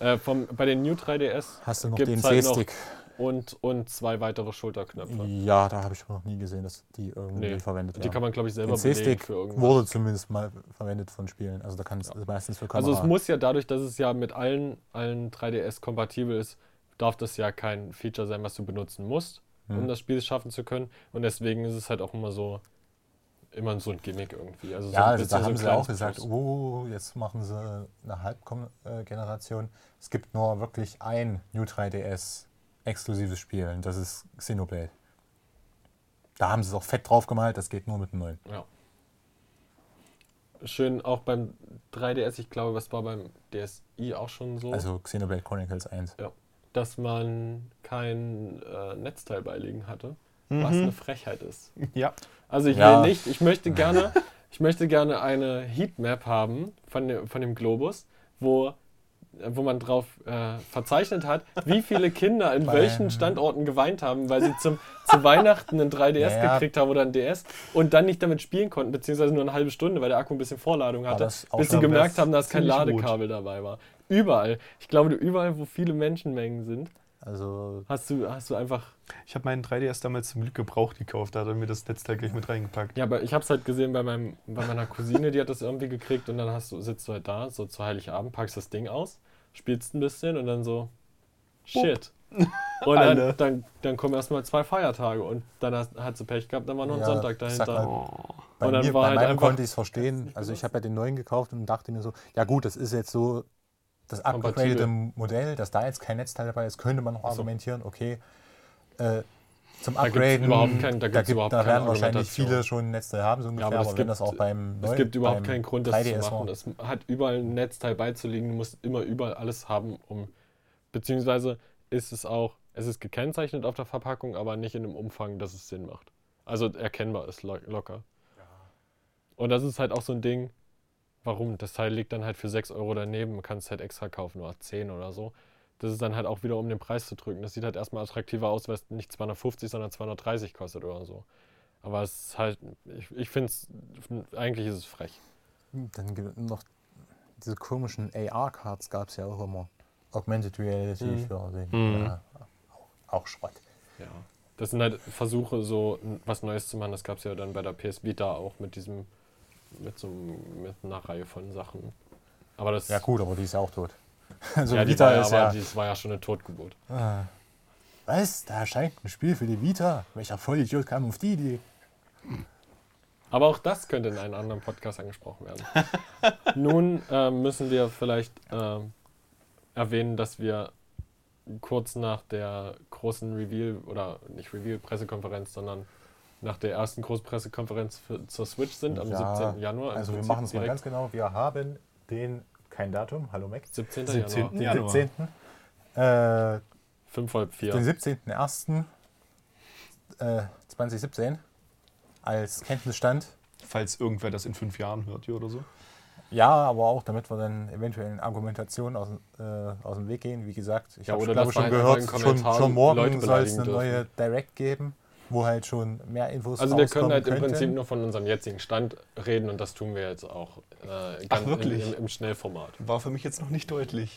Äh, vom, bei den New 3DS
Hast du noch den
halt
C-Stick?
und, und zwei weitere Schulterknöpfe.
Ja, da habe ich noch nie gesehen, dass die irgendwie
Nee,
verwendet
Die
werden.
kann man, glaube ich, selber
Den C-Stick wurde zumindest mal verwendet von Spielen. Also da kann es
Ja.
meistens für Kamera.
Also es muss ja dadurch, dass es ja mit allen, allen 3DS kompatibel ist, darf das ja kein Feature sein, was du benutzen musst, um
Hm.
das Spiel schaffen zu können. Und deswegen ist es halt auch immer so, immer so ein Gimmick irgendwie. Also so
Ja, also
bisschen
da
so
haben
ein
sie auch gesagt,
Plus.
oh, jetzt machen sie eine Halbgeneration. Es gibt nur wirklich ein New 3DS exklusives Spiel und das ist Xenoblade. Da haben sie es auch fett drauf gemalt, das geht nur mit dem neuen.
Ja. Schön auch beim 3DS, ich glaube, was war beim DSi auch schon so,
Also Xenoblade Chronicles 1.
dass man kein äh, Netzteil beilegen hatte, was
Mhm.
eine Frechheit ist. [LAUGHS]
Ja.
Also ich
Ja.
will nicht, ich möchte gerne, [LAUGHS] ich möchte gerne eine Heatmap haben von dem, von dem Globus, wo, wo man drauf äh, verzeichnet hat, wie viele Kinder in [LAUGHS] welchen Standorten geweint haben, weil sie zum, zu Weihnachten einen 3DS
Ja, ja.
gekriegt haben oder einen DS und dann nicht damit spielen konnten, beziehungsweise nur eine halbe Stunde, weil der Akku ein bisschen Vorladung hatte, bis sie gemerkt haben, dass kein. Ladekabel dabei war. Überall. Ich glaube, überall, wo viele Menschenmengen sind,
Also
hast du, hast du einfach
Ich habe meinen 3DS damals zum Glück gebraucht gekauft, da hat er mir das Netzteil gleich mit reingepackt.
Ja, aber ich habe es halt gesehen bei, meinem, bei meiner Cousine, die hat das irgendwie gekriegt und dann hast du, sitzt du halt da, so zu Heiligabend, packst das Ding aus, spielst ein bisschen und dann so, shit. Und
Alle.
dann, dann, dann kommen erstmal zwei Feiertage und dann hat, hat sie Pech gehabt, dann war noch ein
Ja,
Sonntag dahinter.
mal, bei,
Und dann
mir,
war
bei
halt
meinem konnte ich es verstehen. Also ich habe ja den neuen gekauft und dachte mir so, ja gut, das ist jetzt so das upgradete Modell, dass da jetzt kein Netzteil dabei ist, könnte man noch
so.
argumentieren, okay. Äh, Zum Upgraden,
überhaupt kein- da
gibt, da werden wahrscheinlich viele schon ein Netzteil haben, so ungefähr,
aber
aber,
es
wenn
gibt-
das auch beim
Es gibt überhaupt keinen Grund, das zu
3DS
machen. Es hat überall ein Netzteil beizulegen. Du musst immer überall alles haben, um. Beziehungsweise ist es auch, es ist gekennzeichnet auf der Verpackung, aber nicht in dem Umfang, dass es Sinn macht. Also erkennbar ist lo locker. Und das ist halt auch so ein Ding, warum? Das Teil liegt dann halt für 6 Euro daneben, man kann es halt extra kaufen oder 10 oder so. Das ist dann halt auch wieder, um den Preis zu drücken. Das sieht halt erstmal attraktiver aus, weil es nicht 250, sondern 230 kostet oder so. Aber es ist halt, ich, ich finde es, eigentlich ist es frech.
Dann gibt es noch diese komischen AR-Cards gab es ja auch immer. Augmented Reality
Mhm.
für den.
Mhm.
Ja, auch, auch Schrott.
Ja. Das sind halt Versuche, so was Neues zu machen. Das gab es ja dann bei der PS Vita auch mit diesem, mit so mit einer Reihe von Sachen. Aber das,
Ja gut, aber die ist ja auch tot. [LAUGHS] Also
ja, die
Vita
war ja,
ist ja.
das war ja schon eine Totgeburt.
Ah. Was? Da erscheint ein Spiel für die Vita? Welcher Vollidiot kam auf die Idee?
Aber auch das könnte in einem anderen Podcast angesprochen werden. [LAUGHS] Nun ähm, müssen wir vielleicht ähm, erwähnen, dass wir kurz nach der großen Reveal, oder nicht Reveal, Pressekonferenz, sondern nach der ersten Großpressekonferenz für, zur Switch sind am
Ja,
17. Januar. Im
Also wir machen es mal ganz genau. Wir haben den, kein Datum, hallo Mac,
17.
17.
Januar.
den
Januar.
17. Äh,
5 halb 4.
den 17.01. Äh, 2017 als Kenntnisstand.
Falls irgendwer das in fünf Jahren hört hier oder so.
Ja, aber auch damit wir dann eventuell in Argumentationen aus, äh, aus dem Weg gehen. Wie gesagt, ich
Ja,
habe
oder
glaube schon
halt
gehört, schon, schon morgen soll es eine neue Direct geben, wo halt schon mehr Infos
Also wir können halt im
könnten.
Prinzip nur von unserem jetzigen Stand reden und das tun wir jetzt auch äh, ganz
wirklich?
Im, im, im Schnellformat.
War für mich jetzt noch nicht deutlich.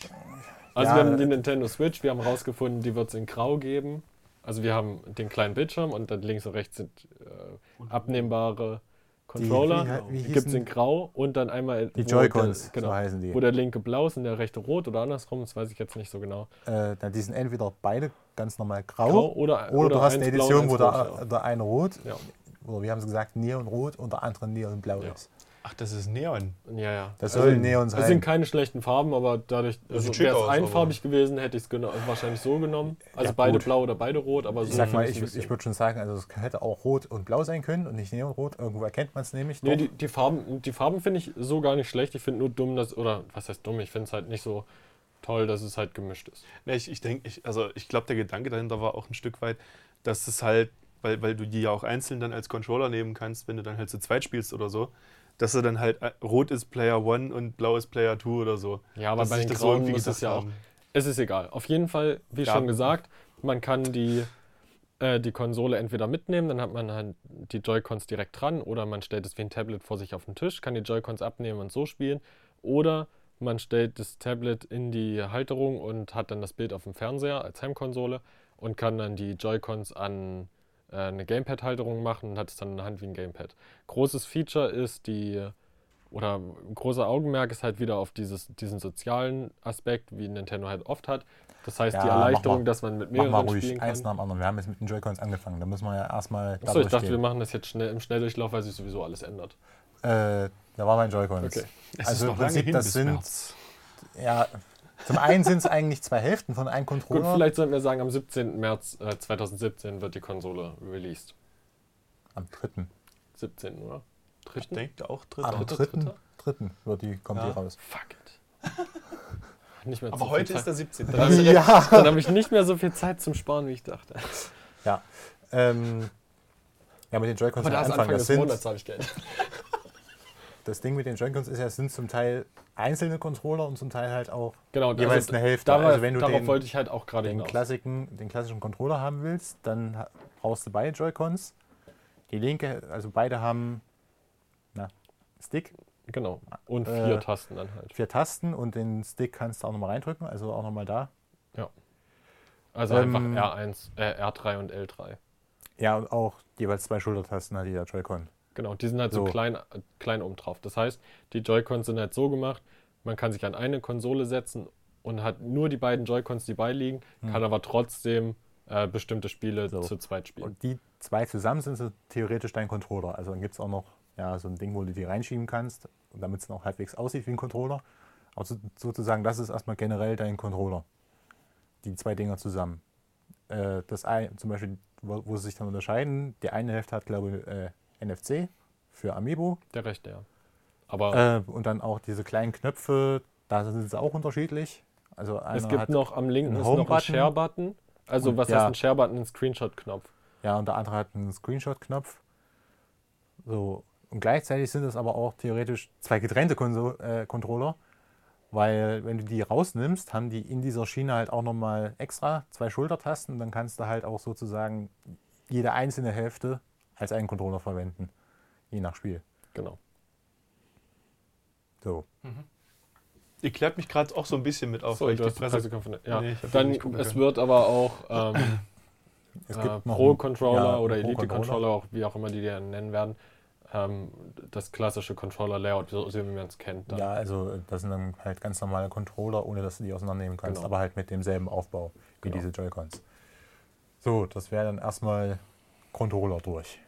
Also
Ja,
wir haben die Nintendo Switch, wir haben rausgefunden, die wird es in Grau geben. Also wir haben den kleinen Bildschirm und dann links und rechts sind äh, abnehmbare Controller. Die, gibt es in Grau und dann einmal
Die
wo
Joy-Cons,
der- genau,
so heißen die.
wo der linke blau ist und der rechte rot oder andersrum, das weiß ich jetzt nicht so genau.
Äh, die sind entweder beide ganz normal grau,
Grau oder,
oder, du hast eine
eins blau und
Edition, wo der,
rot, ja.
der eine rot,
Ja.
oder wie haben sie gesagt, neonrot und der andere neonblau
Ja.
ist.
Ach, das ist Neon.
Ja, ja.
Das
Also,
soll Neon sein.
Es sind keine schlechten Farben, aber dadurch, also wäre es einfarbig gewesen, hätte ich es wahrscheinlich so genommen. Also
Ja,
beide
gut.
blau oder beide rot, aber so
ich sag mal, ich, ich würde schon sagen, also es hätte auch rot und blau sein können und nicht neonrot. Irgendwo erkennt man es nämlich.
Nee, die, die Farben, die Farben finde ich so gar nicht schlecht. Ich finde nur dumm, dass, oder was heißt dumm, ich finde es halt nicht so toll, dass es halt gemischt ist.
Ne, ich ich denke, ich, also ich glaube, der Gedanke dahinter war auch ein Stück weit, dass es halt, weil, weil du die ja auch einzeln dann als Controller nehmen kannst, wenn du dann halt zu zweit spielst oder so, dass er dann halt äh, rot ist Player One und blau ist Player Two oder so.
Ja, aber
Dass
bei den
das
Grauen
irgendwie
muss es ja auch. Es ist egal. Auf jeden Fall, wie
Ja.
schon gesagt, man kann die, äh, die Konsole entweder mitnehmen, dann hat man halt die Joy-Cons direkt dran, oder man stellt es wie ein Tablet vor sich auf den Tisch, kann die Joy-Cons abnehmen und so spielen, oder man stellt das Tablet in die Halterung und hat dann das Bild auf dem Fernseher als Heimkonsole und kann dann die Joy-Cons an äh, eine Gamepad-Halterung machen und hat es dann in der Hand wie ein Gamepad. Großes Feature ist die oder großer Augenmerk ist halt wieder auf dieses, diesen sozialen Aspekt, wie Nintendo halt oft hat. Das heißt, die
Ja, mach
Erleichterung,
mal.
dass man mit
Mach mal
mehreren
ruhig,
spielen
eins
kann.
nach dem anderen. Wir haben jetzt mit den Joy-Cons angefangen. Da müssen wir ja erstmal
Achso, ich dachte, wir machen das jetzt schnell im Schnelldurchlauf, weil sich sowieso alles ändert.
Äh, da waren meine Joy-Cons.
Okay.
Es
Also im Prinzip,
hin
das sind-
März.
Ja, zum einen sind es eigentlich zwei Hälften von einem
Gut,
Controller.
vielleicht sollten wir sagen, am 17. März äh, 2017 wird die Konsole released.
Am dritten.
17, oder?
Ich
Dritten?
denke auch
Am
dritter.
dritte,
dritten,
dritter?
dritten wird die, kommt
Ja.
die raus.
Fuck it. [LAUGHS] Nicht mehr
Aber heute
Zeit.
ist der 17.
Dann habe ich,
Ja.
dann hab ich nicht mehr so viel Zeit zum Sparen, wie ich dachte.
Ja. Ähm, ja, mit den Joy-Cons am Anfang.
Anfang
Das,
des
sind,
Monats habe ich Geld.
Das Ding mit den Joy-Cons ist ja, es sind zum Teil einzelne Controller und zum Teil halt auch
Genau,
jeweils eine Hälfte.
Darauf,
also wenn du
darauf
den,
wollte ich halt auch gerade
den, klassischen, den klassischen Controller haben willst, dann brauchst du beide Joy-Cons. Die linke, also beide haben na, Stick,
Genau. Und
Äh,
vier Tasten dann halt.
vier Tasten und den Stick kannst du auch nochmal reindrücken, also auch nochmal da.
Also
ähm,
einfach R1, äh, R3 und L3.
Ja, und auch jeweils zwei Schultertasten hat jeder Joy-Con.
Genau, die sind halt so,
So.
klein, klein oben drauf. Das heißt, die Joy-Cons sind halt so gemacht, man kann sich an eine Konsole setzen und hat nur die beiden Joy-Cons, die beiliegen, kann aber trotzdem äh, bestimmte Spiele
So.
zu zweit spielen.
Und die zwei zusammen sind so theoretisch dein Controller. Also dann gibt es auch noch ja, so ein Ding, wo du die reinschieben kannst, damit es noch halbwegs aussieht wie ein Controller. Aber so, sozusagen, das ist erstmal generell dein Controller. Die zwei Dinger zusammen. Äh, das ein, zum Beispiel, wo, wo sie sich dann unterscheiden, die eine Hälfte hat, glaube ich, äh, NFC für Amiibo.
Der rechte, ja. Aber
Äh, und dann auch diese kleinen Knöpfe, da sind sie auch unterschiedlich. Also
es gibt noch am linken
einen
ist noch ein. Share-Button. Also
Und-
was
ja.
heißt ein Share-Button? Ein Screenshot-Knopf.
Ja, und der andere hat einen Screenshot-Knopf. So. Und gleichzeitig sind es aber auch theoretisch zwei getrennte Konso äh, Controller, weil wenn du die rausnimmst, haben die in dieser Schiene halt auch nochmal extra zwei Schultertasten. Dann kannst du halt auch sozusagen jede einzelne Hälfte als einen Controller verwenden, je nach Spiel.
Genau.
So.
Ihr klärt mich gerade auch so ein bisschen mit auf.
So,
weil ich
du
die
Pressekonferenz. Ja.
Nee,
Dann, es wird aber auch ähm, [CLEARS THROAT]
Es
äh,
gibt noch
Pro-Controller
ja,
oder. Elite-Controller, auch wie auch immer die die nennen werden. Ähm, das klassische Controller-Layout, so so wie man es kennt. Dann.
Ja, also das sind dann halt ganz normale Controller, ohne dass du die auseinandernehmen kannst,
Genau.
aber halt mit demselben Aufbau wie
Genau.
diese Joy-Cons. So, das wäre dann erstmal Controller durch.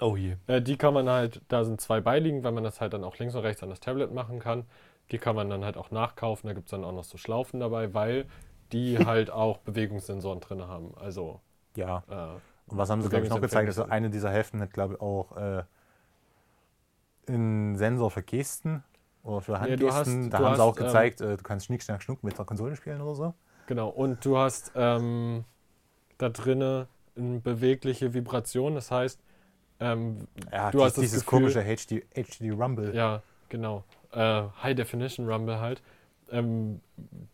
Oh je.
Äh, die kann man halt, da sind zwei beiliegen, weil man das halt dann auch links und rechts an das Tablet machen kann. Die kann man dann halt auch nachkaufen. Da gibt es dann auch noch so Schlaufen dabei, weil die [LAUGHS] halt auch Bewegungssensoren drin haben. Also,
Ja.
äh,
Und was haben sie, glaube ich, noch gezeigt? Also eine dieser Hälften hat, glaube ich, auch äh, einen Sensor für Gesten oder für Handgesten.
hast-
da haben sie
hast,
auch gezeigt, äh, du kannst Schnick, Schnack, Schnuck mit der Konsole spielen oder so.
genau. Und du hast ähm, da drinne eine bewegliche Vibration. Das heißt, ähm,
Ja,
Du
dies-
hast
dieses
Gefühl-
komische HD, HD Rumble.
Ja, genau. Äh, High Definition Rumble halt. Ähm,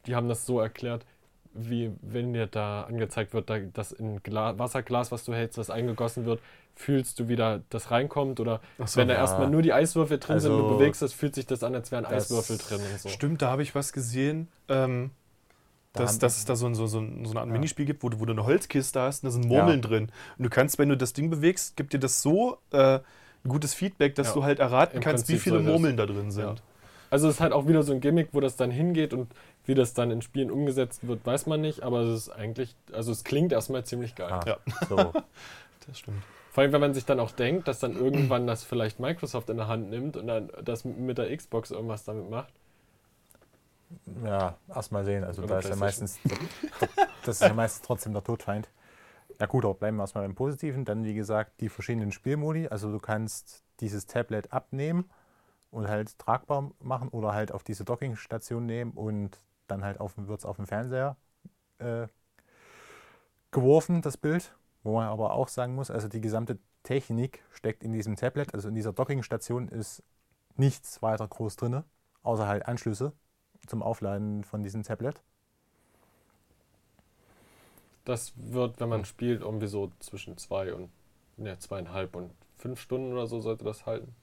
die haben das so erklärt, wie wenn dir da angezeigt wird, da, dass in Gla Wasserglas, was du hältst, das eingegossen wird, fühlst du wieder, das reinkommt oder
so,
wenn da
ja.
erstmal nur die Eiswürfel drin sind, du
Also,
bewegst das, fühlt sich das an, als wären Eiswürfel drin und so.
Stimmt, da habe ich was gesehen. Ähm,
Da
dass, dass es da so, ein- so, so, ein- so eine Art
Ja.
Minispiel gibt, wo du, wo du eine Holzkiste hast und da sind Murmeln drin. Und du kannst, wenn du das Ding bewegst, gibt dir das so äh, gutes Feedback, dass
Ja.
du halt erraten
Im
kannst, wie
Prinzip
viele
soll das-
Murmeln da drin sind.
Ja. Also es ist halt auch wieder so ein Gimmick, wo das dann hingeht und wie das dann in Spielen umgesetzt wird, weiß man nicht, aber es ist eigentlich, also es klingt erstmal ziemlich geil.
Ah,
Ja.
so. [LAUGHS]
Das stimmt.
Vor allem, wenn man sich dann auch denkt, dass dann irgendwann das vielleicht Microsoft in der Hand nimmt und dann das mit der Xbox irgendwas damit macht.
Ja, erstmal sehen. Also da ist ja meistens, das ist ja meistens trotzdem der Todfeind. Ja gut, aber bleiben wir erstmal beim Positiven. Dann, wie gesagt, die verschiedenen Spielmodi. Also du kannst dieses Tablet abnehmen und halt tragbar machen oder halt auf diese Dockingstation nehmen und dann halt wird es auf den Fernseher äh, geworfen, das Bild. Wo man aber auch sagen muss, also die gesamte Technik steckt in diesem Tablet. Also in dieser Dockingstation ist nichts weiter groß drin, außer halt Anschlüsse zum Aufladen von diesem Tablet.
Das wird, wenn man spielt, irgendwie so zwischen zwei und ne, zweieinhalb und fünf Stunden oder so sollte das halten.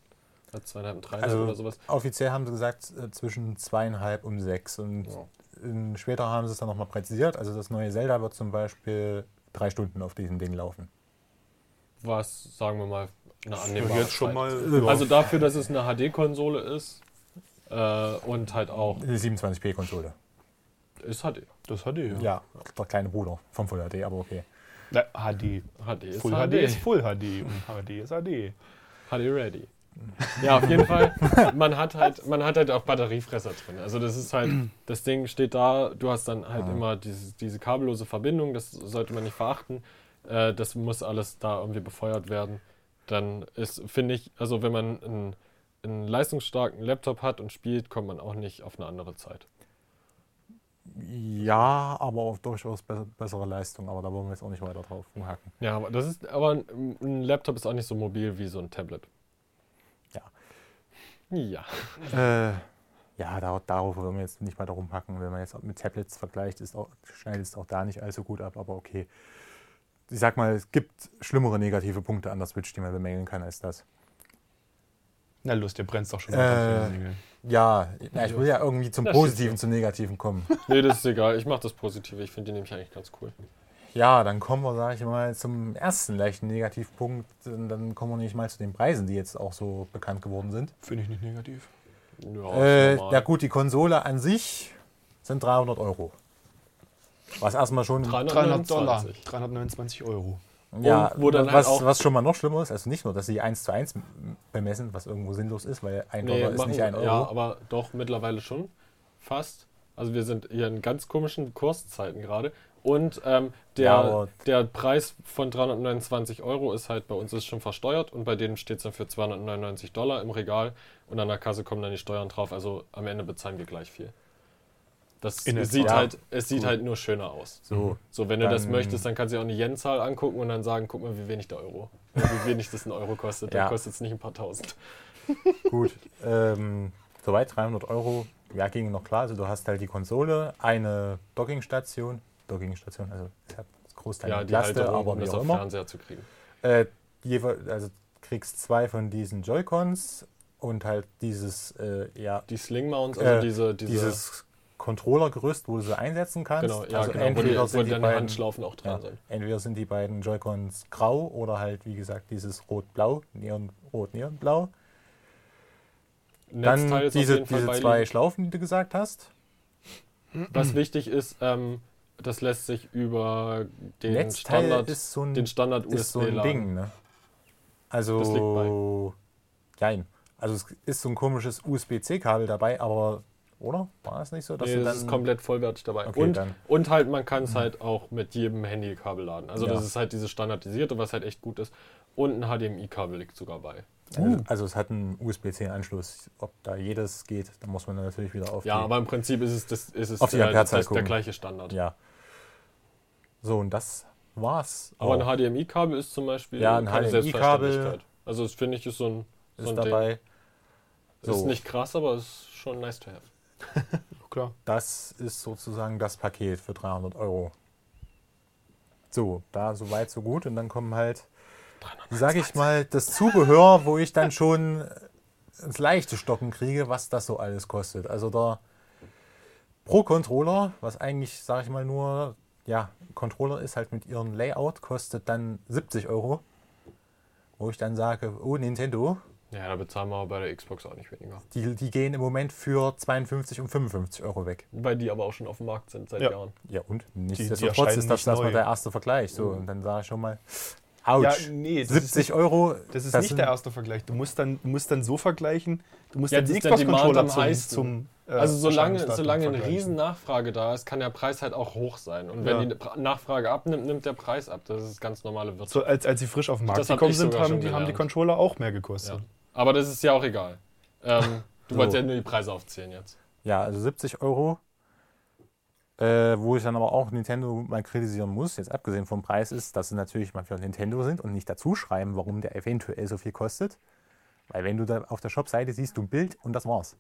Also zweieinhalb und dreieinhalb
Also
oder sowas.
offiziell haben sie gesagt äh, zwischen zweieinhalb und sechs. Und
Ja.
in, später haben sie es dann nochmal präzisiert. Also das neue Zelda wird zum Beispiel drei Stunden auf diesem Ding laufen.
Was, sagen wir mal, eine annehmbare
jetzt schon mal.
Also dafür, dass es eine HD-Konsole ist äh, und halt auch
Eine 27p-Konsole.
ist HD.
Das hatte ich.
Ja, der kleine Bruder vom Full HD, aber okay.
Na, HD.
HD ist
Full HD. ist Full HD und HD ist HD.
HD ready. Ja, auf jeden Fall. Man hat halt, man hat halt auch Batteriefresser drin. Also das ist halt, das Ding steht da, du hast dann halt
Ah.
immer diese, diese kabellose Verbindung, das sollte man nicht verachten. Äh, das muss alles da irgendwie befeuert werden. Dann ist, finde ich, also wenn man einen, einen leistungsstarken Laptop hat und spielt, kommt man auch nicht auf eine andere Zeit.
Ja, aber auch durchaus be bessere Leistung. Aber da wollen wir jetzt auch nicht weiter drauf rumhacken.
Ja, aber das ist, aber ein, ein Laptop ist auch nicht so mobil wie so ein Tablet.
Ja.
Ja.
Äh, ja, da, darauf wollen wir jetzt nicht weiter rumhacken. Wenn man jetzt mit Tablets vergleicht, ist auch, schneidet es auch da nicht allzu gut ab, aber okay. Ich sag mal, es gibt schlimmere negative Punkte an der Switch, die man bemängeln kann, als das.
Na los, der brennt doch schon
Äh. Ja, na, ich will ja irgendwie zum
Das
Positiven, zum Negativen kommen. [LAUGHS]
Nee, das ist egal. Ich mache das Positive. Ich finde die nämlich eigentlich ganz cool.
Ja, dann kommen wir, sag ich mal, zum ersten leichten Negativpunkt. Und dann kommen wir nicht mal zu den Preisen, die jetzt auch so bekannt geworden sind.
Finde ich nicht negativ.
Ja,
Äh, ja gut, die Konsole an sich sind 300 Euro. Was erstmal schon...
300 Dollar.
329.
329 Euro.
Ja,
Und wo dann
was,
halt
was schon mal noch schlimmer ist, also nicht nur, dass sie 1 zu 1 bemessen, was irgendwo sinnlos ist, weil ein
Nee,
Dollar ist
machen,
nicht ein Euro.
Ja, aber doch mittlerweile schon. Fast. Also wir sind hier in ganz komischen Kurszeiten gerade. Und ähm, der,
Ja,
der Preis von 329 Euro ist halt bei uns ist schon versteuert und bei denen steht es dann für 299 Dollar im Regal und an der Kasse kommen dann die Steuern drauf. Also am Ende bezahlen wir gleich viel. Das sieht halt, es sieht
Gut.
halt nur schöner aus.
So,
So, wenn du das möchtest, dann kannst du dir auch eine Yen-Zahl angucken und dann sagen, guck mal, wie wenig der Euro. Wie wenig das ein Euro kostet. Dann
Ja.
kostet es nicht ein paar tausend. [LAUGHS]
gut. ähm, soweit 300 Euro. Ja, ging noch klar. Also du hast halt die Konsole, eine Dockingstation. Dockingstation, also halt das Großteil
Ja, die
Plaste,
Halterung,
aber
um das
auch
auf
immer.
Fernseher zu kriegen.
Äh, also kriegst zwei von diesen Joy-Cons und halt dieses, äh, ja,
Die Sling-Mounts, also
Äh,
diese, diese
dieses Controller-Gerüst, wo du sie einsetzen kannst.
genau, ja,
also
genau, wo, die,
entweder
wo
sind die
deine
beiden,
Handschlaufen auch dran
ja,
sind.
entweder sind die beiden Joy-Cons grau oder halt, wie gesagt, dieses Rot-Blau, Neon-Rot, Neon-Blau. Dann diese, diese zwei Schlaufen, die du gesagt hast.
Was wichtig ist, ähm, das lässt sich über den
Netzteil
Standard,
ist so ein,
den Standard
ist so
USB
ein. Ding, ne?
Das liegt
Also, nein. Also es ist so ein komisches USB-C-Kabel dabei, aber, oder? War es nicht so? Dass
Nee, das
dann,
ist komplett vollwertig dabei.
Okay,
und,
dann.
und halt, man kann es halt auch mit jedem Handykabel laden. Also
Ja.
das ist halt dieses standardisierte, was halt echt gut ist. Und ein HDMI-Kabel liegt sogar bei.
Also, also es hat einen USB-C-Anschluss. Ob da jedes geht, da muss man dann natürlich wieder auf
Ja,
die...
aber im Prinzip ist es, das, ist es
Auf die
äh, das, der
gucken.
gleiche Standard.
Ja. So, und das war's.
Aber
auch.
ein HDMI-Kabel ist zum Beispiel
Ja, ein
keine
HDMI-Kabel
Selbstverständlichkeit. Also das finde ich ist so ein, so
ist
ein
dabei.
Ding.
So,
Ist nicht krass, aber ist schon nice to have. [LAUGHS]
Klar.
das ist sozusagen das Paket für 300 Euro. So, da so weit, so gut. Und dann kommen halt, sage ich mal, das Zubehör, wo ich dann schon ins leichte Stocken kriege, was das so alles kostet. Also der Pro-Controller, was eigentlich, sage ich mal, nur ja, Controller ist halt mit ihrem Layout, kostet dann 70 Euro. Wo ich dann sage, oh Nintendo,
Ja, da bezahlen wir aber bei der Xbox auch nicht weniger.
die, die gehen im Moment für 52 und 55 Euro weg.
Weil die aber auch schon auf dem Markt sind seit
Ja.
Jahren.
Ja und? Nichtsdestotrotz ist das
nicht
erstmal der erste Vergleich. So, und dann sage ich schon mal, ouch,
Ja, nee, das
70
ist
Euro.
Das ist
das
nicht der erste Vergleich. Du musst dann, musst dann so vergleichen, du musst
Jetzt
dann die Xbox-Controller zum, zum äh,
Also solange, solange eine riesen Nachfrage da ist, kann der Preis halt auch hoch sein. Und wenn
Ja.
die Nachfrage abnimmt, nimmt der Preis ab. Das ist ganz normale Wirtschaft.
So, als, als sie frisch auf den Markt gekommen sind, haben die, haben die. Controller auch mehr gekostet.
Ja. Aber das ist ja auch egal. Ähm, du
So.
wolltest ja nur die Preise aufzählen jetzt.
Ja, also 70 Euro. Äh, wo ich dann aber auch Nintendo mal kritisieren muss, jetzt abgesehen vom Preis, ist, dass sie natürlich mal für Nintendo sind und nicht dazu schreiben, warum der eventuell so viel kostet. Weil wenn du da auf der Shop-Seite siehst du ein Bild und das war's.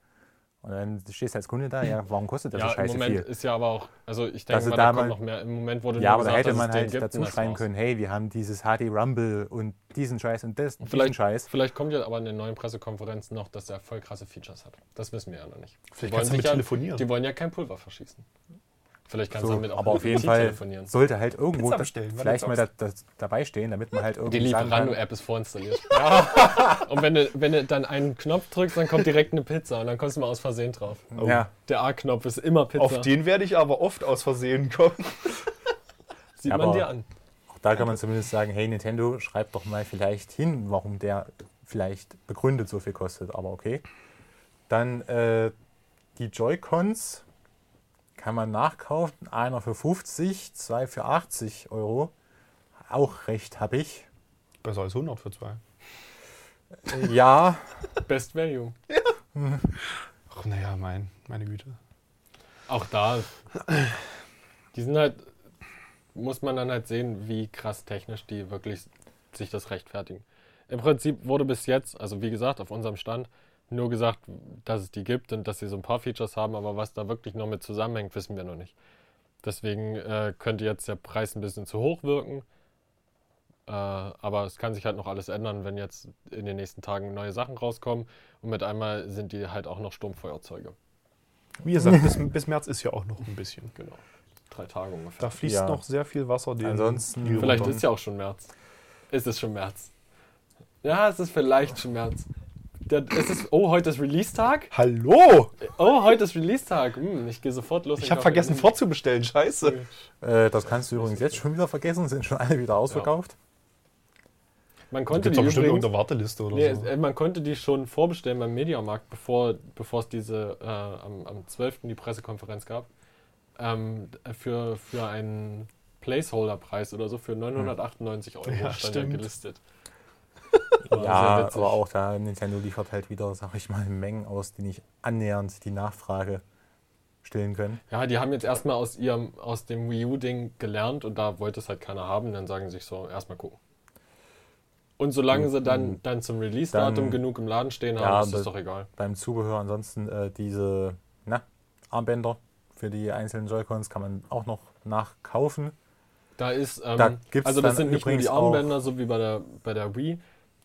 Und dann stehst du als Kunde da, ja, warum kostet das
Ja,
so
im
scheiße
Moment
viel?
ist ja aber auch, also ich denke
sie
mal,
da
da kommt noch mehr. Im Moment wurde
Ja, aber da
gesagt,
hätte
dass
man halt dazu
und
schreiben können, hey, wir haben dieses HD Rumble und diesen Scheiß und das, diesen
Vielleicht,
Scheiß.
vielleicht kommt ja aber in den neuen Pressekonferenzen noch, dass er voll krasse Features hat. Das wissen wir ja noch nicht.
Vielleicht
Die
kannst du damit
ja,
telefonieren.
Die wollen ja kein Pulver verschießen. Vielleicht kannst
So,
du damit auch
aber auf jeden Fall
telefonieren.
sollte halt irgendwo das, vielleicht mal da, das dabei stehen, damit man halt
Die
irgendwie sagen kann,
Lieferando-App ist vorinstalliert. [LAUGHS] Und wenn du, wenn du dann einen Knopf drückst, dann kommt direkt eine Pizza und dann kommst du mal aus Versehen drauf.
ja,
Der A-Knopf ist immer Pizza.
Auf den werde ich aber oft aus Versehen kommen. [LAUGHS]
Sieht
Aber-
man dir an.
Auch da kann man zumindest sagen, hey Nintendo, schreibt doch mal vielleicht hin, warum der vielleicht begründet so viel kostet, aber okay. Dann äh, die Joy-Cons kann man nachkaufen, einer für 50, zwei für 80 Euro. Auch recht habe ich.
Besser als 100 für zwei.
Äh, ja, [LAUGHS]
Best Value. [LAUGHS]
Ach naja, mein, meine Güte.
Auch da, die sind halt, muss man dann halt sehen, wie krass technisch die wirklich sich das rechtfertigen. Im Prinzip wurde bis jetzt, also wie gesagt, auf unserem Stand, nur gesagt, dass es die gibt und dass sie so ein paar Features haben, aber was da wirklich noch mit zusammenhängt, wissen wir noch nicht. Deswegen äh, könnte jetzt der Preis ein bisschen zu hoch wirken. Äh, aber es kann sich halt noch alles ändern, wenn jetzt in den nächsten Tagen neue Sachen rauskommen. Und mit einmal sind die halt auch noch Sturmfeuerzeuge.
Wie gesagt, [LAUGHS] bis, bis März ist ja auch noch ein bisschen.
Genau. Drei Tage ungefähr.
Da fließt
Ja.
noch sehr viel Wasser den
Ansonsten-
Vielleicht ist ja auch schon März. Ist es schon März? Ja, es ist vielleicht schon März. Es ist, oh, heute ist Release-Tag?
Hallo!
Oh, heute ist Release-Tag. Hm, ich gehe sofort los.
Ich habe vergessen vorzubestellen, scheiße.
äh, das kannst du übrigens jetzt schon wieder vergessen, sind schon alle wieder ausverkauft.
Man
Da
konnte die
es bestimmt
übrigens,
Warteliste oder
nee,
so.
äh, man konnte die schon vorbestellen beim Mediamarkt, bevor, bevor es diese äh, am, am 12. die Pressekonferenz gab. Ähm, für, für einen Placeholder-Preis oder so für 998 Euro
Ja,
stand ja
stimmt.
gelistet.
Ja, aber auch da Nintendo liefert halt wieder, sag ich mal, Mengen aus, die nicht annähernd die Nachfrage stillen können.
Ja, die haben jetzt erstmal aus ihrem, aus dem Wii U-Ding gelernt und da wollte es halt keiner haben, dann sagen sie sich so, erstmal gucken. Und solange
Gut,
sie dann,
dann-
dann zum Release-Datum genug im Laden stehen
Ja,
haben, ist
das-
doch egal.
Beim Zubehör ansonsten äh, diese na, Armbänder für die einzelnen Joy-Cons kann man auch noch nachkaufen.
Da ist, ähm,
Da
also das sind nicht nur die Armbänder, so wie bei der, bei der Wii,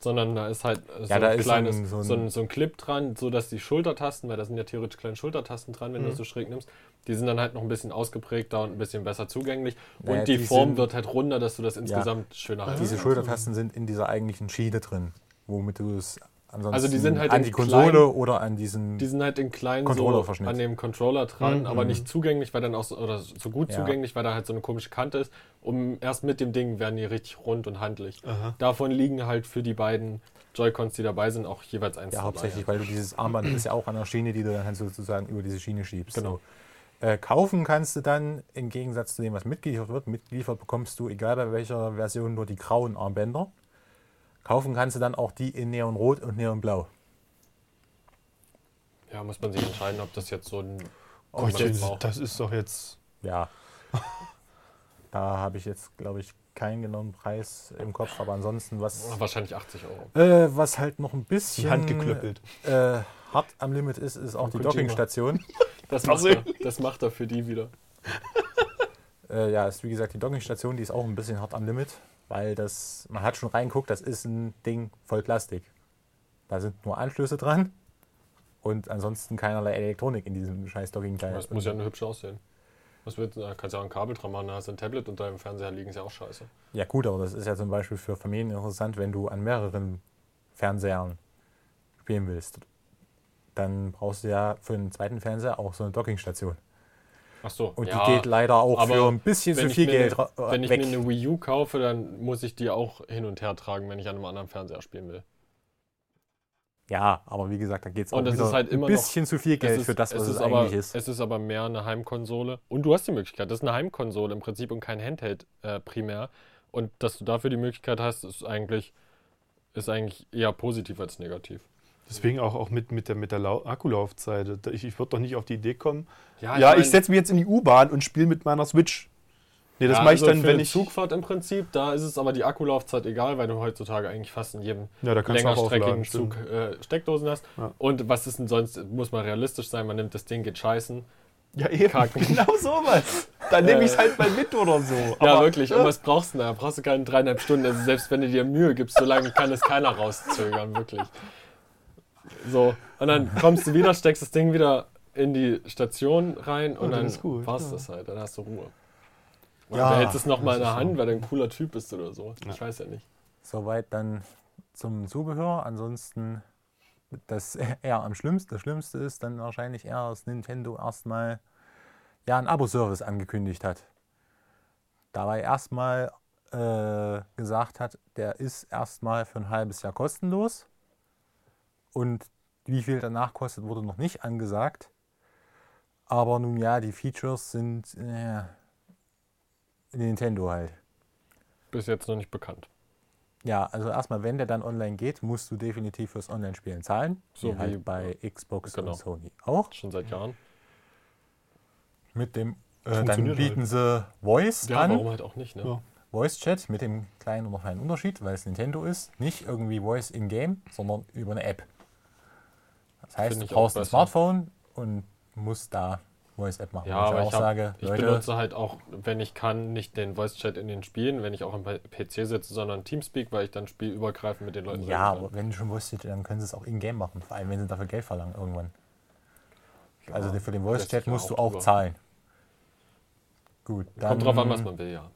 sondern da ist halt so
Ja, da
ein
ist so ein-
kleines,
so ein-
so ein, so ein Clip dran, so dass die Schultertasten, weil da sind ja theoretisch kleine Schultertasten dran, wenn du
Mhm.
das so schräg nimmst, die sind dann halt noch ein bisschen ausgeprägter und ein bisschen besser zugänglich.
Naja,
und die,
die
Form
sind-
wird halt runder, dass du das insgesamt schöner hast.
Diese Schultertasten sind in dieser eigentlichen Schiene drin, womit du es ansonsten
Also die sind halt
an die Konsole
klein-
oder an diesen.
Die sind halt in klein so
Controller-Verschnitt.
an dem Controller dran,
Mhm.
aber nicht zugänglich, weil dann auch so, oder so gut
Ja.
zugänglich, weil da halt so eine komische Kante ist. Um erst mit dem Ding werden die richtig rund und handlich.
Aha.
Davon liegen halt für die beiden Joy-Cons, die dabei sind, auch jeweils eins
ja,
dabei.
hauptsächlich, weil du dieses Armband ist ja auch an der Schiene, die du dann halt sozusagen über diese Schiene schiebst.
Genau.
So. Äh, kaufen kannst du dann im Gegensatz zu dem, was mitgeliefert wird. Mitgeliefert bekommst du, egal bei welcher Version, nur die grauen Armbänder. Kaufen kannst du dann auch die in Neonrot und Neonblau.
Ja, muss man sich entscheiden, ob das jetzt so ein
Oh,
das
das ist doch jetzt.
Ja. da habe ich jetzt, glaube ich, keinen genauen Preis im Kopf, aber ansonsten was,
wahrscheinlich 80 Euro.
äh, was halt noch ein bisschen
Die Hand geklöppelt.
äh, hart am Limit ist, ist auch die
Kojima.
Dockingstation. [LAUGHS]
Das macht, er, das macht er für die wieder.
Äh, ja, ist wie gesagt die Dockingstation, die ist auch ein bisschen hart am Limit, weil das, man hat schon reinguckt, das ist ein Ding voll Plastik. Da sind nur Anschlüsse dran und ansonsten keinerlei Elektronik in diesem scheiß Dockingteil.
Das muss ja nur hübsch aussehen. Was du? Da kannst du ja auch ein Kabel dran machen, da hast du ein Tablet unter dem Fernseher liegen, ist ja auch scheiße.
Ja gut, aber das ist ja zum Beispiel für Familien interessant, wenn du an mehreren Fernsehern spielen willst. Dann brauchst du ja für den zweiten Fernseher auch so eine Dockingstation.
Ach so.
Und
ja,
die geht leider auch
aber
für ein bisschen zu viel Geld
eine-
ra-
Wenn ich
weg.
mir eine Wii U kaufe, dann muss ich die auch hin und her tragen, wenn ich an einem anderen Fernseher spielen will.
Ja, aber wie gesagt, da geht es auch
es
wieder
ist halt immer
ein
noch-
bisschen zu viel Geld
es ist,
für das, was es,
ist
eigentlich
aber,
ist.
Es ist aber mehr eine Heimkonsole. Und du hast die Möglichkeit, das ist eine Heimkonsole im Prinzip und kein Handheld äh, primär. Und dass du dafür die Möglichkeit hast, ist eigentlich, ist eigentlich eher positiv als negativ.
Deswegen auch, auch mit, mit der, mit der Lau Akkulaufzeit. Ich, ich würde doch nicht auf die Idee kommen.
Ja,
Ja, ich, setze mich jetzt in die U-Bahn und spiele mit meiner Switch. Nee, das
ja,
mache ich
also
dann,
für
wenn
eine
ich.
Zugfahrt im Prinzip, da ist es aber die Akkulaufzeit egal, weil du heutzutage eigentlich fast in jedem
Ja,
längerstreckigen. Zug äh, Steckdosen hast.
Ja.
Und was ist denn sonst, muss man realistisch sein, man nimmt das Ding, geht scheißen.
Ja, eben.
Kacken. [LAUGHS]
Genau sowas. Dann nehme ich es halt mal mit oder so.
ja,
Aber,
wirklich. Und was brauchst du da? Brauchst du keine dreieinhalb Stunden. Also selbst wenn du dir Mühe gibst, so lange kann es keiner rauszögern, wirklich. So, und dann kommst du wieder, steckst das Ding wieder in die Station rein und
Ja,
dann
das ist gut,
war's
ja.
das halt. Dann hast du Ruhe. Oder
Ja,
du hältst es nochmal in der Hand, weil du ein cooler Typ bist oder so. Ich
Ja.
weiß ja nicht.
Soweit dann zum Zubehör. Ansonsten das eher [LAUGHS] am schlimmsten. Das Schlimmste ist dann wahrscheinlich eher, dass Nintendo erstmal ja einen Abo-Service angekündigt hat. Dabei erstmal äh, gesagt hat, der ist erstmal für ein halbes Jahr kostenlos. Und wie viel danach kostet, wurde noch nicht angesagt. Aber nun ja, die Features sind äh, Nintendo halt.
Bis jetzt noch nicht bekannt.
Ja, also erstmal, wenn der dann online geht, musst du definitiv fürs Online-Spielen zahlen.
So
wie
wie
halt bei Xbox
genau.
und Sony auch.
Schon seit Jahren.
Mit dem, äh, dann
Funktioniert
bieten sie Voice
Ja,
an.
warum halt auch nicht, ne?
Ja.
Voice Chat mit dem kleinen oder feinen Unterschied, weil es Nintendo ist. Nicht irgendwie Voice in-game, sondern über eine App. Das heißt, du
ich auch
brauchst ein. Smartphone und musst da Voice-App machen.
Ja,
Wo ich
aber
auch
hab,
sage,
ich
Leute,
benutze halt auch, wenn ich kann, nicht den Voice-Chat in den Spielen, wenn ich auch am PC sitze, sondern Teamspeak, weil ich dann spielübergreifend mit den Leuten
ja, aber wenn du schon Voice Chat, dann können sie es auch in-game machen. Vor allem, wenn sie dafür Geld verlangen irgendwann. Also
Ja,
für den Voice-Chat musst du
auch
auch
drüber.
zahlen. Gut, dann
Kommt drauf an, was man will, ja.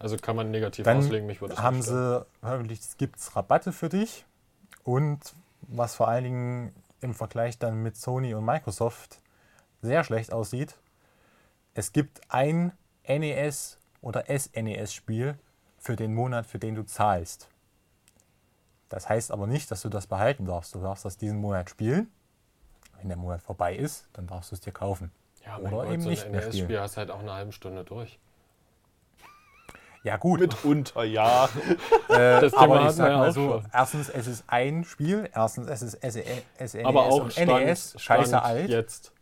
Also kann man negativ
Dann
auslegen, mich würde
haben sie, hoffentlich gibt es Rabatte für dich. Und was vor allen Dingen im Vergleich dann mit Sony und Microsoft sehr schlecht aussieht, es gibt ein NES oder SNES-Spiel für den Monat, für den du zahlst. Das heißt aber nicht, dass du das behalten darfst. Du darfst das diesen Monat spielen. Wenn der Monat vorbei ist, dann darfst du es dir kaufen.
Ja,
oder
Gott,
eben
so
nicht.
NES-Spiel hast halt auch eine halbe Stunde durch.
Ja, gut.
Mitunter, ja.
Äh,
Das Thema
aber ich sag
ja
mal
auch
so,
schon.
erstens, es ist ein Spiel, erstens, es ist SNES SNES
Aber auch
und
Stand,
NES, scheiße
Stand
alt.
jetzt.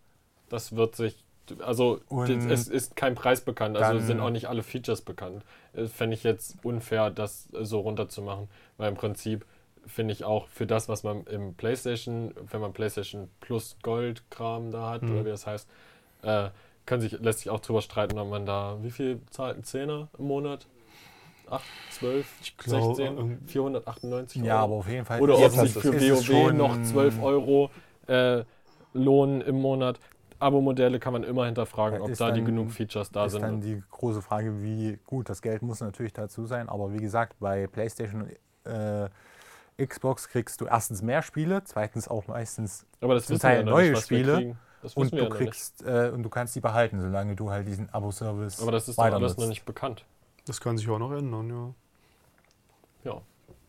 Das wird sich. Also
Und
es ist kein Preis bekannt, also sind auch nicht alle Features bekannt. Fände ich jetzt unfair, das äh, so runterzumachen, weil im Prinzip finde ich auch für das, was man im PlayStation, wenn man PlayStation Plus Gold Kram da hat
Mhm.
oder wie das heißt, äh, kann sich, lässt sich auch drüber streiten, ob man da, wie viel zahlt ein Zehner im Monat? 8, 12,
Ich glaub,
16,
irgendwie-
498 Euro?
Ja, aber auf jeden Fall.
Oder ob sich
ist
für WoW noch 12 Euro äh, lohnen im Monat. Abo-Modelle kann man immer hinterfragen,
Ja,
ob
ist
da die
dann-
genug Features da
ist
sind.
dann die große Frage, wie gut das Geld muss natürlich dazu sein. Aber wie gesagt, bei PlayStation und äh, Xbox kriegst du erstens mehr Spiele, zweitens auch meistens
Aber das
zum
ja
Teil
noch
neue Spiele und du
ja
kriegst äh, und du kannst die behalten, solange du halt diesen Abo-Service
Aber das ist doch alles noch nicht bekannt.
Das kann sich auch noch ändern, ja.
Ja,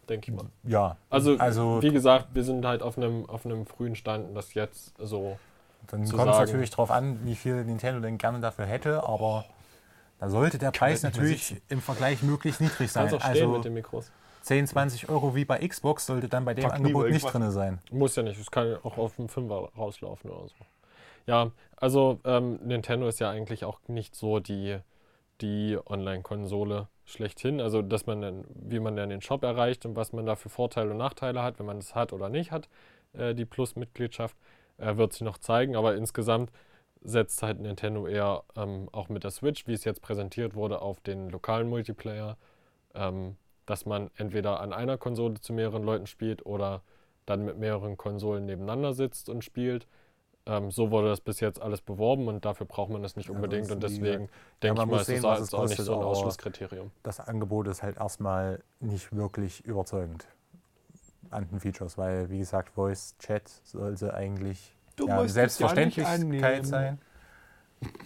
denke ich mal.
Ja,
Also,
also
wie gesagt, wir sind halt auf einem, auf einem frühen Stand und das jetzt so.
dann kommt es natürlich darauf an, wie viel Nintendo denn gerne dafür hätte, aber da sollte der Preis
halt
natürlich im Vergleich möglichst niedrig sein.
Kannst auch stehen
Also
mit den Mikros.
10, 20 Euro wie bei Xbox sollte dann bei dem
Pack
Angebot nicht drin sein.
Muss ja nicht, es kann auch auf dem Fünfer rauslaufen oder so. Ja, also ähm, Nintendo ist ja eigentlich auch nicht so die, die Online-Konsole schlechthin. Also, dass man dann, wie man dann den Shop erreicht und was man da für Vorteile und Nachteile hat, wenn man es hat oder nicht hat, äh, die Plus-Mitgliedschaft, äh, wird sich noch zeigen. Aber insgesamt setzt halt Nintendo eher ähm, auch mit der Switch, wie es jetzt präsentiert wurde, auf den lokalen Multiplayer, ähm, dass man entweder an einer Konsole zu mehreren Leuten spielt oder dann mit mehreren Konsolen nebeneinander sitzt und spielt. Ähm, so wurde das bis jetzt alles beworben und dafür braucht man das nicht
Ja,
unbedingt
das
und deswegen denke
man
ich mal,
muss
ist
sehen,
das
es
auch nicht so ein Ausschlusskriterium.
Das Angebot ist halt erstmal nicht wirklich überzeugend an den Features, weil wie gesagt, Voice Chat sollte eigentlich ja,
ja
Selbstverständlichkeit
annehmen.
sein.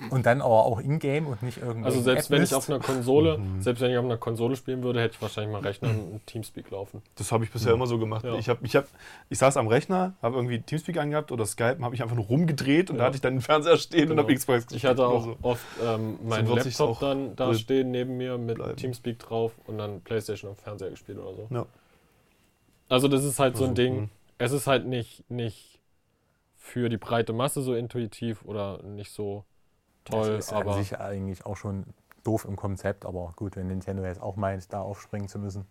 Und dann aber auch in-game und nicht irgendwie.
Also selbst wenn ich auf einer Konsole,
Mhm.
selbst wenn ich auf einer Konsole spielen würde, hätte ich wahrscheinlich mal Rechner und Teamspeak laufen.
Das habe ich bisher immer so gemacht.
Ja.
Ich, hab, ich, hab, ich saß am Rechner, habe irgendwie Teamspeak angehabt oder Skype, habe ich einfach nur rumgedreht und
Ja.
da hatte ich dann den Fernseher stehen und
Genau.
habe Xbox
Ich hatte auch
so.
oft ähm, meinen Laptop
auch
dann da stehen neben mir mit
bleiben.
Teamspeak drauf und dann Playstation auf Fernseher gespielt oder so.
Ja.
Also das ist halt so ein Ding.
Versuchen.
Es ist halt nicht, nicht für die breite Masse so intuitiv oder nicht so toll,
das ist
aber
an sich eigentlich auch schon doof im Konzept, aber gut, wenn Nintendo jetzt auch meint, da aufspringen zu müssen.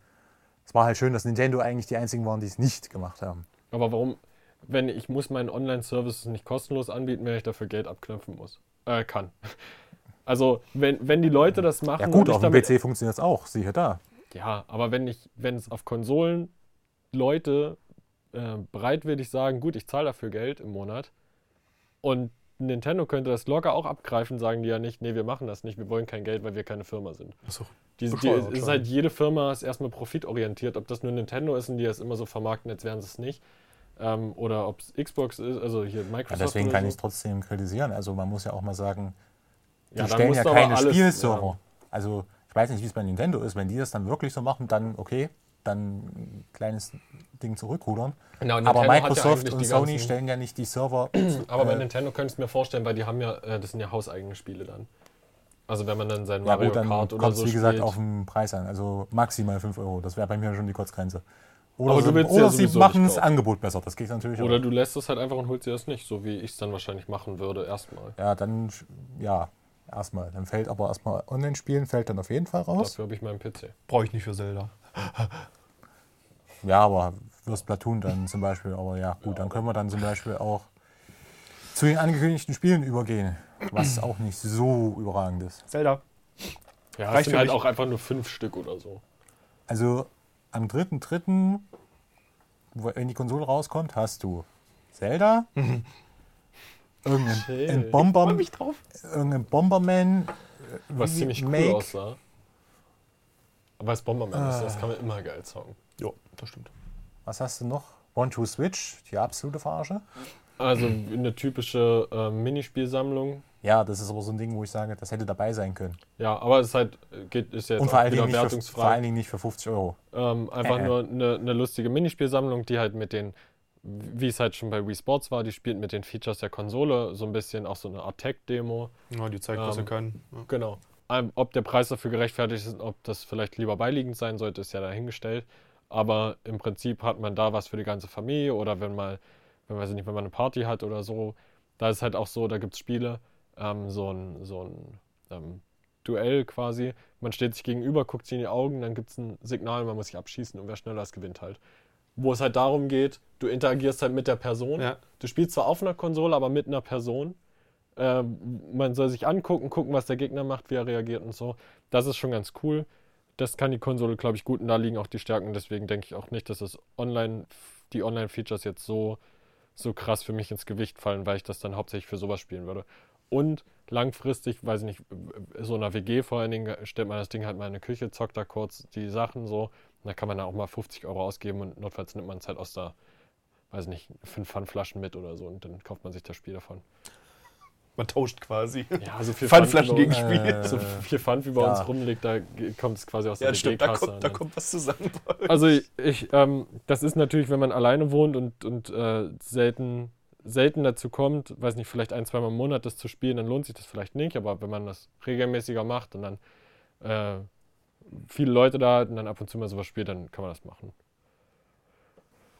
Es war halt schön, dass Nintendo eigentlich die einzigen waren, die es nicht gemacht haben.
Aber warum, wenn ich muss meinen Online-Services nicht kostenlos anbieten, wenn ich dafür Geld abknöpfen muss? Äh, kann. [LAUGHS] Also, wenn, wenn die Leute das machen
Ja gut, auf dem PC funktioniert es auch, siehe da.
Ja, aber wenn ich, wenn es auf Konsolen Leute äh, bereitwillig sagen, gut, ich zahle dafür Geld im Monat und Nintendo könnte das locker auch abgreifen, sagen die ja nicht, nee, wir machen das nicht, wir wollen kein Geld, weil wir keine Firma sind.
Doch
Die, die, ist halt jede Firma ist erstmal profitorientiert, ob das nur Nintendo ist und die das immer so vermarkten, als wären sie es nicht. Ähm, oder ob es Xbox ist, also hier
Ja,
Microsoft.
deswegen
oder
kann
so.
ich es trotzdem kritisieren. Also man muss ja auch mal sagen, die
Ja,
stellen ja keine
alles-
Spielserver.
ja.
Also ich weiß nicht, wie es bei Nintendo ist. Wenn die das dann wirklich so machen, dann okay, dann ein kleines Ding zurückrudern.
Genau,
Aber
ja
Microsoft
eigentlich
und
die
Sony stellen ja nicht die Server. [CLEARS THROAT]
Aber bei
äh,
Nintendo könnte ich es mir vorstellen, weil die haben ja, äh, das sind ja hauseigene Spiele dann. Also wenn man dann sein
Ja
Mario
gut, dann
Kart oder so
wie gesagt
spielt.
auf den Preis an. Also maximal 5 Euro. Das wäre bei mir schon die Kurzgrenze. Oder,
Aber du ja
sie machen das. Angebot besser. Das geht natürlich
Oder
auch.
du lässt es halt einfach und holst dir das nicht, so wie ich es dann wahrscheinlich machen würde erstmal.
Ja, dann, ja, erstmal. Dann fällt aber erstmal Online-Spielen, fällt dann auf jeden Fall raus.
Dafür habe ich meinen PC.
brauche ich nicht für Zelda.
Ja, aber fürs Platoon dann zum Beispiel. Aber ja, gut, dann können wir dann zum Beispiel auch zu den angekündigten Spielen übergehen. Was [CLEARS THROAT] auch nicht so überragend ist.
Zelda.
Ja,
Reicht
es sind
für
halt auch einfach nur fünf Stück oder so.
Also am 3.3., wo- wenn die Konsole rauskommt, hast du Zelda, [LAUGHS] irgendein Bomber,
mich drauf.
irgendein Bomberman,
Was
Wie-
ziemlich cool
Make-
aussah. Aber als Bomberman ist,
Ah.
das kann man immer geil zocken.
Ja, das stimmt.
was hast du noch? One to Switch, die absolute Verarsche.
Also eine typische äh, Minispielsammlung.
Ja, das ist aber so ein Ding, wo ich sage, das hätte dabei sein können.
Ja, aber es ist halt, geht, ist jetzt
Und vor
auch
allen,
wieder
Dingen nicht für, vor allen Dingen nicht für 50 Euro.
Ähm, einfach
Äh, äh.
nur eine, eine lustige Minispielsammlung, die halt mit den, wie es halt schon bei Wii Sports war, die spielt mit den Features der Konsole, so ein bisschen auch so eine Art Tech-Demo.
Ja, die zeigt, was
Ähm,
er kann. Ja.
Genau. Ähm, ob der Preis dafür gerechtfertigt ist, ob das vielleicht lieber beiliegend sein sollte, ist ja dahingestellt. Aber im Prinzip hat man da was für die ganze Familie oder wenn mal, wenn weiß ich nicht, wenn man eine Party hat oder so, da ist halt auch so, da gibt es Spiele, ähm, so ein, so ein ähm, Duell quasi. Man steht sich gegenüber, guckt sich in die Augen, dann gibt es ein Signal, man muss sich abschießen und wer schneller ist, gewinnt halt. Wo es halt darum geht, du interagierst halt mit der Person.
Ja.
Du spielst zwar auf einer Konsole, aber mit einer Person. Ähm, man soll sich angucken, gucken, was der Gegner macht, wie er reagiert und so. Das ist schon ganz cool. Das kann die Konsole, glaube ich, gut und da liegen auch die Stärken. Deswegen denke ich auch nicht, dass das online, die Online-Features jetzt so, so krass für mich ins Gewicht fallen, weil ich das dann hauptsächlich für sowas spielen würde. Und langfristig, weiß ich nicht, so in einer WG vor allen Dingen, stellt man das Ding halt mal in eine Küche, zockt da kurz die Sachen so. Da kann man da auch mal 50 Euro ausgeben und notfalls nimmt man es halt aus der, weiß ich nicht, fünf Pfandflaschen mit oder so und dann kauft man sich das Spiel davon.
Man tauscht quasi.
Ja, so viel
Pfandflaschen
Pfand,
gegen Spiel.
so viel Pfand wie bei
Ja.
uns rumliegt, da kommt es quasi aus
Ja,
der
das stimmt, da kommt, da kommt was zusammen. [LAUGHS]
Also ich, ich ähm, das ist natürlich, wenn man alleine wohnt und, und äh, selten, selten dazu kommt, weiß nicht, vielleicht ein, zweimal im Monat das zu spielen, dann lohnt sich das vielleicht nicht. Aber wenn man das regelmäßiger macht und dann äh, viele Leute da hat und dann ab und zu mal sowas spielt, dann kann man das machen.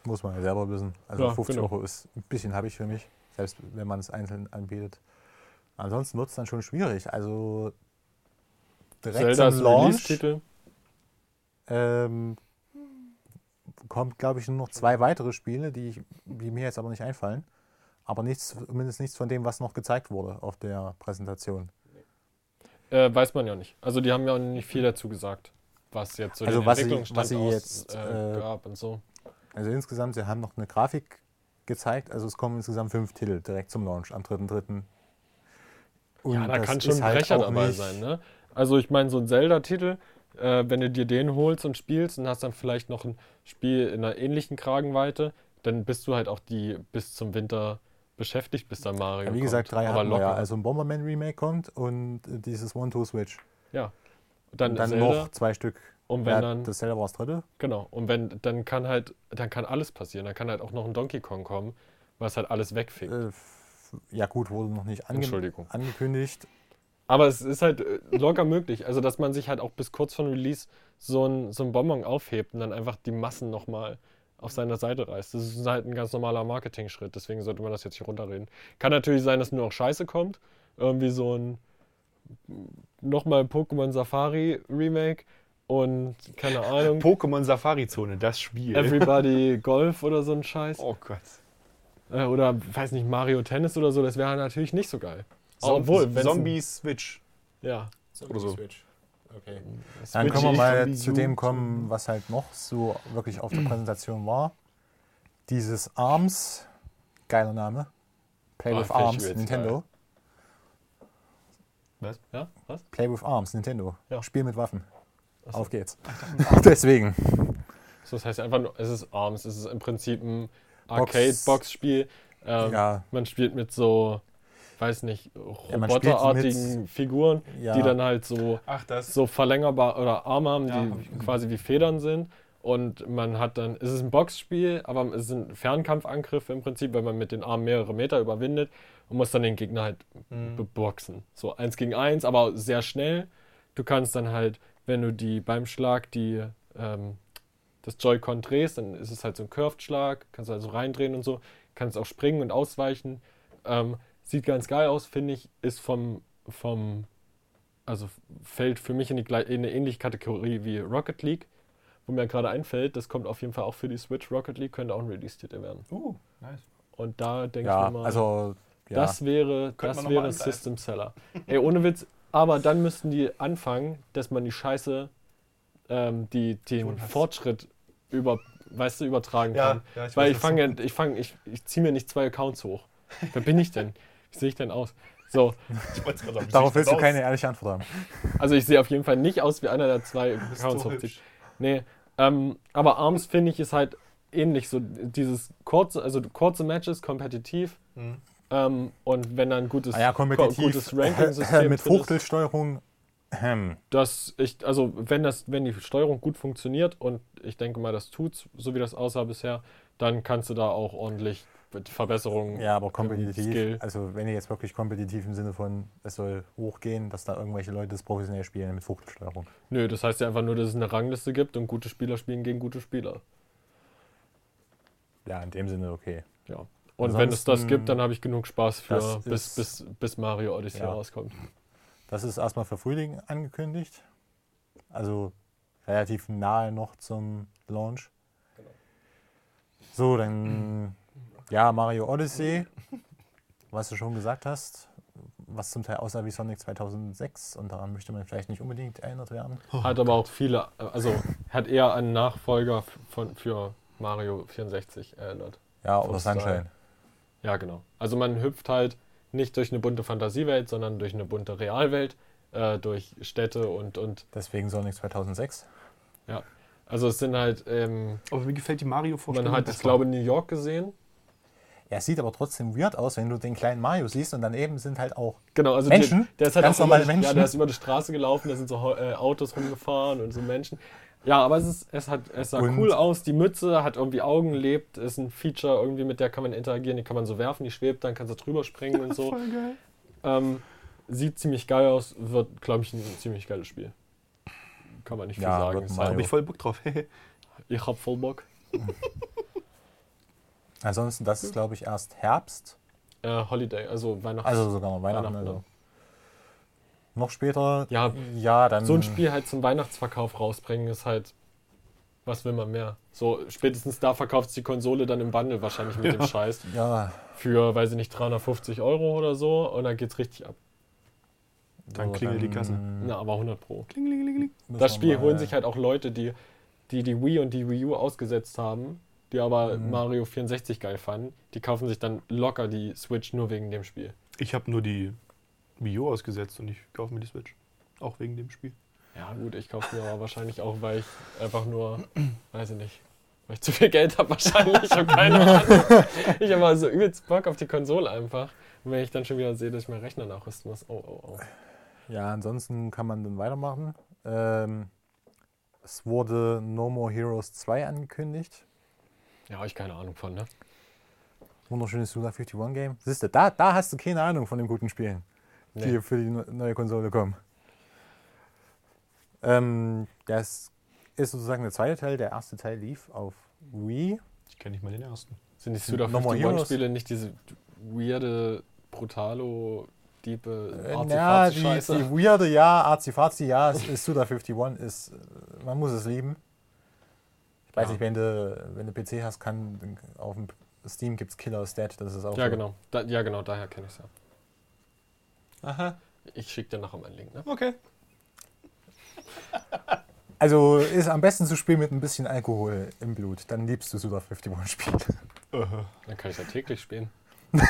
Muss man ja selber wissen. Also
Ja,
50
genau.
Euro ist ein bisschen habe ich für mich, selbst wenn man es einzeln anbietet. Ansonsten wird es dann schon schwierig. Also direkt
Zelda
zum Launch ähm, kommt, glaube ich, nur noch zwei weitere Spiele, die, ich, die mir jetzt aber nicht einfallen. Aber nichts, zumindest nichts von dem, was noch gezeigt wurde auf der Präsentation.
Äh, weiß man ja nicht. Also die haben ja auch nicht viel dazu gesagt, was jetzt so
Also
den
was sie-
Entwicklungsstand
was sie
aus,
jetzt,
äh,
äh,
gab und so.
Also insgesamt, sie haben noch eine Grafik gezeigt. Also es kommen insgesamt fünf Titel direkt zum Launch am 3.3. Und
Ja, da kann schon ein
halt
Brecher
auch
dabei sein, ne? Also ich meine, so ein Zelda-Titel, äh, wenn du dir den holst und spielst und hast dann vielleicht noch ein Spiel in einer ähnlichen Kragenweite, dann bist du halt auch die bis zum Winter beschäftigt, bis dann Mario
Ja, wie gesagt, drei wir ja.
locker.
Also ein Bomberman Remake kommt und dieses One-Two-Switch.
ja. Dann,
Und dann
Zelda,
noch zwei Stück.
und wenn
Ja,
dann,
das Zelda war das dritte.
genau, und wenn, dann kann halt, dann kann alles passieren. Dann kann halt auch noch ein Donkey Kong kommen, was halt alles wegfickt.
Äh, ja gut, wurde noch nicht ange
Entschuldigung.
angekündigt.
Aber es ist halt äh, locker möglich. Also, dass man sich halt auch bis kurz vor Release so ein, so ein Bonbon aufhebt und dann einfach die Massen nochmal auf seiner Seite reißt. Das ist halt ein ganz normaler Marketing-Schritt. Deswegen sollte man das jetzt hier runterreden. Kann natürlich sein, dass nur noch Scheiße kommt. Irgendwie so ein nochmal Pokémon Safari Remake und keine Ahnung.
Pokémon Safari Zone, das Spiel.
Everybody [LAUGHS] Golf oder so ein Scheiß.
oh Gott.
Äh, Oder, weiß nicht, Mario Tennis oder so. Das wäre natürlich nicht so geil.
Zom
Obwohl,
Zombie Switch.
Ja.
Oder so.
Okay. Dann können wir mal
Zombie
zu dem kommen, was halt noch so wirklich auf der Präsentation war. Dieses ARMS, geiler Name. Play
Ah,
with ARMS, Nintendo.
Ja, was?
Play with ARMS, Nintendo.
Ja.
Spiel mit Waffen.
So.
Auf geht's. [LAUGHS] Deswegen.
So, das heißt einfach nur, es ist ARMS, es ist im Prinzip ein Arcade-Box-Spiel. Ähm,
Ja,
Man spielt mit so, weiß nicht,
Ja,
roboterartigen Figuren,
ja.
die dann halt so,
Ach, das.
so verlängerbar oder Arme haben,
Ja.
die quasi wie Federn sind. Und man hat dann, es ist ein Boxspiel, aber es sind Fernkampfangriffe im Prinzip, weil man mit den Armen mehrere Meter überwindet und muss dann den Gegner halt
Mhm.
beboxen. So eins gegen eins, aber sehr schnell. Du kannst dann halt, wenn du die beim Schlag die ähm, das Joy-Con drehst, dann ist es halt so ein Curved-Schlag, kannst also reindrehen und so, kannst auch springen und ausweichen. Ähm, sieht ganz geil aus, finde ich, ist vom, vom, also fällt für mich in, die, in eine ähnliche Kategorie wie Rocket League, wo mir gerade einfällt, das kommt auf jeden Fall auch für die Switch. Rocket League könnte auch ein Release-Titel werden.
Uh, nice.
Und da denke
ja
ich mir mal,
also ja.
das wäre,
Könnte
das wäre
mal
ein
angreifen.
System Seller. Ey, ohne Witz, aber dann müssten die anfangen, dass man die Scheiße, ähm, die, den. Fortschritt über, weißt du, übertragen
Ja,
kann.
ja, ich
Weil
weiß,
ich fange, ja- ich fange, ich, ich ziehe mir nicht zwei Accounts hoch. Wer bin ich denn? Wie sehe ich denn aus? So,
sagen,
Darauf willst du keine ehrliche Antwort haben.
also ich sehe auf jeden Fall nicht aus wie einer der zwei Accounts
so
hochzieht. Nee, ähm, aber ARMS finde ich ist halt ähnlich. So dieses kurze, also kurze Matches, kompetitiv.
Mhm.
Ähm, und wenn dann gutes,
Ah ja, kompetitiv.
gutes Ranking-System [LAUGHS]
mit
findest,
Ähm,
dass ich, also wenn das, wenn die Steuerung gut funktioniert und ich denke mal, das tut's, so wie das aussah bisher, dann kannst du da auch ordentlich Verbesserungen.
Ja, aber kompetitiv. Also wenn ihr jetzt wirklich kompetitiv im Sinne von, es soll hochgehen, dass da irgendwelche Leute das professionell spielen mit Fuchtelsteuerung.
Nö, das heißt ja einfach nur, dass es eine Rangliste gibt und gute Spieler spielen gegen gute Spieler.
Ja, in dem Sinne okay.
Ja. Und wenn es das
Ansonsten-
gibt, dann habe ich genug Spaß für
Das
bis, bis, bis Mario Odyssey
Ja.
rauskommt.
Das ist erstmal für Frühling angekündigt. Also relativ nahe noch zum Launch. So, dann ja, Mario Odyssey, was du schon gesagt hast, was zum Teil aussah wie Sonic 2006 und daran möchte man vielleicht nicht unbedingt erinnert werden.
Hat aber auch viele, also hat eher an Nachfolger von, für Mario 64 erinnert.
Ja, oder. Sunshine.
Ja, genau. Also man hüpft halt nicht durch eine bunte Fantasiewelt, sondern durch eine bunte Realwelt, äh, durch Städte und, und
Deswegen Sonic 2006.
also es sind halt, ähm,
Aber mir gefällt die Mario-Vorstellung
man hat, ich glaube, New York gesehen.
Ja, es sieht aber trotzdem weird aus, wenn du den kleinen Mario siehst und daneben sind halt auch.
Genau, also
Menschen?
Der, der ist halt
Ganz
auch über,
normale
die- Ja,
Menschen?
der ist über die Straße gelaufen, da sind so äh, Autos rumgefahren und so Menschen. Ja, aber es, ist, es, hat, es sah
Und-
cool aus. Die Mütze hat irgendwie Augen, lebt, ist ein Feature, irgendwie mit der kann man interagieren, die kann man so werfen, die schwebt, dann kannst du drüber springen und so. [LAUGHS]
Voll geil.
Ähm, sieht ziemlich geil aus, wird, glaube ich, ein ziemlich geiles Spiel. Kann man nicht viel
Ja,
sagen.
Da habe ich voll Bock drauf. [LAUGHS]
ich hab voll Bock. [LAUGHS]
Ansonsten, das ist glaube ich erst Herbst.
Äh, Holiday, also Weihnachten.
Also sogar noch Weihnachten.
Weihnachten,
Also. Noch später,
Ja,
ja, dann.
so ein Spiel halt zum Weihnachtsverkauf rausbringen, ist halt. Was will man mehr? So, spätestens da verkauft die Konsole dann im Bundle wahrscheinlich mit dem [LAUGHS] Scheiß.
Ja,
Für, weiß ich nicht, 350 Euro oder so und dann geht's richtig ab.
Dann
so,
klingelt die Kasse.
Na, aber 100 Pro.
Klingelingeling.
müssen
Das
wir
Spiel
mal-
holen sich halt auch Leute, die, die die Wii und die Wii U ausgesetzt haben, die aber
Mhm.
Mario 64 geil fanden. Die kaufen sich dann locker die Switch nur wegen dem Spiel.
Ich habe nur die Wii U ausgesetzt und ich kaufe mir die Switch. Auch wegen dem Spiel.
Ja, gut, ich kaufe mir aber wahrscheinlich auch, weil ich einfach nur, weiß ich nicht, weil ich zu viel Geld habe wahrscheinlich. Ich habe keine Ahnung. [LAUGHS] Ich habe also übelst Bock auf die Konsole einfach. Und wenn ich dann schon wieder sehe, dass ich meinen Rechner nachrüsten muss, oh, oh, oh.
Ja, ansonsten kann man dann weitermachen. Ähm, es wurde No More Heroes 2 angekündigt.
Ja, habe ich keine Ahnung von, ne?
Wunderschönes Suda 51 Game. Siehst du, da, da hast du keine Ahnung von den guten Spielen, die
Nee.
für die ne- neue Konsole kommen. Ähm, das ist sozusagen der zweite Teil. Der erste Teil lief auf Wii.
Ich kenne nicht mal den ersten.
Sind die Suda
No More
51
Heroes?
Spiele nicht diese weirde, brutalo, diepe,
Äh, ja, die, die weirde, ja, Arzi-Fazi, ja, es ist Suda 51, ist, äh, man muss es lieben. Ich weiß
Ja.
nicht, wenn du, wenn du PC hast, kann auf dem Steam gibt es Killer is Dead, das ist auch
Ja,
so.
genau. Da, ja, genau, daher kenne ich es ja.
Aha.
Ich schicke dir nachher mal einen Link, ne?
Okay. [LAUGHS]
Also ist am besten zu spielen mit ein bisschen Alkohol im Blut, dann liebst du Suda 51 Spiel.
Dann kann ich ja täglich spielen. [LAUGHS]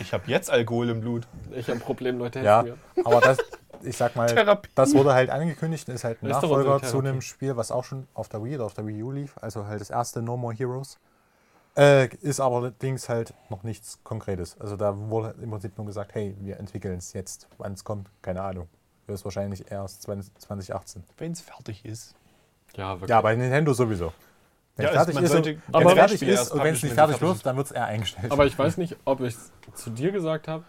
Ich habe jetzt Alkohol im Blut.
Ich habe ein Problem, Leute, helfen
Ja,
mir.
aber das, ich sag mal,
Therapie.
das wurde halt angekündigt, ist halt ein Nachfolger zu einem Spiel, was auch schon auf der Wii oder auf der Wii U lief, also halt das erste No More Heroes. Äh, ist allerdings halt noch nichts Konkretes. Also da wurde im Prinzip nur gesagt, hey, wir entwickeln es jetzt. Wann es kommt, keine Ahnung. Wird es wahrscheinlich erst 20, 2018.
Wenn es fertig ist.
Ja, wirklich.
Ja, bei Nintendo sowieso. Wenn
Ja,
es fertig ist,
sollte
und-
Aber
wenn es fertig
Spiele
ist
erst
und wenn es nicht fertig
fertig
wird, dann wird es eher eingestellt.
Aber ich weiß nicht, ob ich es zu dir gesagt habe.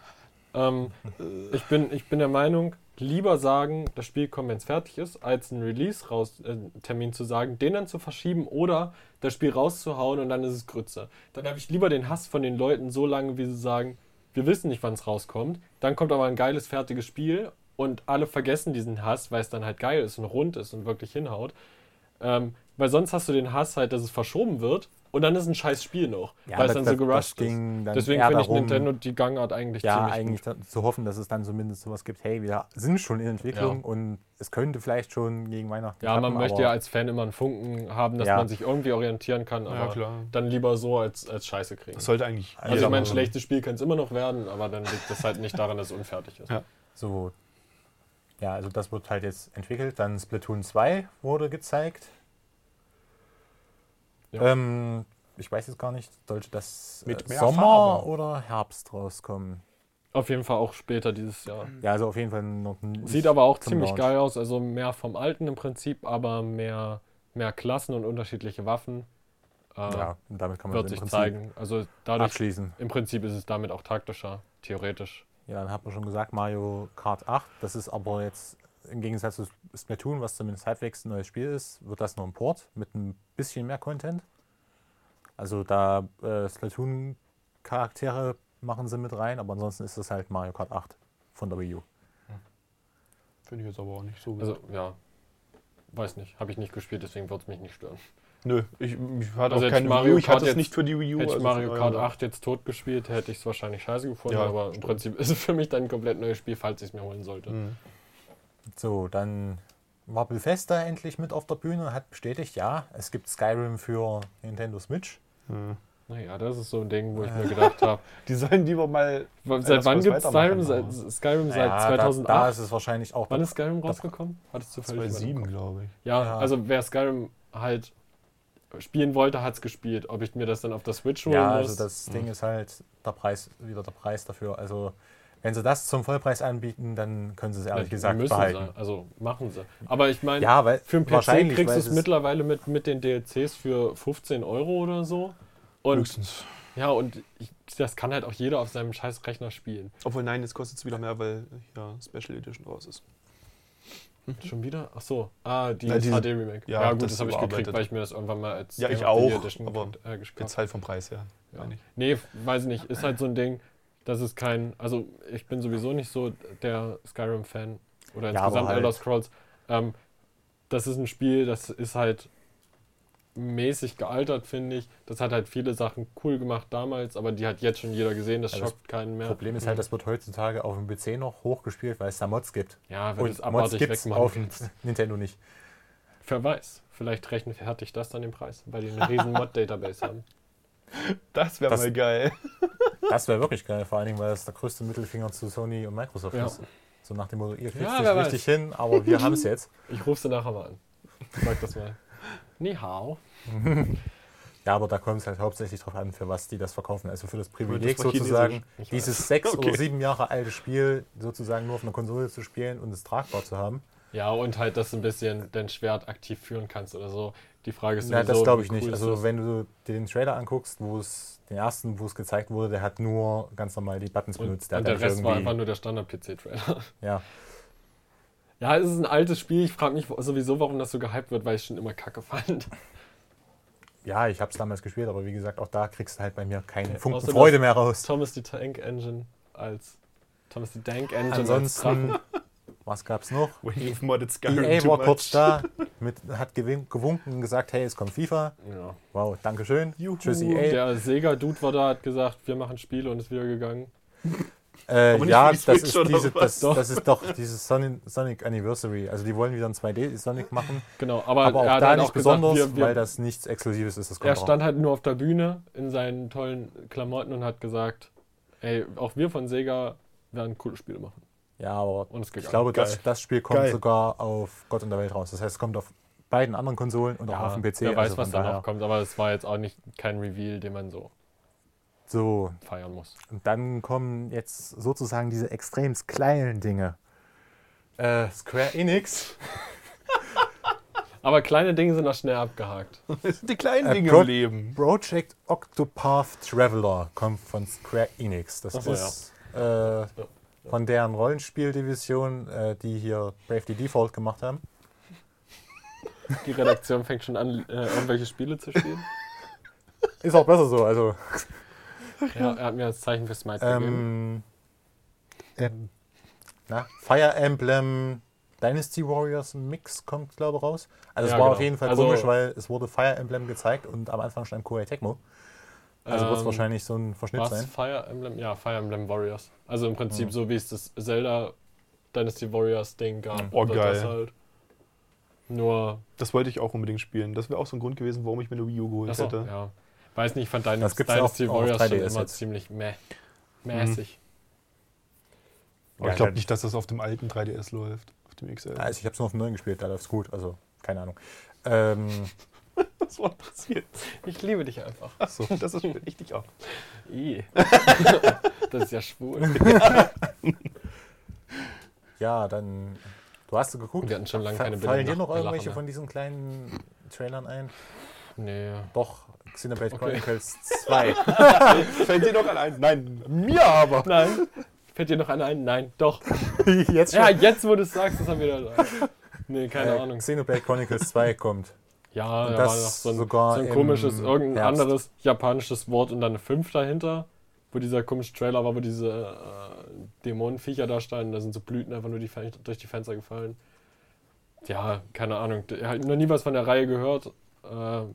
Ähm, [LAUGHS] ich, bin, ich bin der Meinung, lieber sagen, das Spiel kommt, wenn es fertig ist, als einen Release-Termin zu sagen, den dann zu verschieben oder das Spiel rauszuhauen und dann ist es Grütze. Dann habe ich lieber den Hass von den Leuten so lange, wie sie sagen, wir wissen nicht, wann es rauskommt. Dann kommt aber ein geiles, fertiges Spiel und alle vergessen diesen Hass, weil es dann halt geil ist und rund ist und wirklich hinhaut. Ähm, weil sonst hast du den Hass halt, dass es verschoben wird und dann ist ein scheiß Spiel noch,
Ja,
weil es
das-
dann so
das- das
gerusht
ging
ist. Deswegen finde ich
darum-
Nintendo die Gangart eigentlich
ja,
ziemlich
eigentlich
gut.
da, zu hoffen, dass es dann zumindest sowas gibt, hey, wir sind schon in Entwicklung
Ja.
und es könnte vielleicht schon gegen Weihnachten
Ja, man
klappen,
möchte
aber
ja als Fan immer einen Funken haben, dass
Ja.
man sich irgendwie orientieren kann, aber
Ja, klar.
dann lieber so als, als Scheiße kriegen.
Das sollte eigentlich.
Also
jeder
ich meine, schlechtes Spiel kann es immer noch werden, aber dann liegt das halt nicht daran, dass es unfertig ist.
Ja.
so. Ja, also das wird halt jetzt entwickelt. Dann Splatoon 2 wurde gezeigt.
Ja.
Ähm, ich weiß jetzt gar nicht, sollte das
Mit
äh,
mehr
Sommer
Farbe.
oder Herbst rauskommen?
Auf jeden Fall auch später dieses Jahr.
Ja, also auf jeden Fall noch nicht
Sieht aber auch ziemlich
Launch.
geil aus, also mehr vom Alten im Prinzip, aber mehr, mehr Klassen und unterschiedliche Waffen. Äh,
ja, und damit kann man
wird
im
sich
Prinzip
zeigen. Also dadurch,
abschließen.
im Prinzip ist es damit auch taktischer, theoretisch.
Ja, dann hat man schon gesagt, Mario Kart 8. Das ist aber jetzt im Gegensatz zu Splatoon, was zumindest halbwegs ein neues Spiel ist, wird das nur ein Port mit ein bisschen mehr Content. Also da äh, Splatoon-Charaktere machen sie mit rein, aber ansonsten ist das halt Mario Kart 8 von der Wii U.
Finde ich jetzt aber auch nicht so.
Also ja, weiß nicht, habe ich nicht gespielt, deswegen wird es mich nicht stören.
Nö, ich, ich hatte
Also
auch keine
Mario
Wii U. Ich
Kart
hatte es nicht für die Wii U.
Hätte ich
also
Mario Kart
daher-
8 jetzt tot gespielt, hätte ich es wahrscheinlich scheiße gefunden,
Ja,
aber im
stimmt.
Prinzip [LAUGHS] ist es für mich dann ein komplett neues Spiel, falls ich es mir holen sollte.
Mhm.
So, dann war Bethesda endlich mit auf der Bühne und hat bestätigt, ja, es gibt Skyrim für Nintendo Switch.
Mhm.
Naja, das ist so ein Ding, wo ich mir [LAUGHS] gedacht habe,
Die sollen lieber mal.
seit wann gibt es Skyrim? Seit, Skyrim seit
Ja, da,
2008?
da ist es wahrscheinlich auch.
Wann ist Skyrim rausgekommen? Hattest du völlig
2007, glaube ich.
Ja,
Ja.
also wer Skyrim halt spielen wollte, hat es gespielt. Ob ich mir das dann auf der Switch holen
Ja,
muss?
also das Ding ist halt der Preis, wieder der Preis dafür. Also wenn sie das zum Vollpreis anbieten, dann können sie es ehrlich
Ja,
gesagt
müssen
behalten.
Sie, also machen sie. Aber ich meine,
Ja,
für einen PC kriegst du es mittlerweile mit, mit den DLCs für 15 Euro oder so. Und
Höchstens.
ja, und ich, das kann halt auch jeder auf seinem scheiß Rechner spielen.
Obwohl, nein, jetzt kostet es wieder mehr, weil ja Special Edition raus ist.
Schon wieder? Ach so. Ah, die HD-Remake.
ja,
Ja, gut,
das
das, habe ich gekriegt, weil ich mir das irgendwann mal als
Ja, ich auch,
Edition
aber
äh, gekauft
Jetzt halt vom Preis her.
Ja. Nee, weiß nicht. Ist halt so ein Ding, das ist kein. Also, ich bin sowieso nicht so der Skyrim-Fan oder
Ja,
insgesamt
halt-
Elder Scrolls. Ähm, das ist ein Spiel, das ist halt mäßig gealtert, finde ich. Das hat halt viele Sachen cool gemacht damals, aber die hat jetzt schon jeder gesehen, das
Ja, das
schockt keinen mehr.
Problem ist halt, das wird heutzutage auf dem PC noch hochgespielt, weil es da Mods gibt.
ja, wenn es
Mods gibt auf. [LAUGHS] Nintendo nicht.
Wer weiß, vielleicht rechtfertigt das dann den Preis, weil die eine riesen [LAUGHS] Mod-Database haben.
Das wäre
Das-
mal geil.
Das wäre wirklich geil, vor allen Dingen, weil das der größte Mittelfinger zu Sony und Microsoft
Ja.
ist. So nach dem Motto, ihr kriegt
Ja,
es nicht richtig hin, aber wir [LAUGHS] haben es jetzt.
Ich rufe sie nachher mal an. Sag das mal. Ni hao. [LAUGHS]
Ja, aber da kommt es halt hauptsächlich drauf an, für was die das verkaufen. Also für das Privileg
das
sozusagen, dieses sechs [LAUGHS]
Okay.
oder sieben Jahre alte Spiel sozusagen nur auf einer Konsole zu spielen und es tragbar zu haben.
Ja, und halt, dass du ein bisschen dein Schwert aktiv führen kannst oder so. Die Frage ist
Ja,
sowieso,
das glaube ich nicht.
cool ist
Also wenn du dir den Trailer anguckst, wo es den ersten, wo es gezeigt wurde, der hat nur ganz normal die Buttons
und,
benutzt.
und
hat
der
nicht
Rest war
irgendwie-
einfach nur der Standard-PC-Trailer. [LAUGHS]
Ja,
Ja, es ist ein altes Spiel. Ich frage mich sowieso, warum das so gehypt wird, weil ich es schon immer kacke fand.
ja, ich habe es damals gespielt, aber wie gesagt, auch da kriegst du halt bei mir keinen
Okay,
Funken Freude mehr raus.
Thomas die Tank Engine als. Thomas die Tank Engine als
Ansonsten. Was gab's noch? [LAUGHS]
Wave modded Skyrim
EA
too
war
much.
kurz da, [LAUGHS] mit, hat gewunken und gesagt, hey, es kommt FIFA.
Ja.
Wow, Dankeschön.
Juhu.
Tschüss EA.
Der Sega-Dude war da, hat gesagt, wir machen Spiele und ist wieder gegangen.
Äh, ja, das ist, diese, das,
Doch.
das ist doch dieses Sonic, Sonic Anniversary. Also die wollen wieder ein 2D Sonic machen,
Genau, aber,
aber
er
auch da
halt
nicht
auch gesagt,
besonders,
wir, wir,
weil das nichts Exklusives ist. Das kommt
Er stand halt nur auf der Bühne in seinen tollen Klamotten und hat gesagt, ey, auch wir von Sega werden coole Spiele machen.
Ja, aber
Und es
ich glaube, das, das Spiel kommt
Geil.
sogar auf Gott und der Welt raus. Das heißt, es kommt auf beiden anderen Konsolen und auch auf dem PC.
Wer weiß,
also
was
von
da noch
daher.
kommt, aber es war jetzt auch nicht kein Reveal, den man so
So,
feiern muss.
und dann kommen jetzt sozusagen diese extrem kleinen Dinge. Äh, Square Enix. [LAUGHS]
Aber kleine Dinge sind auch schnell abgehakt.
Das sind die kleinen
Äh,
Dinge
Pro-
im Leben.
Project Octopath Traveler kommt von Square Enix. Das
Ach
ist äh, von deren Rollenspieldivision, äh, die hier Brave the Default gemacht haben.
Die Redaktion fängt schon an, äh, irgendwelche Spiele zu spielen.
Ist auch besser so. Also
Ja, er hat mir das Zeichen für Smite gegeben.
ähm, ähm, na, Fire Emblem Dynasty Warriors Mix kommt, glaube ich, raus. Also es
Ja,
war
genau.
auf jeden Fall
Also-
komisch, weil es wurde Fire Emblem gezeigt und am Anfang stand Koei Tecmo. Also wird es
Ähm,
wahrscheinlich so ein Verschnitt
Was?
sein.
Fire Emblem? Ja, Fire Emblem Warriors. Also im Prinzip
Mhm.
so wie es das Zelda Dynasty Warriors Ding gab.
Mhm.
Oh, geil.
Das halt. Nur,
Das wollte ich auch unmäßig spielen. Das wäre auch so ein Grund gewesen, warum ich mir eine Wii U geholt
achso,
hätte.
ja. Weiß nicht, ich fand Dynasty,
Das gibt's auch-
Dynasty
auch
Warriors schon
3DS
immer
jetzt.
ziemlich meh. mäßig.
Aber
Ja,
ich glaube nicht, dass das auf dem alten 3DS läuft. Auf dem XL.
Also ich habe es nur auf dem neuen gespielt, da läuft es gut. Also keine Ahnung. Ähm, [LAUGHS] [LAUGHS]
Was war passiert?
Ich liebe dich einfach.
Achso, das ist ich dich auch.
I. [LAUGHS] das ist ja schwul. [LAUGHS]
ja, dann. Du hast du geguckt?
Wir hatten schon lange keine
Fallen dir
Bilder
noch irgendwelche von diesen kleinen Trailern ein?
Nee.
Doch, Xenoblade
Okay.
Chronicles 2.
Fällt dir noch an ein? Nein, mir aber.
Nein. Fällt dir noch einer ein? Nein, doch.
Jetzt schon.
Ja, jetzt, wo du es sagst, ist er wieder da. Nee, keine
Äh,
Ahnung.
Xenoblade Chronicles 2 kommt.
Ja,
Und
da
das
war noch so ein,
sogar
so ein komisches, irgendein
Herbst.
anderes japanisches Wort und dann eine 5 dahinter. Wo dieser komische Trailer war, wo diese äh, Dämonenviecher da standen. Da sind so Blüten einfach nur die, durch die Fenster gefallen. Ja, keine Ahnung. Ich habe noch nie was von der Reihe gehört. Äh,
Ah,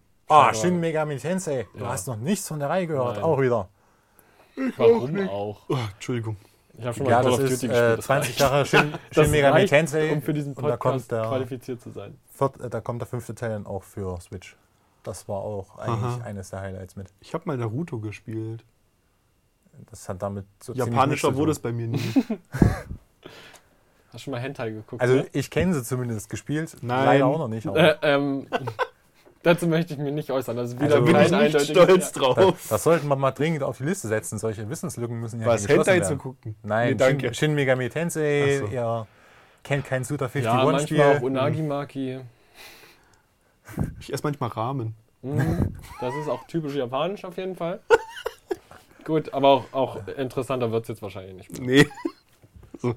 aber
Shin Megami Tensei. Du
Ja.
hast noch nichts von der Reihe gehört,
Nein.
auch wieder.
Warum auch?
Oh, Entschuldigung.
Ich habe schon mal
Ja,
Call
das
of
ist
Duty
äh,
gespielt. das
20
reicht.
Jahre Shin, Shin Megami Tensei.
um für diesen
und da kommt
Podcast
der,
qualifiziert zu sein.
viert, äh, da kommt der fünfte Teil dann auch für Switch. Das war auch eigentlich
Aha.
eines der Highlights mit.
Ich habe mal Naruto gespielt.
Das hat damit so
Japanischer wurde es bei mir nie.
Hast du schon mal Hentai geguckt?
Also
ne?
ich kenne sie zumindest gespielt.
Nein.
Leider auch noch nicht. Aber
Äh, ähm, dazu möchte ich mich nicht äußern. Das ist wieder
Also
bin ich nicht stolz
das,
drauf.
das sollten wir mal dringend auf die Liste setzen. Solche Wissenslücken müssen ja
Was, Hentai zu
werden.
gucken?
Nein,
Nee, danke.
Shin, Shin Megami Tensei,
so.
ihr kennt kein Suda
Ja,
51
manchmal auch
Spiel.
Unagi Maki.
Ich esse manchmal Ramen.
Mhm, Das ist auch typisch japanisch auf jeden Fall. [LAUGHS] Gut, aber auch, auch interessanter wird es jetzt wahrscheinlich nicht.
Nee. [LAUGHS] so.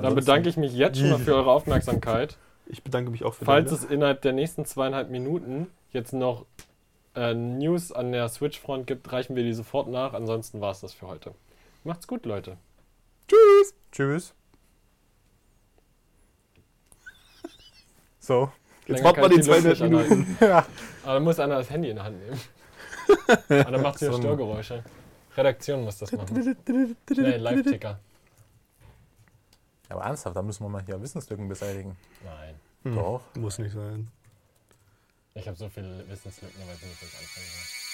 Dann bedanke ich mich jetzt schon mal für eure Aufmerksamkeit.
Ich bedanke mich auch für
Falls
deine.
es innerhalb der nächsten zweieinhalb Minuten jetzt noch äh, News an der Switch-Front gibt, reichen wir die sofort nach. Ansonsten war es das für heute. Macht's gut, Leute.
Tschüss.
Tschüss. [LAUGHS] So.
Jetzt
Länger
warten wir
kann
die
die nicht
Minuten. [LAUGHS]
Ja.
Aber dann muss einer das Handy in der Hand nehmen. [LAUGHS] Aber dann macht sie ja
So ein-
Störgeräusche. Redaktion muss das machen. Nee, Live-Ticker.
Aber ernsthaft, da müssen wir mal hier Wissenslücken beseitigen.
Nein.
Doch.
Muss nicht sein.
Ich habe so viele Wissenslücken, aber ich nicht anfangen.